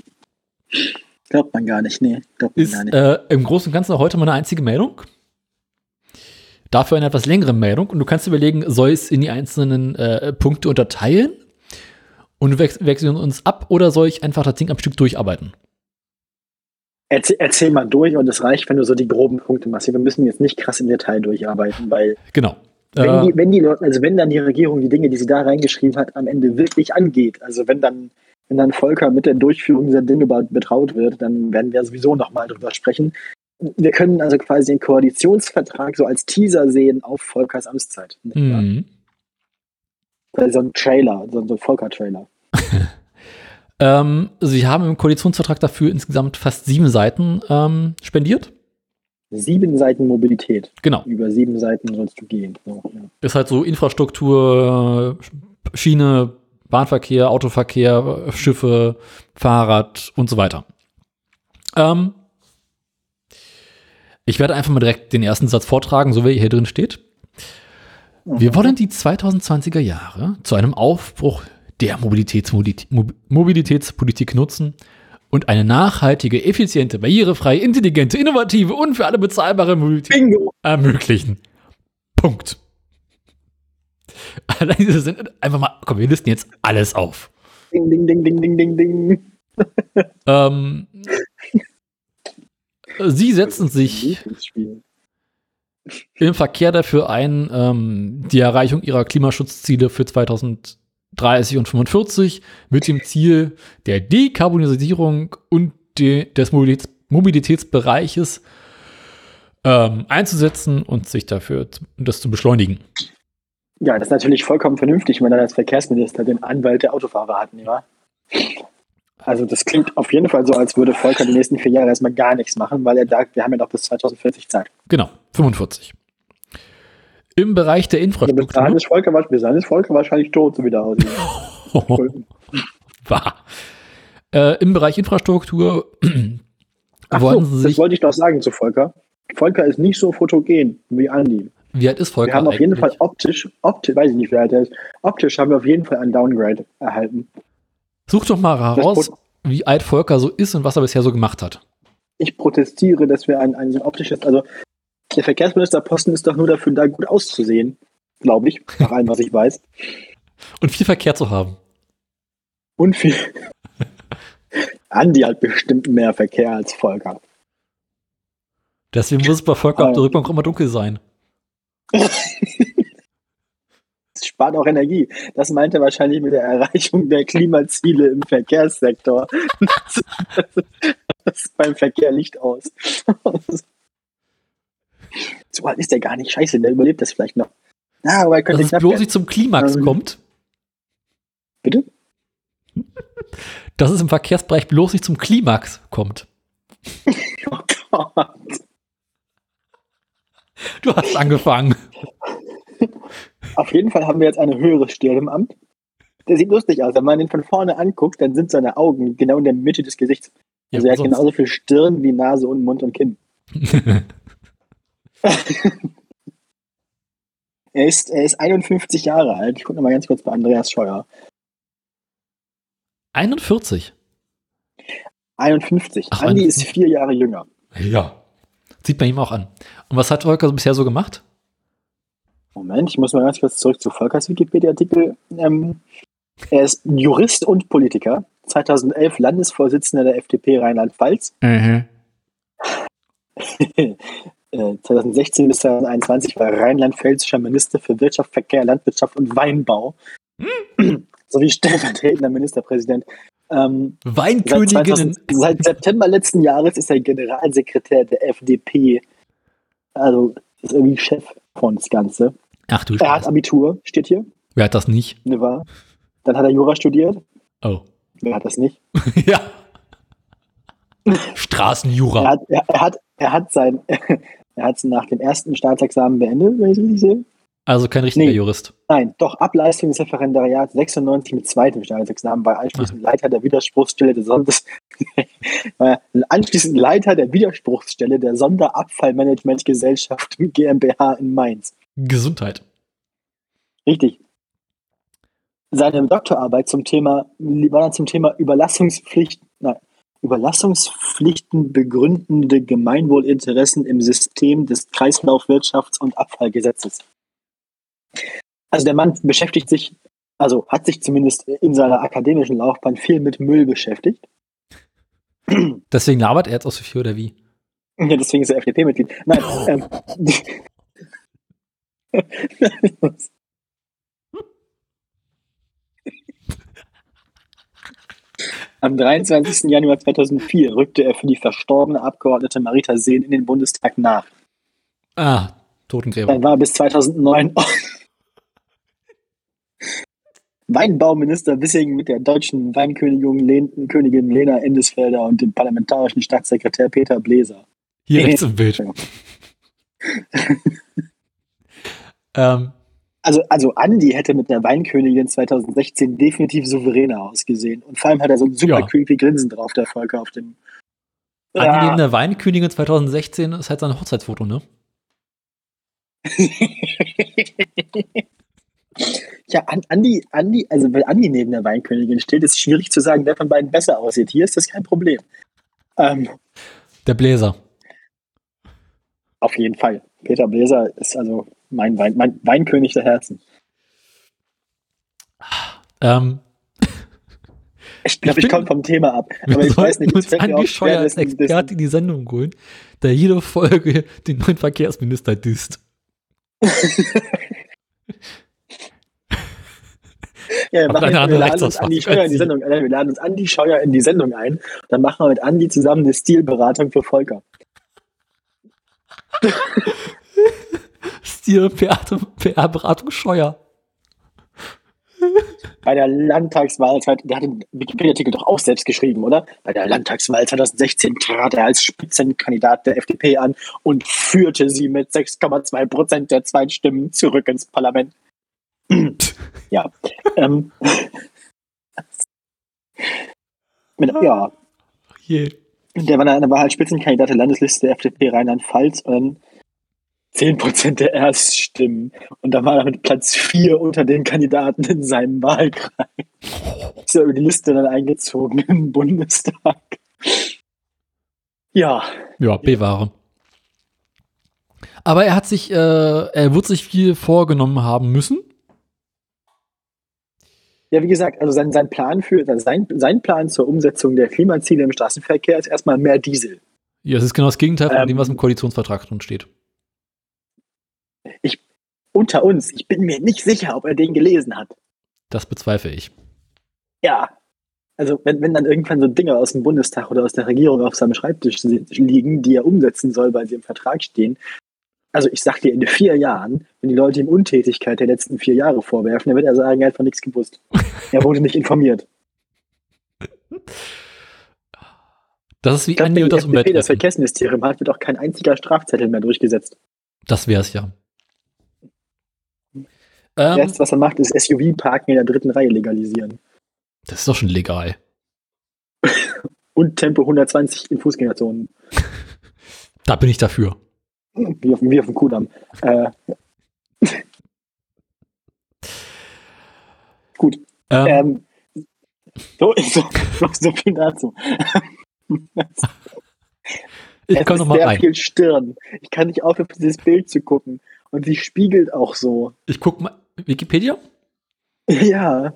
Glaubt man gar nicht, nee, glaubt man Ist gar nicht. äh, im Großen und Ganzen heute meine einzige Meldung. Dafür eine etwas längere Meldung. Und du kannst überlegen, soll ich es in die einzelnen äh, Punkte unterteilen und wech wechseln uns ab oder soll ich einfach das Ding am Stück durcharbeiten? Erzähl, erzähl mal durch und es reicht, wenn du so die groben Punkte machst. Wir müssen jetzt nicht krass im Detail durcharbeiten, weil Genau. wenn, Äh, die, wenn die Leute, also wenn dann die Regierung die Dinge, die sie da reingeschrieben hat, am Ende wirklich angeht, also wenn dann, wenn dann Volker mit der Durchführung dieser Dinge be- betraut wird, dann werden wir sowieso nochmal drüber sprechen. Wir können also quasi den Koalitionsvertrag so als Teaser sehen auf Volkers Amtszeit. mhm. Also So ein Trailer, so ein Volker-Trailer. ähm, Sie haben im Koalitionsvertrag dafür insgesamt fast sieben Seiten ähm, spendiert. Sieben Seiten Mobilität. Genau. Über sieben Seiten sollst du gehen. So, ja. Ist halt so Infrastruktur, Schiene, Bahnverkehr, Autoverkehr, Schiffe, Fahrrad und so weiter. Ähm, ich werde einfach mal direkt den ersten Satz vortragen, so wie er hier drin steht. Wir wollen die 2020er Jahre zu einem Aufbruch der Mobilitätspolitik nutzen, und eine nachhaltige, effiziente, barrierefreie, intelligente, innovative und für alle bezahlbare Mobilität Bingo. ermöglichen. Punkt. Allein diese sind einfach mal, komm, wir listen jetzt alles auf. Ding, ding, ding, ding, ding, ding, ding. Ähm, sie setzen sich im Verkehr dafür ein, ähm, die Erreichung ihrer Klimaschutzziele für 2030 und 45 mit dem Ziel der Dekarbonisierung und de des Mobilitäts Mobilitätsbereiches ähm, einzusetzen und sich dafür zu- das zu beschleunigen. Ja, das ist natürlich vollkommen vernünftig, wenn man dann als Verkehrsminister den Anwalt der Autofahrer hat, wahr? Also das klingt auf jeden Fall so, als würde Volker die nächsten vier Jahre erstmal gar nichts machen, weil er sagt, wir haben ja noch bis 2040 Zeit. Genau, 45. Im Bereich der Also bis dahin Infrastruktur. Volker, bis dahin ist Volker wahrscheinlich tot, so wie der aussieht. Wahr. Äh, Im Bereich Infrastruktur Ach wollen so, das wollte ich doch sagen zu Volker. Volker ist nicht so fotogen wie Andi. Wie alt ist Volker? Wir haben auf jeden eigentlich? Fall optisch, optisch, weiß ich nicht, wie alt er ist, optisch haben wir auf jeden Fall einen Downgrade erhalten. Such doch mal heraus, wie alt Volker so ist und was er bisher so gemacht hat. Ich protestiere, dass wir ein, ein so ein optisches, also der Verkehrsministerposten ist doch nur dafür da, gut auszusehen, glaube ich, nach allem, was ich weiß. Und viel Verkehr zu haben. Und viel. Andi hat bestimmt mehr Verkehr als Volker. Deswegen muss es bei Volker auf der Ah. Rückbank immer dunkel sein. Es spart auch Energie. Das meint er wahrscheinlich mit der Erreichung der Klimaziele im Verkehrssektor. Das ist beim Verkehr Licht aus. So alt ist der gar nicht. Scheiße, der überlebt das vielleicht noch. Ah, aber er Dass könnte es knapp bloß nicht zum Klimax Ähm. kommt. Bitte? Dass es im Verkehrsbereich bloß nicht zum Klimax kommt. Oh Gott. Du hast angefangen. Auf jeden Fall haben wir jetzt eine höhere Stirn im Amt. Der sieht lustig aus. Wenn man ihn von vorne anguckt, dann sind seine Augen genau in der Mitte des Gesichts. Ja, Also er hat genauso viel Stirn wie Nase und Mund und Kinn. Er ist, er ist 51 Jahre alt. Ich gucke mal ganz kurz bei Andreas Scheuer. 41. 51. Ach, Andi 51. ist vier Jahre jünger. Ja. Sieht man ihm auch an. Und was hat Volker so bisher so gemacht? Moment, ich muss mal ganz kurz zurück zu Volkers Wikipedia-Artikel. Ähm, er ist Jurist und Politiker. 2011 Landesvorsitzender der FDP Rheinland-Pfalz. Mhm. Äh, 2016 bis 2021 war er rheinland-pfälzischer Minister für Wirtschaft, Verkehr, Landwirtschaft und Weinbau. Sowie stellvertretender Ministerpräsident. Ähm, seit, Weinköniginnen. 2000, seit September letzten Jahres ist er Generalsekretär der FDP. Also ist irgendwie Chef von das Ganze. Ach du Er hat Scheiße. Abitur, steht hier. Wer hat das nicht? Ne, wahr? Dann hat er Jura studiert. Oh. Wer hat das nicht? ja. Er Straßenjura. hat, er, er hat, er hat sein, er hat nach dem ersten Staatsexamen beendet, wenn ich es richtig sehe. Also kein richtiger Nee. Jurist. Nein, doch Ableistung des Referendariats 96 mit zweitem Staatsexamen war anschließend Leiter der Widerspruchsstelle der Sonders war anschließend Leiter der Widerspruchsstelle der Sonderabfallmanagementgesellschaft GmbH in Mainz. Gesundheit. Richtig. Seine Doktorarbeit zum Thema war dann zum Thema Überlassungspflicht, nein, Überlassungspflichten begründende Gemeinwohlinteressen im System des Kreislaufwirtschafts- und Abfallgesetzes. Also der Mann beschäftigt sich, also hat sich zumindest in seiner akademischen Laufbahn viel mit Müll beschäftigt. Deswegen labert er jetzt auch so viel oder wie? Ja, deswegen ist er FDP-Mitglied. Nein, ähm, Am 23. Januar 2004 rückte er für die verstorbene Abgeordnete Marita Sehn in den Bundestag nach. Ah, Totengräber. Dann war er bis 2009 Weinbauminister Wissing mit der deutschen Weinkönigin, Königin Lena Endesfelder und dem parlamentarischen Staatssekretär Peter Bläser. Hier rechts im Bild. Ähm, Also, also Andi hätte mit der Weinkönigin 2016 definitiv souveräner ausgesehen. Und vor allem hat er so ein super Ja. creepy Grinsen drauf, der Volker auf dem. Andi neben der Weinkönigin 2016 ist halt sein Hochzeitsfoto, ne? Ja, An- Andi, Andi, also wenn Andi neben der Weinkönigin steht, ist es schwierig zu sagen, wer von beiden besser aussieht. Hier ist das kein Problem. Ähm, Der Bläser. auf jeden Fall. Peter Bläser ist also mein, Wein, mein Weinkönig der Herzen. Ähm, Ich glaube, Ich ich, komme vom Thema ab. Aber ich weiß nicht, uns Scheuer als Experte in die Sendung holen, der jede Folge den neuen Verkehrsminister disst. Ja, wir, machen, eine wir laden uns Andi Scheuer in die. Sendung. Nein, wir laden uns Andi Scheuer in die Sendung ein. Dann machen wir mit Andi zusammen eine Stilberatung für Volker. Stil PR-Beratung Scheuer. Bei der Landtagswahl, der hat den Wikipedia-Artikel doch auch selbst geschrieben, oder? Bei der Landtagswahl 2016 trat er als Spitzenkandidat der FDP an und führte sie mit 6,2 Prozent der Zweitstimmen zurück ins Parlament. ja. ähm, mit, ja, der war, der war halt Spitzenkandidat der Landesliste der FDP Rheinland-Pfalz und 10% der Erststimmen. Und da war er mit Platz 4 unter den Kandidaten in seinem Wahlkreis. Ist ja über die Liste dann eingezogen im Bundestag. Ja, Ja, bewahre. Aber er hat sich, äh, er wird sich viel vorgenommen haben müssen. ja, wie gesagt, also sein, sein Plan für, sein, sein Plan zur Umsetzung der Klimaziele im Straßenverkehr ist erstmal mehr Diesel. Ja, es ist genau das Gegenteil von Ähm. dem, was im Koalitionsvertrag drin steht. Unter uns, ich bin mir nicht sicher, ob er den gelesen hat. Das bezweifle ich. Ja. Also wenn, wenn dann irgendwann so Dinge aus dem Bundestag oder aus der Regierung auf seinem Schreibtisch liegen, die er umsetzen soll, weil sie im Vertrag stehen. Also ich sag dir, in vier Jahren, wenn die Leute ihm Untätigkeit der letzten vier Jahre vorwerfen, dann wird er sagen, er hat von nichts gewusst. Er wurde nicht informiert. Das ist wie Ich glaube, Andi wenn und das FDP das Umwelttreffen. Verkehrsministerium hat, wird auch kein einziger Strafzettel mehr durchgesetzt. Das wär's ja. Das Ähm, Erste, was er macht, ist SUV-Parken in der dritten Reihe legalisieren. das ist doch schon legal. Und Tempo 120 in Fußgängerzonen. Da bin ich dafür. Wie auf, wie auf dem Kudamm. Äh, gut. Ähm, Ähm, so, so, so, viel dazu. ich es ist noch mal sehr rein. viel Stirn. Ich kann nicht aufhören, auf dieses Bild zu gucken. Und sie spiegelt auch so. Ich guck mal. Wikipedia? Ja.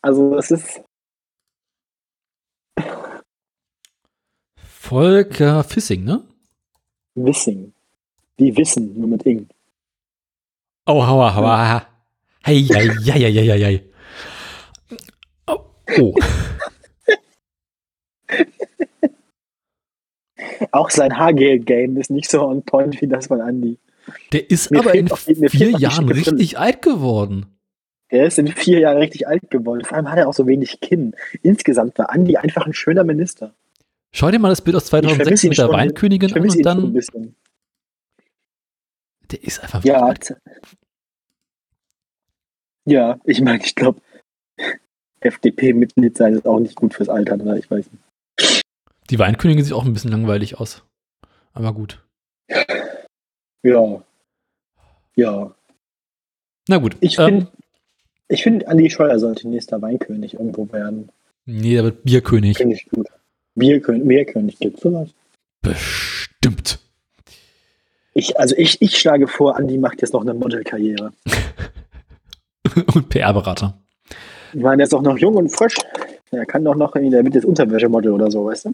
Also, es ist. Volker Fissing, ne? Wissing. Die wissen, nur mit Ing. Oh, hauer, hauer. Hey, hey, hey, hey, hey, hey. Oh. oh. Auch sein Haargel-Game ist nicht so on point wie das von Andy. Der ist Mir aber in vier die Jahren richtig alt geworden. Der ist in vier Jahren richtig alt geworden. Vor allem hat er auch so wenig Kinn. Insgesamt war Andy einfach ein schöner Minister. Schau dir mal das Bild aus vermisse 2006 ihn mit der schon. Weinkönigin an und dann, der ist einfach Ja, alt. ja, ich meine, ich glaube, FDP-Mitglied sein ist auch nicht gut fürs Alter, oder? Ich weiß nicht. Die Weinkönigin sieht auch ein bisschen langweilig aus. Aber gut. Ja. Ja. Na gut. Ich ähm, finde, ich finde, Andi Scheuer sollte nächster Weinkönig irgendwo werden. nee, der wird Bierkönig. Finde ich gut. Bierkönig, Bierkönig gibt sowas. Bestimmt. Ich, also ich, ich schlage vor, Andi macht jetzt noch eine Modelkarriere. und PR-Berater. Ich meine, der ist auch noch jung und frisch. Er kann doch noch, der wird jetzt Unterwäschemodel oder so, weißt du?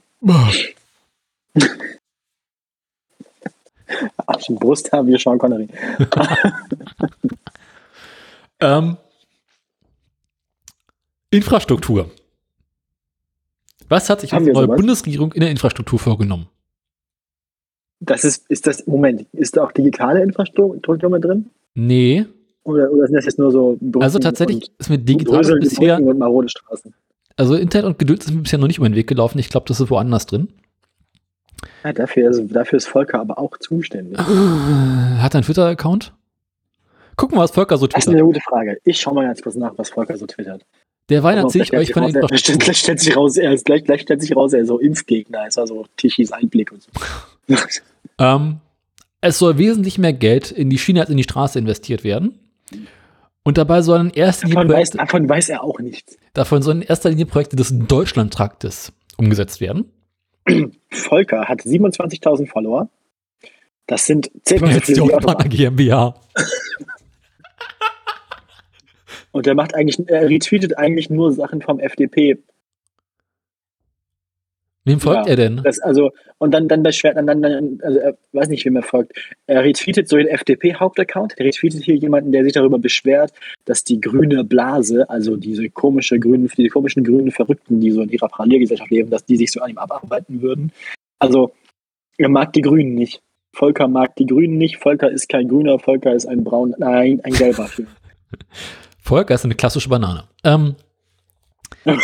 Ach, schon Brust haben wir Sean Connery. Ähm, Infrastruktur. Was hat sich Haben unsere neue? Bundesregierung in der Infrastruktur vorgenommen? Das ist, ist das, Moment, ist da auch digitale Infrastruktur mit drin? Nee, Oder, oder sind das jetzt nur so Brücken also tatsächlich ist mir und digital Brösel, bisher, Brücken und marode Straßen? also Internet und Geduld ist mir bisher noch nicht über den Weg gelaufen. Ich glaube, das ist woanders drin. Ja, dafür, ist, dafür ist Volker aber auch zuständig. Hat er einen Twitter-Account? Gucken wir, was Volker so Das ist twittert. eine gute Frage. Ich schaue mal ganz kurz nach, was Volker so twittert. Derweil Aber erzähle ich euch von der raus, er- Infrastruktur. Gleich stellt sich raus, er ist gleich, gleich stellt sich raus, er ist so Impfgegner, ist also Tischis Einblick und so. Ähm, es soll wesentlich mehr Geld in die Schiene als in die Straße investiert werden. Und dabei sollen Linie Davon weiß, davon weiß er auch nichts. davon sollen in erster Linie Projekte des Deutschlandtraktes umgesetzt werden. Volker hat 27.000 Follower. Das sind Jetzt die Autobahn GmbH. Und er macht eigentlich, er retweetet eigentlich nur Sachen vom FDP. Wem folgt Ja. er denn? Das also, und dann, dann beschwert, dann, dann, dann, also er weiß nicht, wem er folgt. Er retweetet so den FDP-Hauptaccount, der retweetet hier jemanden, der sich darüber beschwert, dass die grüne Blase, also diese komische grünen, diese komischen grünen Verrückten, die so in ihrer Parallelgesellschaft leben, dass die sich so an ihm abarbeiten würden. Also, er mag die Grünen nicht. Volker mag die Grünen nicht. Volker ist kein Grüner, Volker ist ein braun, nein, ein gelber. Volker ist eine klassische Banane. Ähm,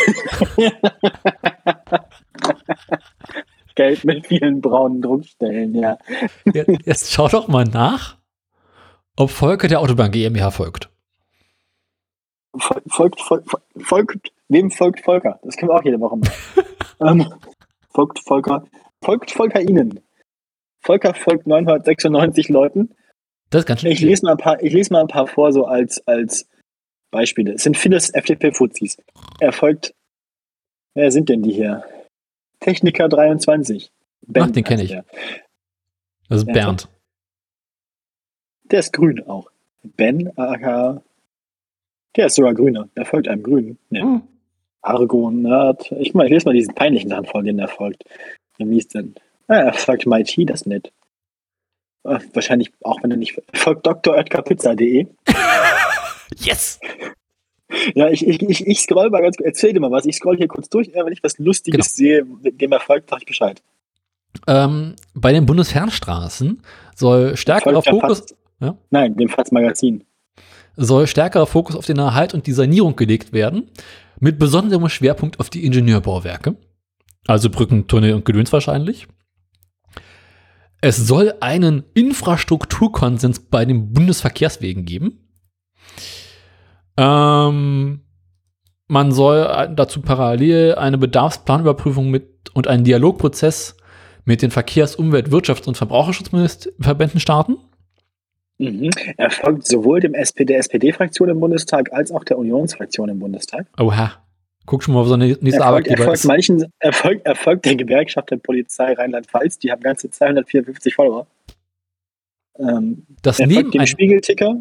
Gelb mit vielen braunen Druckstellen, ja. jetzt, jetzt schau doch mal nach, ob Volker der Autobahn GmbH folgt. Fol- Folgt, folgt, folgt, wem folgt Volker? Das können wir auch jede Woche machen. ähm, folgt Volker, folgt Volker Ihnen. Volker folgt 996 Leuten. Das ist ganz schön. Ich lese mal ein paar, ich lese mal ein paar vor, so als, als Beispiele. Es sind vieles FDP-Fuzis. Er folgt, wer sind denn die hier? Techniker 23. Ach, den kenn heißt ich. Der. Das ist Bernd. der ist grün auch. Ben, aka, der ist sogar grüner. Er folgt einem Grünen. Ja. Hm. Argon, Nerd. Ich meine, ich lese mal diesen peinlichen Sachen vor, denen er folgt. Wie ist denn? Ah, er folgt MIT, das nett. Äh, Wahrscheinlich auch, wenn er nicht folgt dr.oetkerpizza.de. Yes! Ja, ich, ich, ich, ich scroll mal ganz kurz. Erzähl dir mal was. Ich scroll hier kurz durch. Ja, wenn ich was Lustiges sehe, dem er folgt, sag ich Bescheid. Ähm, bei den Bundesfernstraßen soll stärkerer er Fokus, ja? Nein, dem Fats Magazin. soll stärkerer Fokus auf den Erhalt und die Sanierung gelegt werden, mit besonderem Schwerpunkt auf die Ingenieurbauwerke. Also Brücken, Tunnel und Gedöns wahrscheinlich. Es soll einen Infrastrukturkonsens bei den Bundesverkehrswegen geben. Ähm, man soll dazu parallel eine Bedarfsplanüberprüfung mit und einen Dialogprozess mit den Verkehrs-, Umwelt-, Wirtschafts- und Verbraucherschutzverbänden starten. Mhm. Er folgt sowohl dem SPD, der SPD-Fraktion im Bundestag als auch der Unionsfraktion im Bundestag. Oha. Guck schon mal, wo so eine nächste folgt, er Arbeitgeber folgt ist. manchen, er folgt, er folgt der Gewerkschaft der Polizei Rheinland-Pfalz. Die haben ganze 254 Follower. Ähm, Das, er folgt dem Spiegelticker.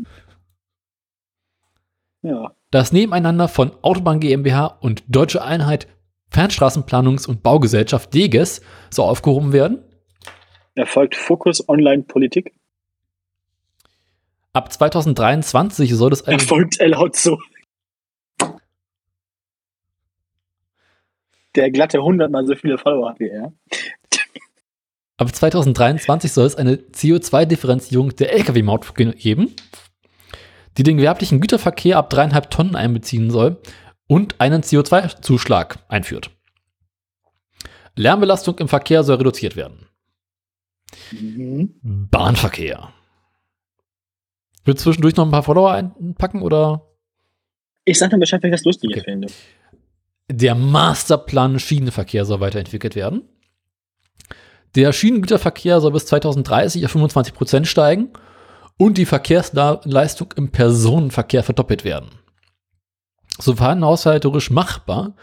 Ja. das Nebeneinander von Autobahn GmbH und Deutsche Einheit Fernstraßenplanungs- und Baugesellschaft DEGES soll aufgehoben werden. Er folgt Fokus Online Politik. Ab 2023 soll es Er eine, folgt El Hotzo. Der glatte hundertmal so viele Follower hat wie er. ab 2023 soll es eine CO2-Differenzierung der Lkw-Maut geben, die den gewerblichen Güterverkehr ab dreieinhalb Tonnen einbeziehen soll und einen CO2-Zuschlag einführt. Lärmbelastung im Verkehr soll reduziert werden. Mhm. Bahnverkehr. Wird zwischendurch noch ein paar Follower einpacken oder? Ich sag nur Bescheid, wenn ich das Lustiges Okay. finde. Der Masterplan Schienenverkehr soll weiterentwickelt werden. Der Schienengüterverkehr soll bis 2030 auf 25 Prozent steigen und die Verkehrsleistung im Personenverkehr verdoppelt werden. Sofern haushalterisch machbar,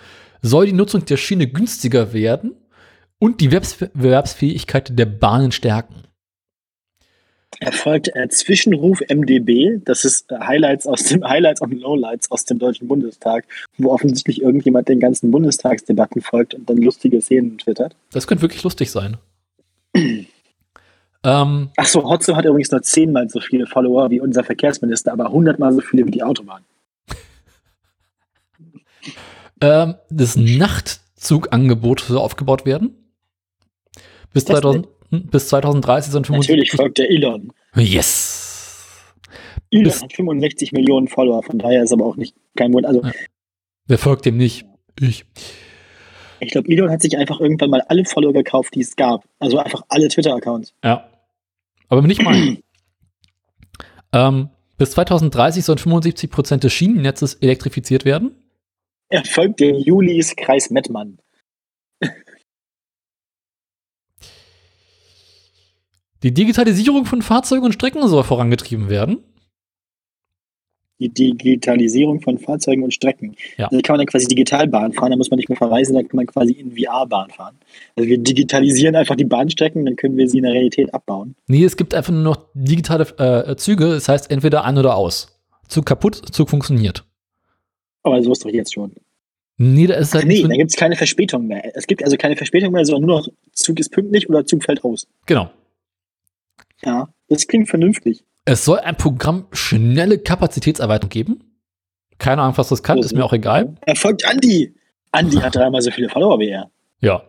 soll die Nutzung der Schiene günstiger werden und die Wettbewerbsfähigkeit der Bahnen stärken. Er folgt äh, Zwischenruf MDB. Das ist äh, Highlights aus dem Highlights und Lowlights aus dem Deutschen Bundestag, wo offensichtlich irgendjemand den ganzen Bundestagsdebatten folgt und dann lustige Szenen twittert. Das könnte wirklich lustig sein. ähm, Ach so, Hotzo hat übrigens nur zehnmal so viele Follower wie unser Verkehrsminister, aber hundertmal so viele wie die Autobahn. Ähm, das Nachtzugangebot soll aufgebaut werden. Bis, Das 2000, hm, bis 2030 sind Natürlich 75. folgt der Elon. Yes! Elon Bis- hat 65 Millionen Follower, von daher ist aber auch nicht kein Wunder. Also Ja. Wer folgt dem nicht? Ich. ich glaube, Elon hat sich einfach irgendwann mal alle Follower gekauft, die es gab. Also einfach alle Twitter-Accounts. Ja. Aber nicht mal. ähm, bis 2030 sollen 75 Prozent des Schienennetzes elektrifiziert werden. Er folgt dem Julis Kreis Mettmann. Die Digitalisierung von Fahrzeugen und Strecken soll vorangetrieben werden. Die Digitalisierung von Fahrzeugen und Strecken. Ja. Da kann man dann quasi digital Bahn fahren, da muss man nicht mehr verreisen, da kann man quasi in VR-Bahn fahren. Also wir digitalisieren einfach die Bahnstrecken, dann können wir sie in der Realität abbauen. Nee, es gibt einfach nur noch digitale äh, Züge. Das heißt entweder an oder aus. Zug kaputt, Zug funktioniert. Aber so ist doch jetzt schon. Nee, da ist halt nee, da gibt es keine Verspätung mehr. Es gibt also keine Verspätung mehr, sondern nur noch Zug ist pünktlich oder Zug fällt aus. Genau. Ja, das klingt vernünftig. Es soll ein Programm schnelle Kapazitätserweiterung geben. Keine Ahnung, was das kann, ist mir auch egal. Er folgt Andi. Andi hat dreimal so viele Follower wie er. Ja.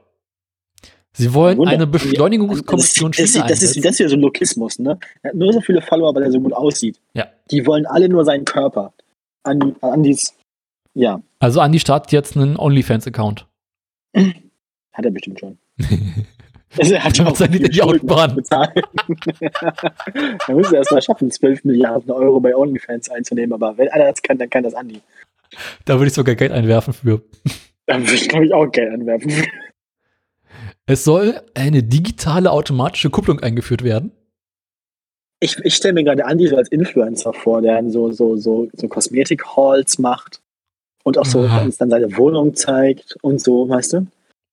Sie wollen Wunder- eine Beschleunigungskommission das, das, ist, das, ist, das ist ja so ein Lokismus, ne? Er hat nur so viele Follower, weil er so gut aussieht. Ja. Die wollen alle nur seinen Körper. Andi, Andis, ja, Also Andi startet jetzt einen OnlyFans-Account. hat er bestimmt schon. Also er hat Damit auch seine die Autobahn. bezahlt. er muss erst mal schaffen, 12 Milliarden Euro bei OnlyFans einzunehmen, aber wenn einer das kann, dann kann das Andi. Da würde ich sogar Geld einwerfen für. Da würde ich, glaube ich, auch Geld anwerfen. Es soll eine digitale automatische Kupplung eingeführt werden. Ich, ich stelle mir gerade Andi so als Influencer vor, der dann so, so, so, so Kosmetik-Halls macht und auch so Ah. uns dann seine Wohnung zeigt und so, weißt du?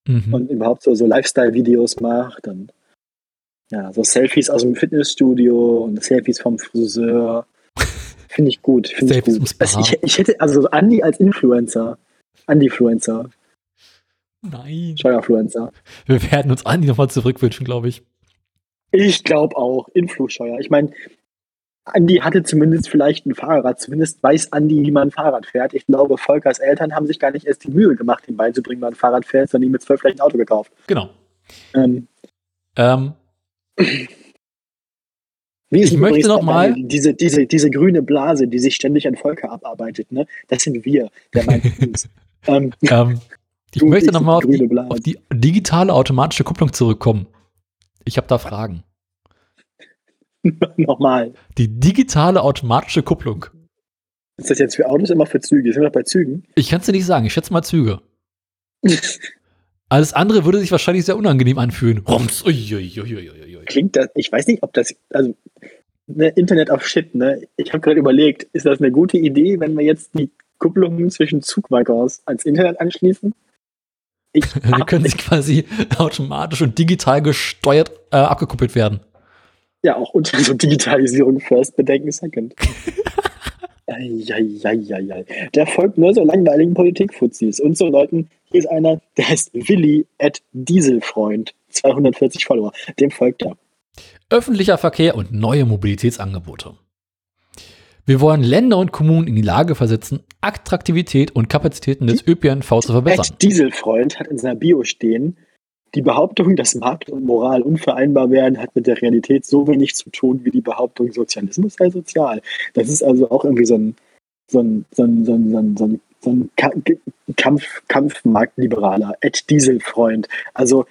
Mhm. Und überhaupt so, so Lifestyle-Videos macht und ja, so Selfies aus dem Fitnessstudio und Selfies vom Friseur. Finde ich gut, finde ich gut. Also ich, ich hätte, also so Andi als Influencer. Andi-Fluencer, Nein. Steuerfluencer. Wir werden uns Andi nochmal zurückwünschen, glaube ich. Ich glaube auch, Influscheuer. Ich meine, Andi hatte zumindest vielleicht ein Fahrrad. Zumindest weiß Andi, wie man Fahrrad fährt. Ich glaube, Volkers Eltern haben sich gar nicht erst die Mühe gemacht, ihm beizubringen, wie man Fahrrad fährt, sondern ihm mit zwölf vielleicht ein Auto gekauft. Genau. Ähm, Ähm, wie ist Ich möchte noch mal- diese, diese, diese grüne Blase, die sich ständig an Volker abarbeitet, ne? Das sind wir, der meint ähm, ähm, ich möchte nochmal auf, die- auf die digitale automatische Kupplung zurückkommen. Ich habe da Fragen. Nochmal. Die digitale automatische Kupplung. Ist das jetzt für Autos immer für Züge? Sind wir doch bei Zügen? Ich kann es dir nicht sagen. Ich schätze mal Züge. Alles andere würde sich wahrscheinlich sehr unangenehm anfühlen. Rums. Klingt das, ich weiß nicht, ob das, also, ne, Internet of Shit, ne? Ich habe gerade überlegt, ist das eine gute Idee, wenn wir jetzt die Kupplungen zwischen Zugwaggons ans Internet anschließen? Ich, Die können sich quasi automatisch und digital gesteuert äh, abgekuppelt werden. Ja, auch unter so Digitalisierung first, Bedenken second. Eieieiei. Der folgt nur so langweiligen Politikfuzis und so Leuten. Hier ist einer, der heißt Willi at Dieselfreund. 240 Follower. Dem folgt er. Öffentlicher Verkehr und neue Mobilitätsangebote. Wir wollen Länder und Kommunen in die Lage versetzen, Attraktivität und Kapazitäten des ÖPNV zu verbessern. At Dieselfreund hat in seiner Bio stehen, die Behauptung, dass Markt und Moral unvereinbar wären, hat mit der Realität so wenig zu tun wie die Behauptung, Sozialismus sei sozial. Das ist also auch irgendwie so ein, so ein, so ein, so ein, so ein, so ein, so ein Ka- Kampf, Kampfmarktliberaler. At Dieselfreund. Also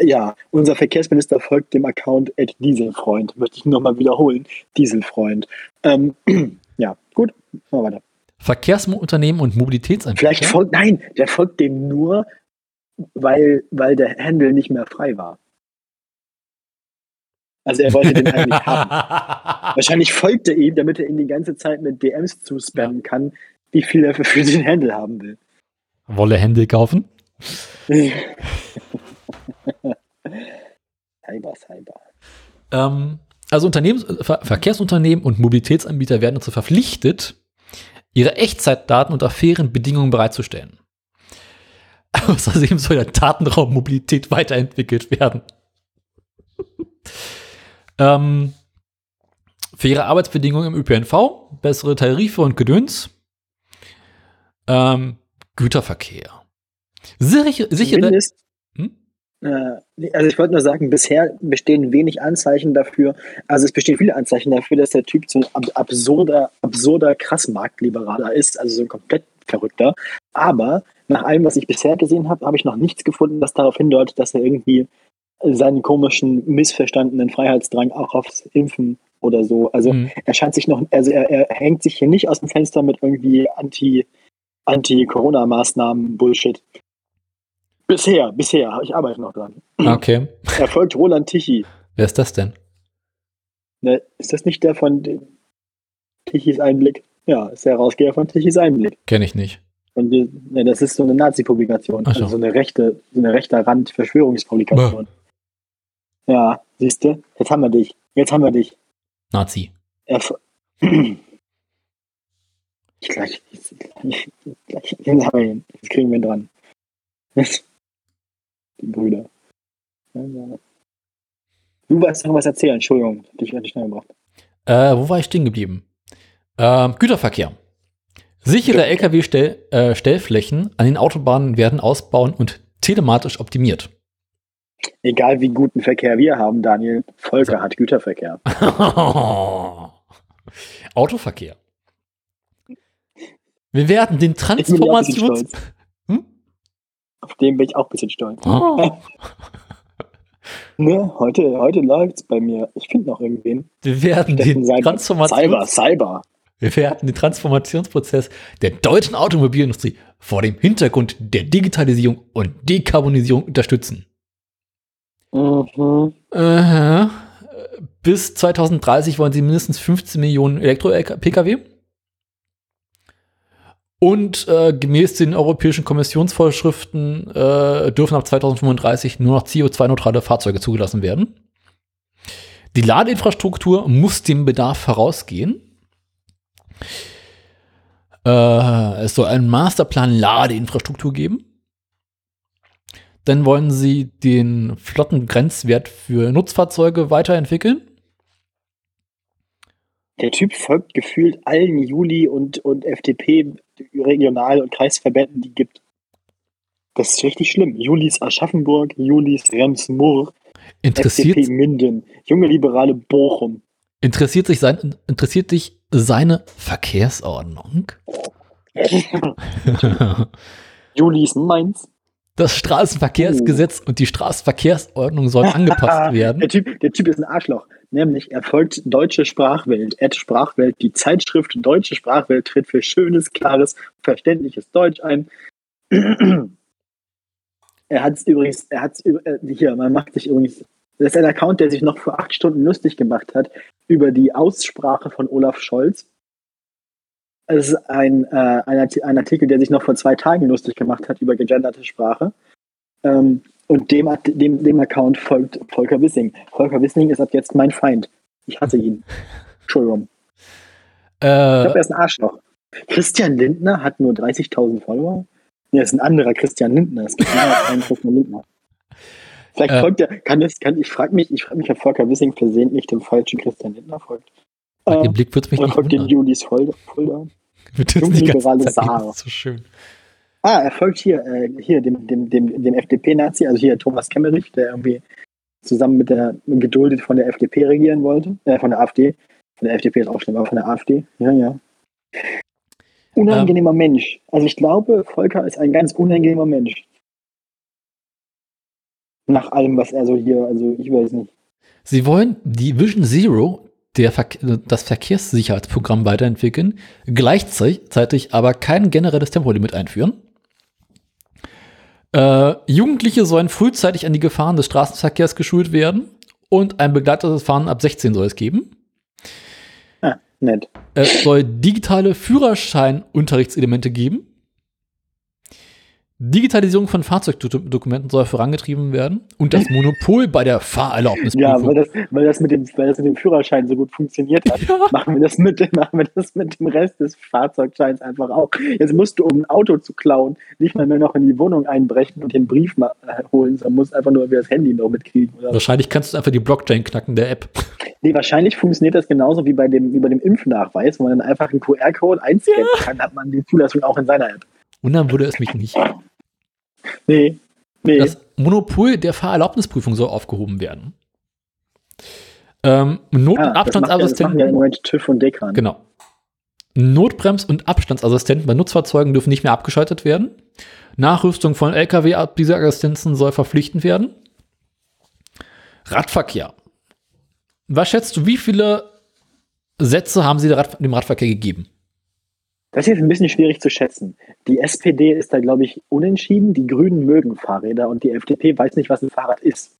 ja, unser Verkehrsminister folgt dem Account at Dieselfreund. Möchte ich nochmal wiederholen. Dieselfreund. Ähm, ja, gut, machen wir weiter. Verkehrsunternehmen und Mobilitätsanbieter. Vielleicht folgt, nein, der folgt dem nur, weil, weil der Handle nicht mehr frei war. Also er wollte den eigentlich haben. Wahrscheinlich folgt er ihm, damit er ihn die ganze Zeit mit DMs zuspammen kann, wie viel er für, den Handle haben will. Wolle Hände kaufen? Cyber, Cyber. Ähm, also Unternehmens Ver Verkehrsunternehmen und Mobilitätsanbieter werden dazu verpflichtet, ihre Echtzeitdaten unter fairen Bedingungen bereitzustellen. Außerdem soll der Datenraum Mobilität weiterentwickelt werden. ähm, faire Arbeitsbedingungen im ÖPNV, bessere Tarife und Gedöns. Ähm, Güterverkehr. Sichere, sichere Hm? äh, also ich wollte nur sagen, bisher bestehen wenig Anzeichen dafür, also es bestehen viele Anzeichen dafür, dass der Typ so ein ab absurder, absurder Krassmarktliberaler ist, also so ein komplett verrückter. Aber nach allem, was ich bisher gesehen habe, habe ich noch nichts gefunden, das darauf hindeutet, dass er irgendwie seinen komischen, missverstandenen Freiheitsdrang auch aufs Impfen oder so. Also Hm. er scheint sich noch, also er, er hängt sich hier nicht aus dem Fenster mit irgendwie Anti, Anti-Corona-Maßnahmen Bullshit. Bisher, bisher, ich arbeite noch dran. Okay. Er folgt Roland Tichy. Wer ist das denn? Ne, ist das nicht der von Tichys Einblick? Ja, ist der Herausgeber von Tichys Einblick. Kenne ich nicht. Und wir, ne, das ist so eine Nazi-Publikation. So. Also so eine rechte, so eine rechter Rand-Verschwörungspublikation. Ja, siehst du? Jetzt haben wir dich. Jetzt haben wir dich. Nazi. Erf ich gleich, jetzt, gleich, gleich, jetzt haben wir ihn. Jetzt kriegen wir ihn dran. Die Brüder. Du wolltest noch was erzählen, Entschuldigung, dich richtig schnell gebracht. Äh, wo war ich stehen geblieben? Ähm, Güterverkehr. Sichere Lkw-Stellflächen an den Autobahnen werden ausbauen und telematisch optimiert. Egal wie guten Verkehr wir haben, Daniel, Volker hat Güterverkehr. Autoverkehr. Wir werden den Transformations... Hm? Auf den bin ich auch ein bisschen stolz. Oh. Ne, heute, heute läuft's bei mir. Ich finde noch irgendwen. Wir werden Steffen den. Transformations... Cyber, Cyber. Wir werden den Transformationsprozess der deutschen Automobilindustrie vor dem Hintergrund der Digitalisierung und Dekarbonisierung unterstützen. Mhm. Aha. Bis 2030 wollen sie mindestens 15 Millionen Elektro-Pkw. Und äh, gemäß den europäischen Kommissionsvorschriften äh, dürfen ab 2035 nur noch CO2-neutrale Fahrzeuge zugelassen werden. Die Ladeinfrastruktur muss dem Bedarf vorausgehen. Äh, es soll einen Masterplan Ladeinfrastruktur geben. Dann wollen sie den Flottengrenzwert für Nutzfahrzeuge weiterentwickeln. Der Typ folgt gefühlt allen Juli- und, und FDP-Regional- und Kreisverbänden, die gibt. Das ist richtig schlimm. Julis Aschaffenburg, Julis Rems-Murr, Interessiert, FDP Minden, Junge Liberale Bochum. interessiert, sich sein, interessiert dich seine Verkehrsordnung? Julis Mainz. Das Straßenverkehrsgesetz und die Straßenverkehrsordnung sollen angepasst werden. Der typ, der Typ ist ein Arschloch. Nämlich, er folgt Deutsche Sprachwelt. Ad Sprachwelt, die Zeitschrift Deutsche Sprachwelt tritt für schönes, klares, verständliches Deutsch ein. Er hat es übrigens, er hat es hier, man macht sich übrigens, das ist ein Account, der sich noch vor acht Stunden lustig gemacht hat über die Aussprache von Olaf Scholz. Es ist ein, äh, ein, ein Artikel, der sich noch vor zwei Tagen lustig gemacht hat über gegenderte Sprache. Ähm, und dem, dem, dem Account folgt Volker Wissing. Volker Wissing ist ab jetzt mein Feind. Ich hasse ihn. Entschuldigung. Ich glaube, Äh, er ist ein Arschloch. Christian Lindner hat nur 30.000 Follower. Das ist ein anderer Christian Lindner. Es gibt einen Christian Lindner. Vielleicht Äh. folgt er, kann das, kann, ich frage mich, ich frage mich, ob Volker Wissing versehentlich dem falschen Christian Lindner folgt. bei Äh, dem Blick wird mich nicht folgt den wundern. Julis Jungliberale Zeit Saar. so schön. Ah, er folgt hier, äh, hier dem, dem, dem, dem FDP-Nazi, also hier Thomas Kemmerich, der irgendwie zusammen mit der geduldet von der FDP regieren wollte, äh, von der AfD. Von der FDP ist auch schlimm, aber von der AfD. Ja, ja. Unangenehmer Mensch. Also ich glaube, Volker ist ein ganz unangenehmer Mensch. Nach allem, was er so hier, also ich weiß nicht. Sie wollen die Vision Zero, der Verke das Verkehrssicherheitsprogramm weiterentwickeln, gleichzeitig aber kein generelles Tempolimit einführen. Äh, Jugendliche sollen frühzeitig an die Gefahren des Straßenverkehrs geschult werden und ein begleitetes Fahren ab 16 soll es geben. Ah, nett. Es soll digitale Führerscheinunterrichtselemente geben. Digitalisierung von Fahrzeugdokumenten soll vorangetrieben werden und das Monopol bei der Fahrerlaubnisprüfung. Ja, weil das, weil, das mit dem, weil das mit dem Führerschein so gut funktioniert hat, Ja. machen wir, das mit, machen wir das mit dem Rest des Fahrzeugscheins einfach auch. Jetzt musst du, um ein Auto zu klauen, nicht mal mehr noch in die Wohnung einbrechen und den Brief mal, holen, sondern musst einfach nur über das Handy noch mitkriegen. Oder? Wahrscheinlich kannst du einfach die Blockchain knacken der App. Nee, wahrscheinlich funktioniert das genauso wie bei dem, wie bei dem Impfnachweis, wo man dann einfach einen QR-Code einscannen kann, hat man die Zulassung auch in seiner App. Wundern würde es mich nicht. Nee, nee. Das Monopol der Fahrerlaubnisprüfung soll aufgehoben werden. Ähm, Not- und Ah, ja, das Abstandsassistenten. machen ja im Moment TÜV und Dekan. Genau. Notbrems- und Abstandsassistenten bei Nutzfahrzeugen dürfen nicht mehr abgeschaltet werden. Nachrüstung von Lkw Assistenzen soll verpflichtend werden. Radverkehr. Was schätzt du, wie viele Sätze haben sie dem Radverkehr gegeben? Das ist jetzt ein bisschen schwierig zu schätzen. Die SPD ist da, glaube ich, unentschieden. Die Grünen mögen Fahrräder und die FDP weiß nicht, was ein Fahrrad ist.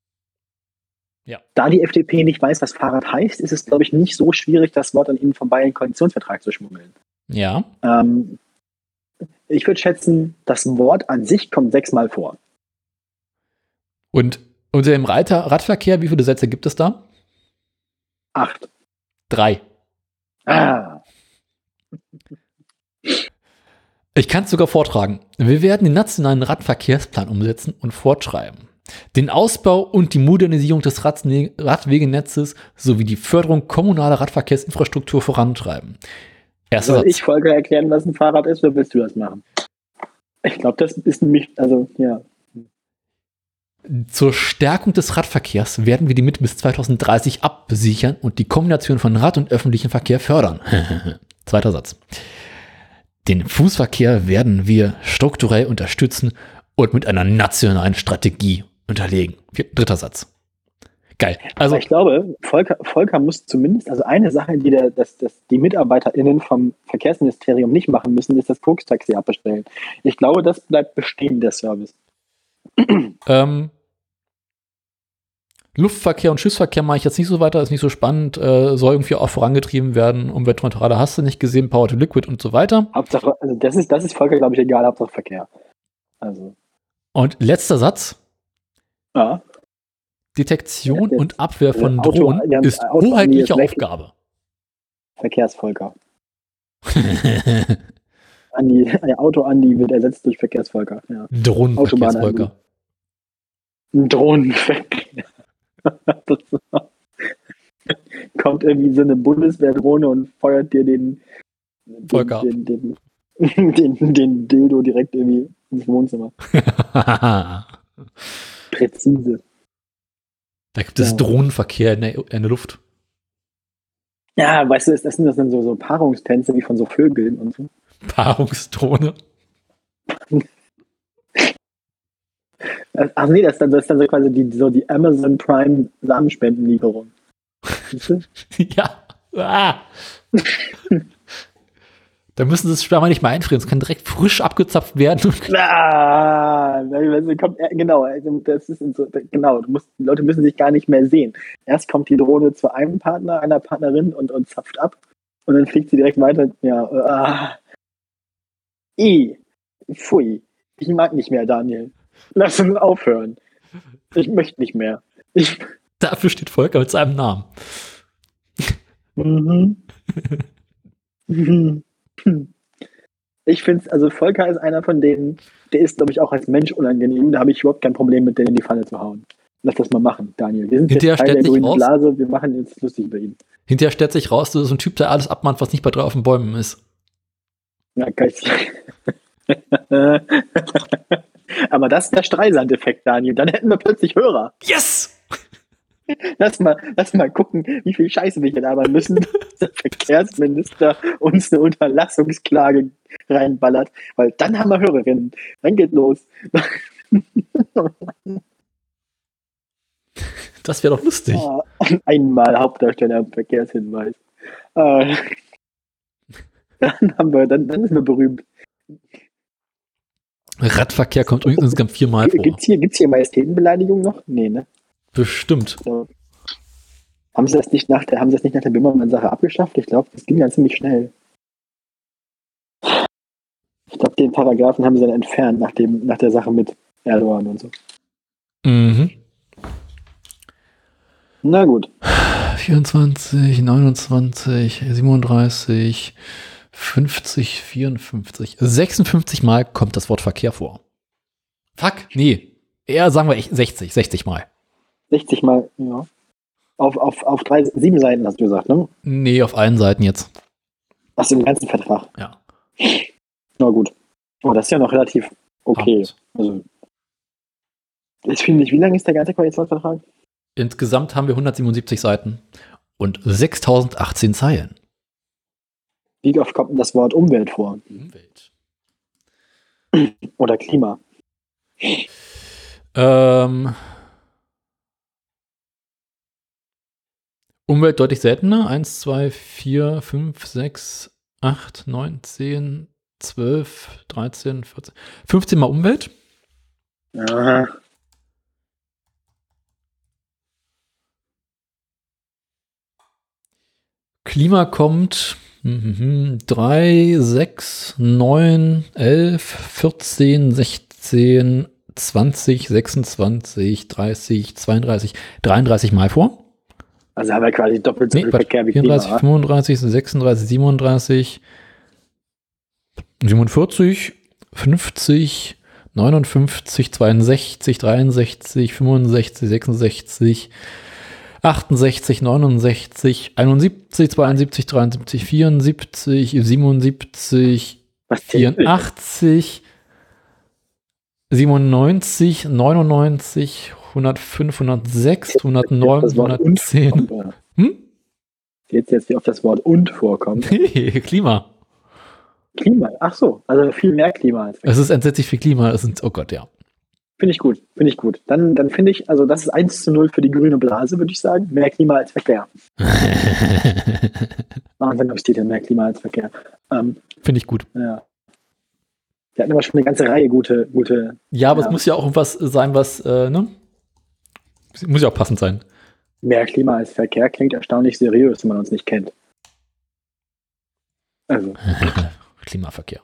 Ja. Da die FDP nicht weiß, was Fahrrad heißt, ist es, glaube ich, nicht so schwierig, das Wort an ihnen vorbei in den Koalitionsvertrag zu schmuggeln. Ja. Ähm, ich würde schätzen, das Wort an sich kommt sechsmal vor. Und unter dem Reiter Radverkehr, wie viele Sätze gibt es da? Acht. Drei. Ah. Ich kann es sogar vortragen. Wir werden den nationalen Radverkehrsplan umsetzen und fortschreiben. Den Ausbau und die Modernisierung des Radwegenetzes sowie die Förderung kommunaler Radverkehrsinfrastruktur vorantreiben. Erster Soll Satz. ich Volker erklären, was ein Fahrrad ist, oder willst du das machen? Ich glaube, das ist nämlich, also, ja. Zur Stärkung des Radverkehrs werden wir die Mitte bis 2030 absichern und die Kombination von Rad- und öffentlichem Verkehr fördern. Zweiter Satz. Den Fußverkehr werden wir strukturell unterstützen und mit einer nationalen Strategie unterlegen. Dritter Satz. Geil. Also, Aber ich glaube, Volker, Volker muss zumindest, also eine Sache, die der, das, das die MitarbeiterInnen vom Verkehrsministerium nicht machen müssen, ist das Koks-Taxi abbestellen. Ich glaube, das bleibt bestehen, der Service. ähm, Luftverkehr und Schiffsverkehr mache ich jetzt nicht so weiter, ist nicht so spannend, äh, soll irgendwie auch vorangetrieben werden. Umweltneutraler hast du nicht gesehen, Power to Liquid und so weiter. Hauptsache, also das ist, das ist Volker, glaube ich, egal, Hauptsache Verkehr. Also, Und letzter Satz. ja. Detektion Ja, und Abwehr von Auto- Drohnen ja, ist Auto- hoheitliche. Aufgabe. Verkehrsvolker. Andi, Auto-Andi wird ersetzt durch Verkehrsvolker. Ja. Drohnenverkehrsvolker. Drohnenverkehr. Kommt irgendwie so eine Bundeswehrdrohne und feuert dir den, den, Volker den, den, den, den Dildo direkt irgendwie ins Wohnzimmer. da Präzise. gibt es Ja. Drohnenverkehr in der, in der Luft. Ja, weißt du, das sind das dann so, so Paarungstänze wie von so Vögeln und so. Paarungsdrohne. Ach nee, das ist dann, das ist dann so quasi die, so die Amazon Prime Samenspendenlieferung. Ja. Ah. da müssen sie das Sperma nicht mehr einfrieren. Es kann direkt frisch abgezapft werden. Ah, kommt, äh, genau, also das ist so, genau, musst, die Leute müssen sich gar nicht mehr sehen. Erst kommt die Drohne zu einem Partner, einer Partnerin und, und zapft ab und dann fliegt sie direkt weiter. Ja, ah. I, pfui, ich mag nicht mehr, Daniel. Lass uns aufhören. Ich möchte nicht mehr. Ich, Dafür steht Volker mit seinem Namen. Mhm. Mhm. Ich finde es, also Volker ist einer von denen, der ist, glaube ich, auch als Mensch unangenehm. Da habe ich überhaupt kein Problem mit, den in die Falle zu hauen. Lass das mal machen, Daniel. Wir sind Hinterher jetzt Teil der grünen raus- Blase, wir machen jetzt lustig über ihn. Hinterher stellt sich raus, du bist ein Typ, der alles abmahnt, was nicht bei drei auf den Bäumen ist. Ja, geil. Aber das ist der Streisand-Effekt, Daniel. Dann hätten wir plötzlich Hörer. Yes! Lass mal, lass mal gucken, wie viel Scheiße wir hier labern müssen, dass der Verkehrsminister uns eine Unterlassungsklage reinballert, weil dann haben wir Hörerinnen. Dann geht los. Das wäre doch lustig. Ah, Einmal Hauptdarsteller im Verkehrshinweis. Äh, Dann haben wir, dann, dann sind wir berühmt. Radverkehr kommt übrigens insgesamt viermal vor. Gibt's hier, gibt's hier Majestätenbeleidigung noch? Nee, ne? Bestimmt. So. Haben sie das nicht nach der, haben sie das nicht nach der Bimmermann-Sache abgeschafft? Ich glaube, das ging ja ziemlich schnell. Ich glaube, den Paragraphen haben sie dann entfernt nach, dem, nach der Sache mit Erdogan und so. Mhm. Na gut. 24, 29, 37, 50, 54, 56 Mal kommt das Wort Verkehr vor. Fuck, nee. Eher sagen wir echt 60, 60 Mal. 60 Mal, ja. Auf, auf, auf drei, sieben Seiten hast du gesagt, ne? Nee, auf allen Seiten jetzt. Ach, im ganzen Vertrag. Ja. Na gut. Oh, das ist ja noch relativ okay. Also, ich finde nicht, wie lang ist der ganze Koalitionsvertrag? Insgesamt haben wir 177 Seiten und 6018 Zeilen. Wie oft kommt denn das Wort Umwelt vor? Umwelt. Oder Klima? Ähm, Umwelt deutlich seltener. 1, 2, 4, 5, 6, 8, 9, 10, 12, 13, 14. 15 Mal Umwelt. Aha. Klima kommt 3, 6, 9, 11, 14, 16, 20, 26, 30, 32, 33 Mal vor. Also haben wir quasi doppelt so Nee, viel Verkehr wie 34, Klima. 35, 36, 37, 47, 50, 59, 62, 63, 65, 66, 68, 69, 71, 72, 73, 74, 77, Was zählt denn? 84, 97, 99, 105, 106, Das 109, Wort und 110. vorkommt, oder? Hm? Jetzt jetzt, wie oft das Wort und vorkommt. Klima. Klima. Ach so, also viel mehr Klima als Es ist entsetzlich viel Klima. Es sind, oh Gott, ja. Finde ich gut, finde ich gut. Dann, dann finde ich, also das ist 1 zu 0 für die grüne Blase, würde ich sagen. Mehr Klima als Verkehr. Wahnsinn, ob steht denn mehr Klima als Verkehr. Ähm, Finde ich gut. ja. Wir hatten aber schon eine ganze Reihe gute, gute. Ja, aber Ja. es muss ja auch irgendwas sein, was, äh, ne? Muss ja auch passend sein. Mehr Klima als Verkehr klingt erstaunlich seriös, wenn man uns nicht kennt. Also, Klimaverkehr.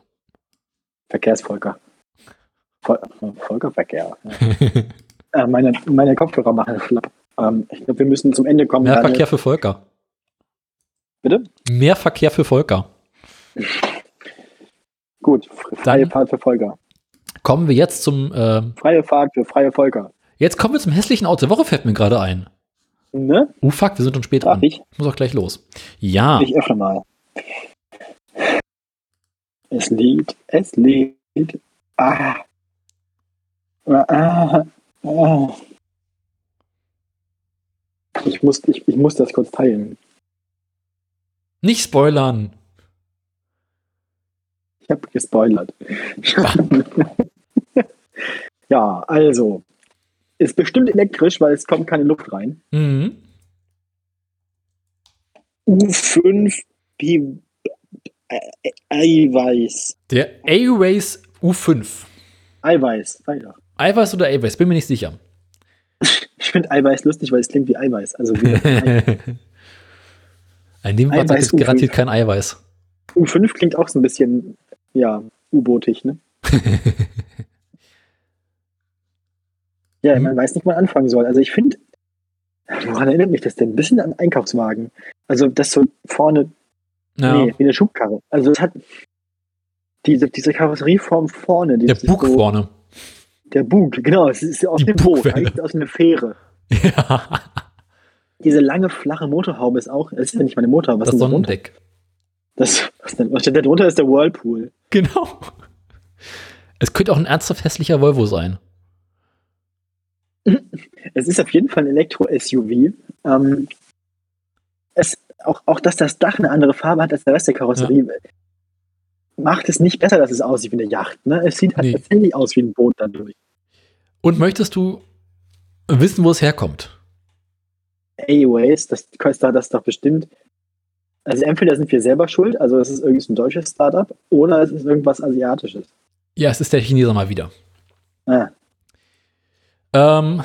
Verkehrsvolker. Vol Volkerverkehr. Ja. Äh, meine, meine Kopfhörer machen schlapp. Ähm, ich glaube, wir müssen zum Ende kommen. Mehr. Verkehr für Volker. Bitte? Mehr Verkehr für Volker. Gut, fr- freie Dann- Fahrt für Volker. Kommen wir jetzt zum, äh, Freie Fahrt für freie Volker. jetzt kommen wir zum hässlichen Auto der Woche, fällt mir gerade ein. Ne? Uh, fuck, wir sind schon spät Darf dran. ich? Ich muss auch gleich los. Ja, Ich öffne mal. Es liegt, es liegt. Ah. Ah. Ich muss, ich, ich muss das kurz teilen. nicht spoilern. Ich habe gespoilert. ja, also. Ist bestimmt elektrisch, weil es kommt keine Luft rein. Mhm. U5 Pi Ä- Eiweiß. Der A-Race U5. Eiweiß. Weiter. Eiweiß oder A-Race? Bin mir nicht sicher. Ich finde Eiweiß lustig, weil es klingt wie Eiweiß. Also wie Ei. In dem Eiweiß ist garantiert kein Eiweiß. U5 klingt auch so ein bisschen, ja, U-bootig, ne? ja, man weiß nicht, wo man anfangen soll. Also ich finde, woran erinnert mich das denn? Ein bisschen an Einkaufswagen. Also das so vorne, Ja. nee, wie eine Schubkarre. Also es hat diese, diese Karosserieform vorne. Der Bug so, vorne. Der Bug, genau. Es ist aus Die dem Boot, eigentlich aus einer Fähre. Ja, Diese lange, flache Motorhaube ist auch, das ist ja nicht meine Motorhaube, was das ist denn darunter? Sonnendeck. Das, was, denn, was steht da drunter ist der Whirlpool. Genau. Es könnte auch ein ernsthaft hässlicher Volvo sein. Es ist auf jeden Fall ein Elektro-SUV. Ähm, es, auch, auch, dass das Dach eine andere Farbe hat als der Rest der Karosserie, macht es nicht besser, dass es aussieht wie eine Yacht. Ne? Es sieht halt Nee. tatsächlich aus wie ein Boot dadurch. Und möchtest du wissen, wo es herkommt? Anyways, das kostet das doch bestimmt. Also entweder sind wir selber schuld, also es ist irgendwie ein deutsches Startup, oder es ist irgendwas Asiatisches. Ja, es ist der Chineser mal wieder. Ah, Ähm,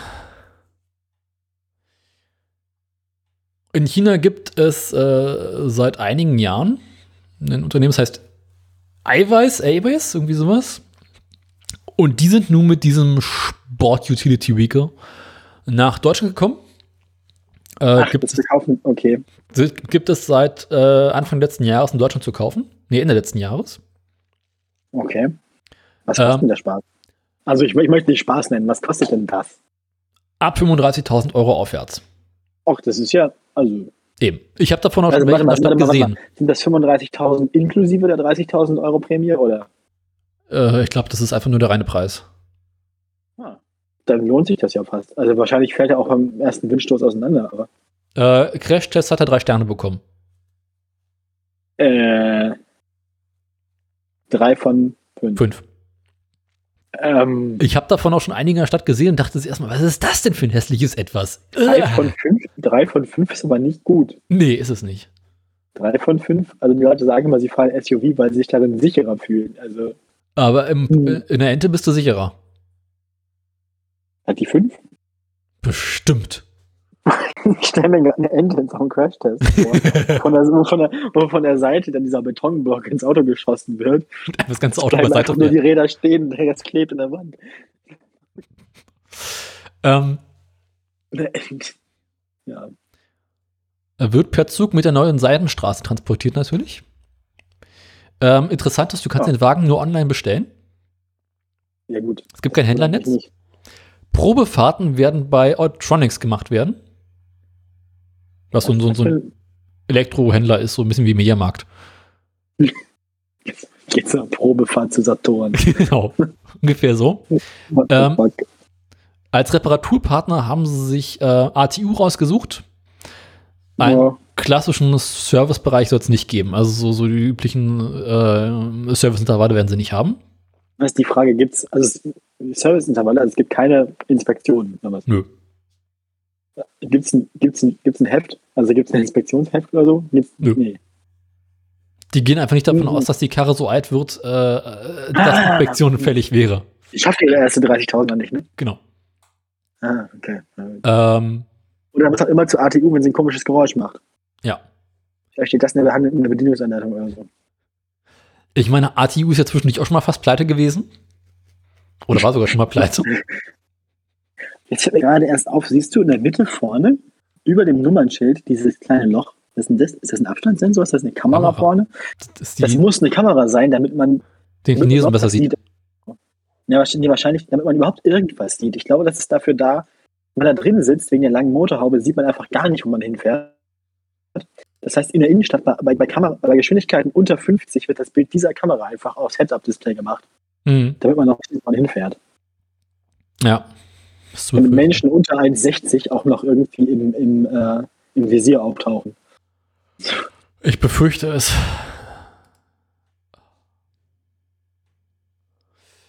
in China gibt es äh, seit einigen Jahren ein Unternehmen, das heißt Eiweiß, Eiweiß, irgendwie sowas. Und die sind nun mit diesem Sport Utility Vehicle nach Deutschland gekommen. Äh, Ach, gibt, wir kaufen, okay. es, gibt es seit äh, Anfang letzten Jahres in Deutschland zu kaufen. Nee, Ende letzten Jahres. Okay. Was kostet Ähm, denn der Spaß? Also ich, ich möchte nicht Spaß nennen, was kostet denn das? Ab 35.000 Euro aufwärts. Och, das ist ja, also Eben. Ich habe davon auch Also, schon warte warte mal, gesehen. Sind das 35.000 inklusive der 30.000 Euro Prämie oder? Äh, ich glaube, das ist einfach nur der reine Preis. Ah, dann lohnt sich das ja fast. Also wahrscheinlich fällt er auch am ersten Windstoß auseinander, aber. Äh, Crash-Test hat er drei Sterne bekommen. Äh, drei von fünf. Fünf. Ähm, Ich habe davon auch schon einige in der Stadt gesehen und dachte sich erstmal, was ist das denn für ein hässliches Etwas? drei von fünf, drei von fünf ist aber nicht gut. Nee, ist es nicht. Drei von fünf, also die Leute sagen immer, sie fahren SUV, weil sie sich darin sicherer fühlen. Also Aber im, Hm. äh, in der Ente bist du sicherer. hat die fünf? Bestimmt. Ich stelle mir gerade eine Ente in so einem Crashtest vor. Von der, wo, von der, wo von der Seite dann dieser Betonblock ins Auto geschossen wird. Das ganze Auto Bleiben beiseite. einfach nur die Räder stehen, der jetzt klebt in der Wand. Ähm, Eine Ente. Ja. Er wird per Zug mit der neuen Seidenstraße transportiert natürlich. Ähm, interessant ist, du kannst Ja. den Wagen nur online bestellen. ja, gut. Es gibt kein Händlernetz. Probefahrten werden bei Autronics gemacht werden. Was so, ein- so, so ein Elektrohändler ist, so ein bisschen wie Mediamarkt. Geht's eine Probefahrt zu Saturn. genau. Ungefähr so. Ähm? Als Reparaturpartner haben sie sich äh, ATU rausgesucht. Einen Ja. klassischen Servicebereich soll es nicht geben. Also so, so die üblichen äh, Serviceintervalle werden sie nicht haben. Das ist die Frage, gibt's, also es- Serviceintervalle, also es gibt keine Inspektionen. was? Nö. Gibt's ein, gibt's ein, gibt's ein Heft? Also gibt's ein Inspektionsheft oder so? Gibt's, Nö. Nee. Die gehen einfach nicht davon Mhm. aus, dass die Karre so alt wird, äh, äh, dass Ah. Inspektion fällig wäre. Schafft ihr erste 30.000 nicht, ne? Genau. Ah, okay. Ähm, Oder was auch immer zur ATU, wenn sie ein komisches Geräusch macht. ja. Vielleicht steht das in der, Hand- in der Bedienungsanleitung oder so. Ich meine, ATU ist ja zwischendurch auch schon mal fast pleite gewesen. Oder war sogar schon mal pleite. Jetzt fällt mir gerade erst auf, siehst du in der Mitte vorne, über dem Nummernschild, dieses kleine Loch. Was ist denn das? Ist das ein Abstandssensor? Ist das eine Kamera, Kamera. vorne? Das Das muss eine Kamera sein, damit man den Chinesen besser was sieht. Ja, wahrscheinlich, damit man überhaupt irgendwas sieht. Ich glaube, das ist dafür da, wenn man da drin sitzt, wegen der langen Motorhaube, sieht man einfach gar nicht, wo man hinfährt. Das heißt, in der Innenstadt, bei, bei, Kamera, bei Geschwindigkeiten unter 50 wird das Bild dieser Kamera einfach aufs Head-Up-Display gemacht, Mhm. damit man auch sieht, wo man hinfährt. Ja. Damit. Menschen unter 1,60 auch noch irgendwie im, im, äh, im Visier auftauchen. Ich befürchte es.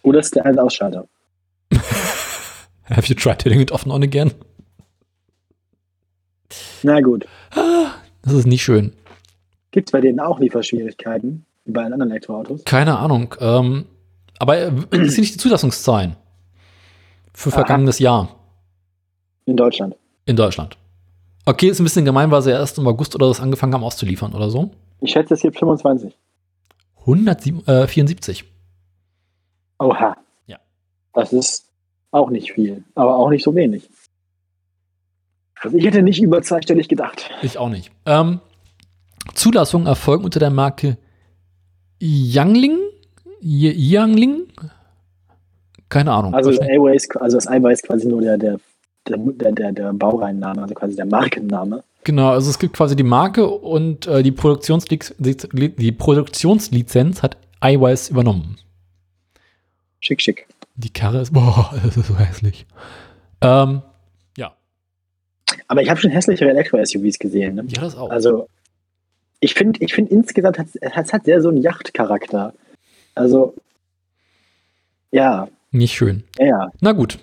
Oder ist der ein Ausschalter? Have you tried hitting it off and on again? Na gut. Das ist nicht schön. Gibt es bei denen auch Lieferschwierigkeiten, wie bei allen anderen Elektroautos? Keine Ahnung. Ähm, aber äh, das sind nicht die Zulassungszahlen für Aha. vergangenes Jahr In Deutschland. in Deutschland. Okay, ist ein bisschen gemein, weil sie erst im August oder das angefangen haben auszuliefern oder so. Ich schätze, es gibt 25. 174. Oha. Ja. Das ist auch nicht viel, aber auch nicht so wenig. Also ich hätte nicht über zweistellig gedacht. Ich auch nicht. Ähm, Zulassungen erfolgen unter der Marke Yangling? Yangling? Keine Ahnung. Also Airways, also das Eiweiß ist quasi nur der, der, der, der, der, Baureinname, also quasi der Markenname. Genau, also es gibt quasi die Marke und äh, die, Produktionsliz die Produktionslizenz hat iWise übernommen. Schick, schick. Die Karre ist, boah, das ist so hässlich. Ähm, ja. Aber ich habe schon hässlichere Elektro-SUVs gesehen. Ne? Ja, das auch. Also ich finde, ich finde insgesamt hat es hat sehr so einen Yachtcharakter. Also ja, Nicht schön. ja, ja. Na gut.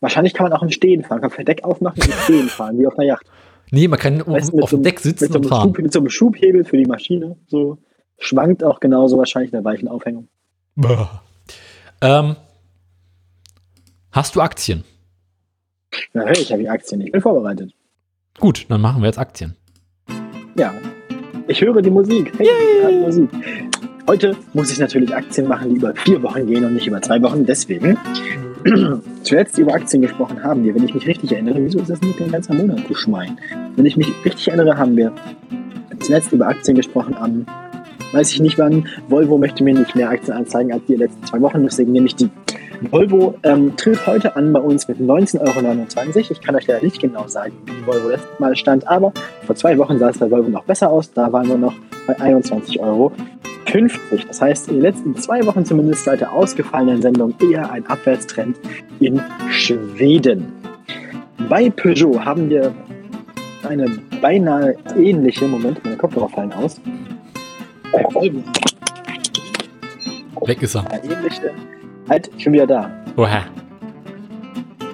Wahrscheinlich kann man auch im Stehen fahren, kann Verdeck aufmachen und im Stehen fahren, wie auf einer Yacht. Nee, man kann Weißt auf, so dem einem- Deck sitzen Mit so, und fahren. Schub, mit so einem Schubhebel für die Maschine. So schwankt auch genauso wahrscheinlich in der weichen Aufhängung. Boah. Ähm, hast du Aktien? Na, höre ich Aktien. Ich bin vorbereitet. Gut, dann machen wir jetzt Aktien. Ja. Ich höre die Musik. Hey, Musik. Heute muss ich natürlich Aktien machen, die über vier Wochen gehen und nicht über zwei Wochen. Deswegen zuletzt über Aktien gesprochen haben wir, wenn ich mich richtig erinnere, wieso ist das nicht ein ganzer Monat, du Schwein? Wenn ich mich richtig erinnere, haben wir zuletzt über Aktien gesprochen am, weiß ich nicht wann, Volvo möchte mir nicht mehr Aktien anzeigen als die letzten zwei Wochen, deswegen nehme ich die. Volvo ähm, tritt heute an bei uns mit 19,29 Euro. Ich kann euch leider nicht genau sagen, wie Volvo letztes Mal stand, aber vor zwei Wochen sah es bei Volvo noch besser aus. Da waren wir noch bei 21,50 Euro. Das heißt, in den letzten zwei Wochen zumindest seit der ausgefallenen Sendung eher ein Abwärtstrend in Schweden. Bei Peugeot haben wir eine beinahe ähnliche, Moment, meine Kopfhörer fallen aus. Weg ist er. halt, ich bin wieder da. Oha.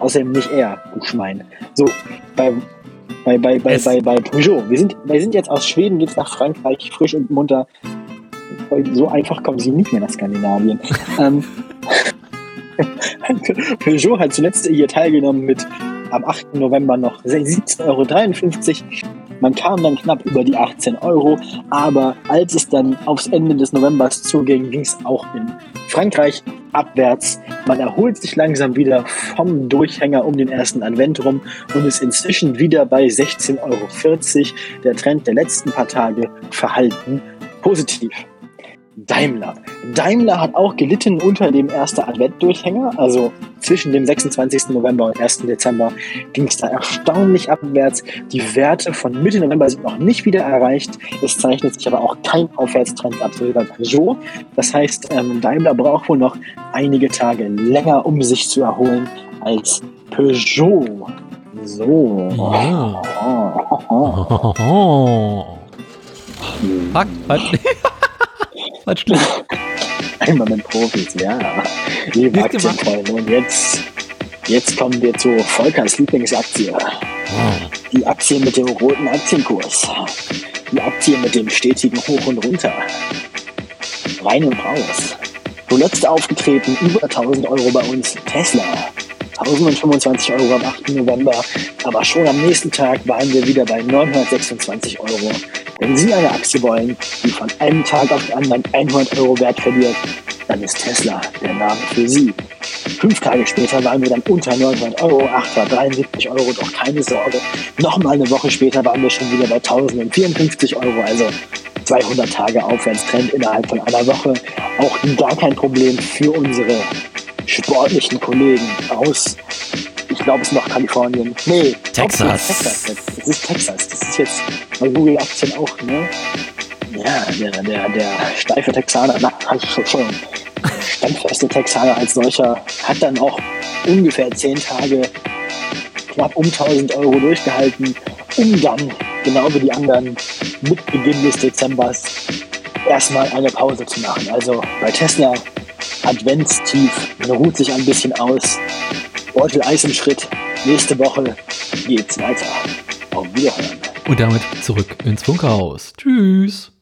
Außerdem nicht er, du Schwein. So, bei, bei, bei, bei, Es- bei, bei Peugeot. Wir sind, wir sind jetzt aus Schweden, geht's nach Frankreich, frisch und munter. So einfach kommen sie nicht mehr nach Skandinavien. ähm, Peugeot hat zuletzt hier teilgenommen mit am 8. November noch 17,53 Euro. Man kam dann knapp über die 18 Euro, aber als es dann aufs Ende des Novembers zuging, ging es auch in Frankreich abwärts. Man erholt sich langsam wieder vom Durchhänger um den ersten Advent rum und ist inzwischen wieder bei 16,40 Euro. Der Trend der letzten paar Tage verhalten positiv. Daimler. Daimler hat auch gelitten unter dem ersten Advent-Durchhänger. Also zwischen dem 26. November und 1. Dezember ging es da erstaunlich abwärts. Die Werte von Mitte November sind noch nicht wieder erreicht. Es zeichnet sich aber auch kein Aufwärtstrend ab, so wie bei Peugeot. Das heißt, ähm, Daimler braucht wohl noch einige Tage länger, um sich zu erholen als Peugeot. So. Ja. Fuck, halt. schlecht. Einmal mit Profis, ja. Liebe. Aktienfreunde. Und jetzt, jetzt kommen wir zu Volkers Lieblingsaktie. Oh. Die Aktie mit dem roten Aktienkurs. Die Aktie mit dem stetigen Hoch und Runter. Rein und raus. Zuletzt aufgetreten, über 1000 Euro bei uns, Tesla. 1025 Euro am 8. November, aber schon am nächsten Tag waren wir wieder bei 926 Euro. Wenn Sie eine Aktie wollen, die von einem Tag auf den anderen 100 Euro Wert verliert, dann ist Tesla der Name für Sie. Fünf Tage später waren wir dann unter 900 Euro, 873 Euro, doch keine Sorge. Nochmal eine Woche später waren wir schon wieder bei 1054 Euro, also 200 Tage Aufwärtstrend innerhalb von einer Woche. Auch gar kein Problem für unsere sportlichen Kollegen aus, ich glaube es ist noch Kalifornien. Nee, Texas. Texas. Das ist Texas. Das ist jetzt bei Google Aktien auch, ne? Ja, der, der, der steife Texaner, na, schon, schon. Der standfeste Texaner als solcher hat dann auch ungefähr zehn Tage knapp um 1000 Euro durchgehalten, um dann, genau wie die anderen, mit Beginn des Dezembers erstmal eine Pause zu machen. Also bei Tesla Adventstief, man ruht sich ein bisschen aus, Beutel Eis im Schritt. Nächste Woche geht's weiter. Auf Wiederhören. Und damit zurück ins Funkerhaus. Tschüss.